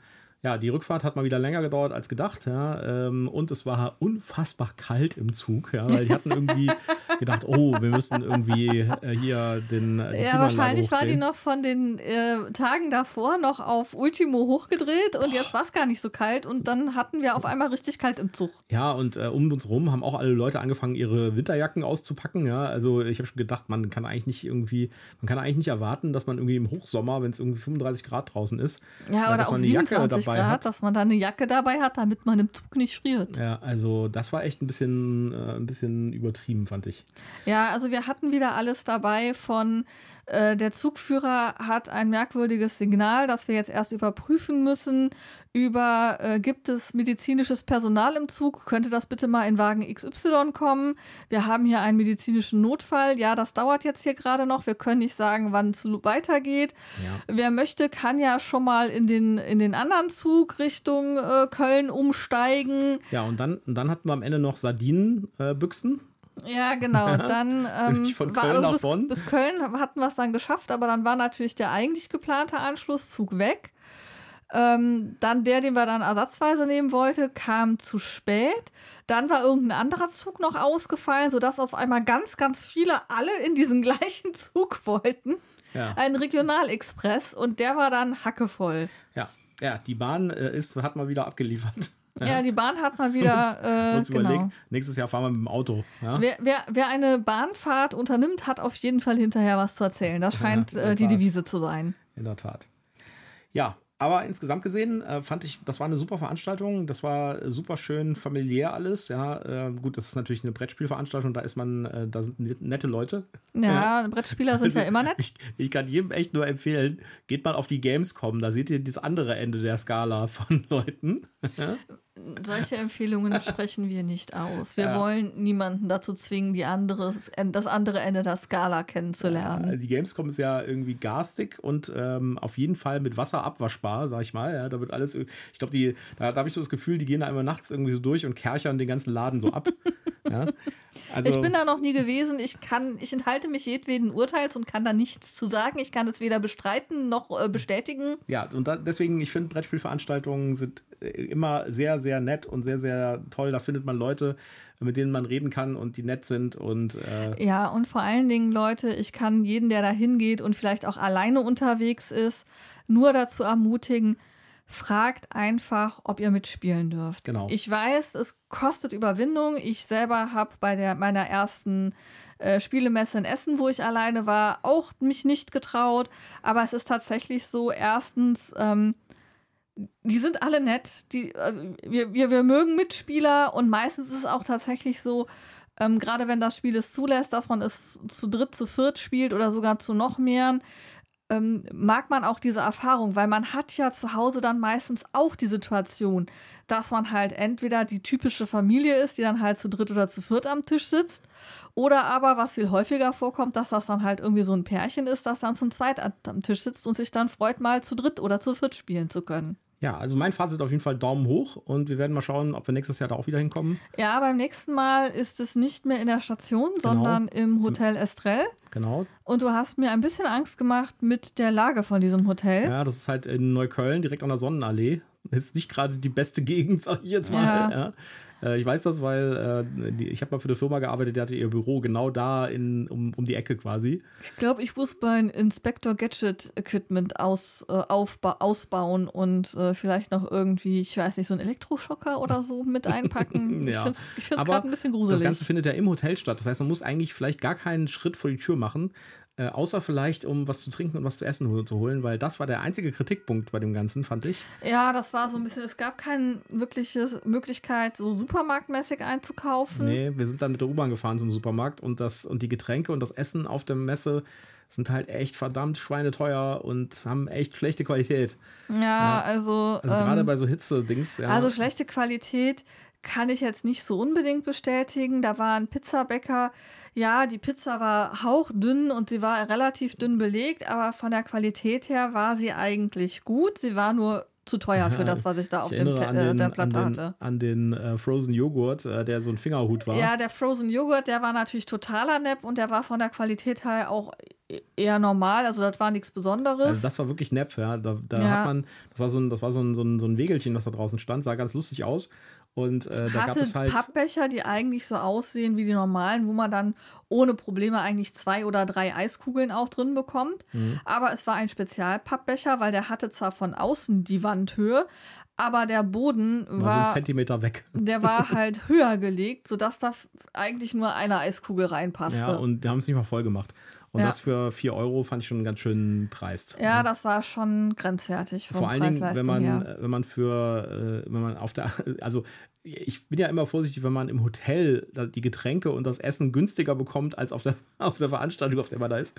Ja, die Rückfahrt hat mal wieder länger gedauert als gedacht, ja. Ähm, und es war unfassbar kalt im Zug, ja, weil die hatten irgendwie gedacht, oh, wir müssen irgendwie äh, hier den. äh, Ja, wahrscheinlich war die noch von den äh, Tagen davor noch auf Ultimo hochgedreht und jetzt war es gar nicht so kalt und dann hatten wir auf einmal richtig kalt im Zug. Ja, und äh, um uns rum haben auch alle Leute angefangen, ihre Winterjacken auszupacken. Ja, also ich habe schon gedacht, man kann eigentlich nicht irgendwie, man kann eigentlich nicht erwarten, dass man irgendwie im Hochsommer, wenn es irgendwie 35 Grad draußen ist, Ja, äh, oder dass auch man eine Jacke 27 dabei hat. dass man da eine Jacke dabei hat, damit man im Zug nicht friert. Ja, also das war echt ein bisschen, äh, ein bisschen übertrieben, fand ich. Ja, also wir hatten wieder alles dabei von äh, der Zugführer hat ein merkwürdiges Signal, das wir jetzt erst überprüfen müssen. Über äh, gibt es medizinisches Personal im Zug? Könnte das bitte mal in Wagen XY kommen? Wir haben hier einen medizinischen Notfall. Ja, das dauert jetzt hier gerade noch. Wir können nicht sagen, wann es weitergeht. Wer möchte, kann ja schon mal in den, in den anderen Zug Richtung äh, Köln umsteigen. Ja, und dann, und dann hatten wir am Ende noch Sardinenbüchsen. Ja, genau. Dann ähm, von war Köln also nach bis, Bonn. bis Köln hatten wir es dann geschafft, aber dann war natürlich der eigentlich geplante Anschlusszug weg. Ähm, dann der, den wir dann ersatzweise nehmen wollte, kam zu spät. Dann war irgendein anderer Zug noch ausgefallen, sodass auf einmal ganz, ganz viele alle in diesen gleichen Zug wollten. Ja. Ein Regionalexpress und der war dann hackevoll. Ja, ja die Bahn äh, ist, hat mal wieder abgeliefert. Ja, die Bahn hat mal wieder, äh, uns genau. überlegt, nächstes Jahr fahren wir mit dem Auto. Ja? Wer, wer, wer eine Bahnfahrt unternimmt, hat auf jeden Fall hinterher was zu erzählen. Das scheint in der äh, die. Devise zu sein. In der Tat. Ja, Aber insgesamt gesehen äh, fand ich, das war eine super Veranstaltung. Das war super schön familiär alles. Ja, äh, gut, das ist natürlich eine Brettspielveranstaltung. Da ist man, äh, da sind nette Leute. Ja, Brettspieler sind Also, ja immer nett. Ich, ich kann jedem echt nur empfehlen, geht mal auf die Gamescom. Da seht ihr das andere Ende der Skala von Leuten. Solche Empfehlungen sprechen wir nicht aus. Wir Ja. wollen niemanden dazu zwingen, die anderes, das andere Ende der Skala kennenzulernen. Die Gamescom ist ja irgendwie garstig und ähm, auf jeden Fall mit Wasser abwaschbar, sag ich mal. Ja, da wird alles, ich glaube, die, da, da habe ich so das Gefühl, die gehen da immer nachts irgendwie so durch und kerchern den ganzen Laden so ab. ja. also, ich bin da noch nie gewesen. Ich kann, ich enthalte mich jedweden Urteils und kann da nichts zu sagen. Ich kann es weder bestreiten noch äh, bestätigen. Ja, und da, deswegen, ich finde, Brettspielveranstaltungen sind immer sehr, sehr nett und sehr, sehr toll. Da findet man Leute, mit denen man reden kann und die nett sind und äh, Ja, und vor allen Dingen, Leute, ich kann jeden, der da hingeht und vielleicht auch alleine unterwegs ist, nur dazu ermutigen, fragt einfach, ob ihr mitspielen dürft. Genau. Ich weiß, es kostet Überwindung. Ich selber habe bei der, meiner ersten äh, Spielemesse in Essen, wo ich alleine war, auch mich nicht getraut. Aber es ist tatsächlich so, erstens, ähm, die sind alle nett. Die, äh, wir, wir, wir mögen Mitspieler und meistens ist es auch tatsächlich so, ähm, gerade wenn das Spiel es zulässt, dass man es zu dritt, zu viert spielt oder sogar zu noch mehreren, ähm, mag man auch diese Erfahrung, weil man hat ja zu Hause dann meistens auch die Situation, dass man halt entweder die typische Familie ist, die dann halt zu dritt oder zu viert am Tisch sitzt, oder aber, was viel häufiger vorkommt, dass das dann halt irgendwie so ein Pärchen ist, das dann zum zweit am Tisch sitzt und sich dann freut, mal zu dritt oder zu viert spielen zu können. Ja, also mein Fazit auf jeden Fall Daumen hoch und wir werden mal schauen, ob wir nächstes Jahr da auch wieder hinkommen. Ja, beim nächsten Mal ist es nicht mehr in der Station, sondern im Hotel Estrell. Genau. Und du hast mir ein bisschen Angst gemacht mit der Lage von diesem Hotel. Ja, das ist halt in Neukölln, direkt an der Sonnenallee. Ist nicht gerade die beste Gegend, sag ich jetzt mal. Ja. Ja. Äh, Ich weiß das, weil äh, die, ich habe mal für eine Firma gearbeitet, die hatte ihr Büro genau da in, um, um die Ecke quasi. Ich glaube, ich muss mein Inspector Gadget Equipment aus, äh, aufba ausbauen und äh, vielleicht noch irgendwie, ich weiß nicht, so einen Elektroschocker oder so mit einpacken. Ich Ja. finde es ich find's Aber gerade ein bisschen Das gruselig. Ganze findet ja im Hotel statt. Das heißt, man muss eigentlich vielleicht gar keinen Schritt vor die Tür machen, äh, außer vielleicht, um was zu trinken und was zu essen hol- zu holen, weil das war der einzige Kritikpunkt bei dem Ganzen, fand ich. ja, das war so ein bisschen, es gab keine wirkliche Möglichkeit, so supermarktmäßig einzukaufen. Nee, wir sind dann mit der U-Bahn gefahren zum Supermarkt und das und die Getränke und das Essen auf der Messe sind halt echt verdammt schweineteuer und haben echt schlechte Qualität. Ja, also. Also ähm, gerade bei so Hitze-Dings. Ja. Also schlechte Qualität kann ich jetzt nicht so unbedingt bestätigen. Da war ein Pizzabäcker. Ja, die Pizza war hauchdünn und sie war relativ dünn belegt, aber von der Qualität her war sie eigentlich gut. Sie war nur zu teuer für das, was ich da auf dem an äh, den, der an Platte den, hatte. an den äh, Frozen Joghurt, äh, der so ein Fingerhut war. Ja, der Frozen Joghurt, der war natürlich totaler Nepp und der war von der Qualität her auch e- eher normal. Also das war nichts Besonderes. Also das war wirklich nepp, ja. Da, da Ja. hat man, das war so ein, das war so ein, so ein, so ein Wegelchen, was da draußen stand, sah ganz lustig aus. Und äh, da gab hatte es halt. Pappbecher, die eigentlich so aussehen wie die normalen, wo man dann ohne Probleme eigentlich zwei oder drei Eiskugeln auch drin bekommt. Mhm. Aber es war ein Spezialpappbecher, weil der hatte zwar von außen die Wandhöhe, aber der Boden war so ein war, Zentimeter weg. der war halt höher gelegt, sodass da eigentlich nur eine Eiskugel reinpasste. Ja, und die haben es nicht mal voll gemacht. Und Ja. das für 4 Euro fand ich schon ganz schön dreist. Ja, das war schon grenzwertig Vor allen Dingen, wenn man, her. wenn man für, äh, wenn man auf der, also ich bin ja immer vorsichtig, wenn man im Hotel die Getränke und das Essen günstiger bekommt als auf der, auf der Veranstaltung, auf der man da ist.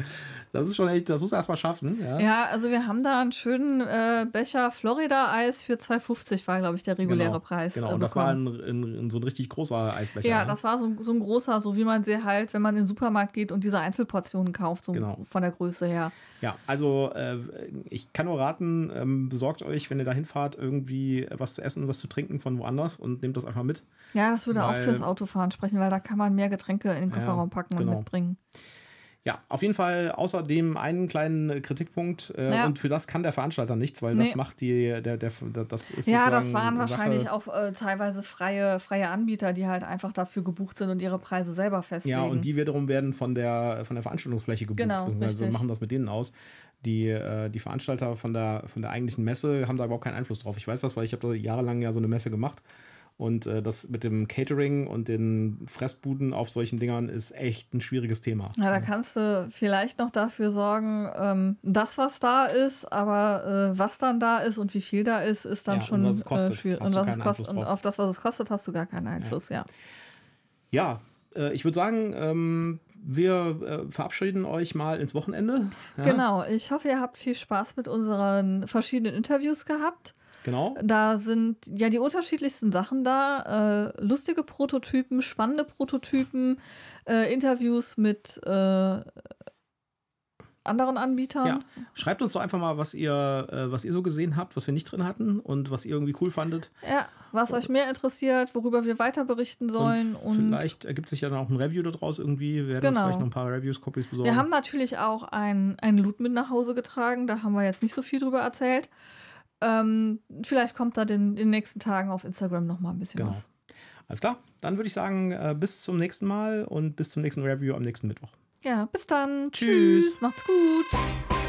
Das ist schon echt, das muss man erstmal schaffen. Ja, Ja, also wir haben da einen schönen äh, Becher Florida-Eis für 2,50 war, glaube ich, der reguläre genau, Preis. Genau, äh, und das war ein, ein, ein, so ein richtig großer Eisbecher. Ja, das war so, so ein großer, so wie man sie halt, wenn man in den Supermarkt geht und diese Einzelportionen kauft, so Genau. von der Größe her. Ja, also äh, ich kann nur raten, ähm, besorgt euch, wenn ihr da hinfahrt, irgendwie was zu essen, was zu trinken von woanders und nehmt das einfach mit. Ja, das würde auch Weil- fürs Autofahren sprechen, weil da kann man mehr Getränke in den Kofferraum packen und genau. mitbringen. Ja, auf jeden Fall außerdem einen kleinen äh, Kritikpunkt äh, Ja. und für das kann der Veranstalter nichts, weil Nee. das macht die, der, der, der das ist Ja, das waren wahrscheinlich auch äh, teilweise freie, freie Anbieter, die halt einfach dafür gebucht sind und ihre Preise selber festlegen. Ja, und die wiederum werden von der, von der Veranstaltungsfläche gebucht, Genau, richtig. machen das mit denen aus. Die, äh, die Veranstalter von der, von der eigentlichen Messe haben da überhaupt keinen Einfluss drauf. Ich weiß das, weil ich habe da jahrelang ja so eine Messe gemacht. Und äh, das mit dem Catering und den Fressbuden auf solchen Dingern ist echt ein schwieriges Thema. Ja, da kannst du vielleicht noch dafür sorgen, ähm, das, was da ist, aber äh, was dann da ist und wie viel da ist, ist dann Ja, schon und was es kostet, äh, schwierig. Und, was es kostet, und auf das, was es kostet, hast du gar keinen Einfluss, ja. Ja, äh, ich würde sagen, ähm, wir äh, verabschieden euch mal ins Wochenende. Ja, Genau, ich hoffe, ihr habt viel Spaß mit unseren verschiedenen Interviews gehabt. Genau. Da sind ja die unterschiedlichsten Sachen da. Äh, lustige Prototypen, spannende Prototypen, äh, Interviews mit äh, anderen Anbietern. Ja. Schreibt uns doch einfach mal, was ihr, äh, was ihr so gesehen habt, was wir nicht drin hatten und was ihr irgendwie cool fandet. Ja, was euch mehr interessiert, worüber wir weiter berichten sollen. Und, vielleicht ergibt sich ja dann auch ein Review daraus irgendwie. Wir werden uns Genau. vielleicht noch ein paar Reviews-Copies besorgen. wir haben natürlich auch ein, ein Loot mit nach Hause getragen. Da haben wir jetzt nicht so viel drüber erzählt. Ähm, vielleicht kommt da den, in den nächsten Tagen auf Instagram noch mal ein bisschen Genau. was. Alles klar, dann würde ich sagen, äh, bis zum nächsten Mal und bis zum nächsten Review am nächsten Mittwoch. Ja, bis dann. Tschüss. Tschüss. Macht's gut.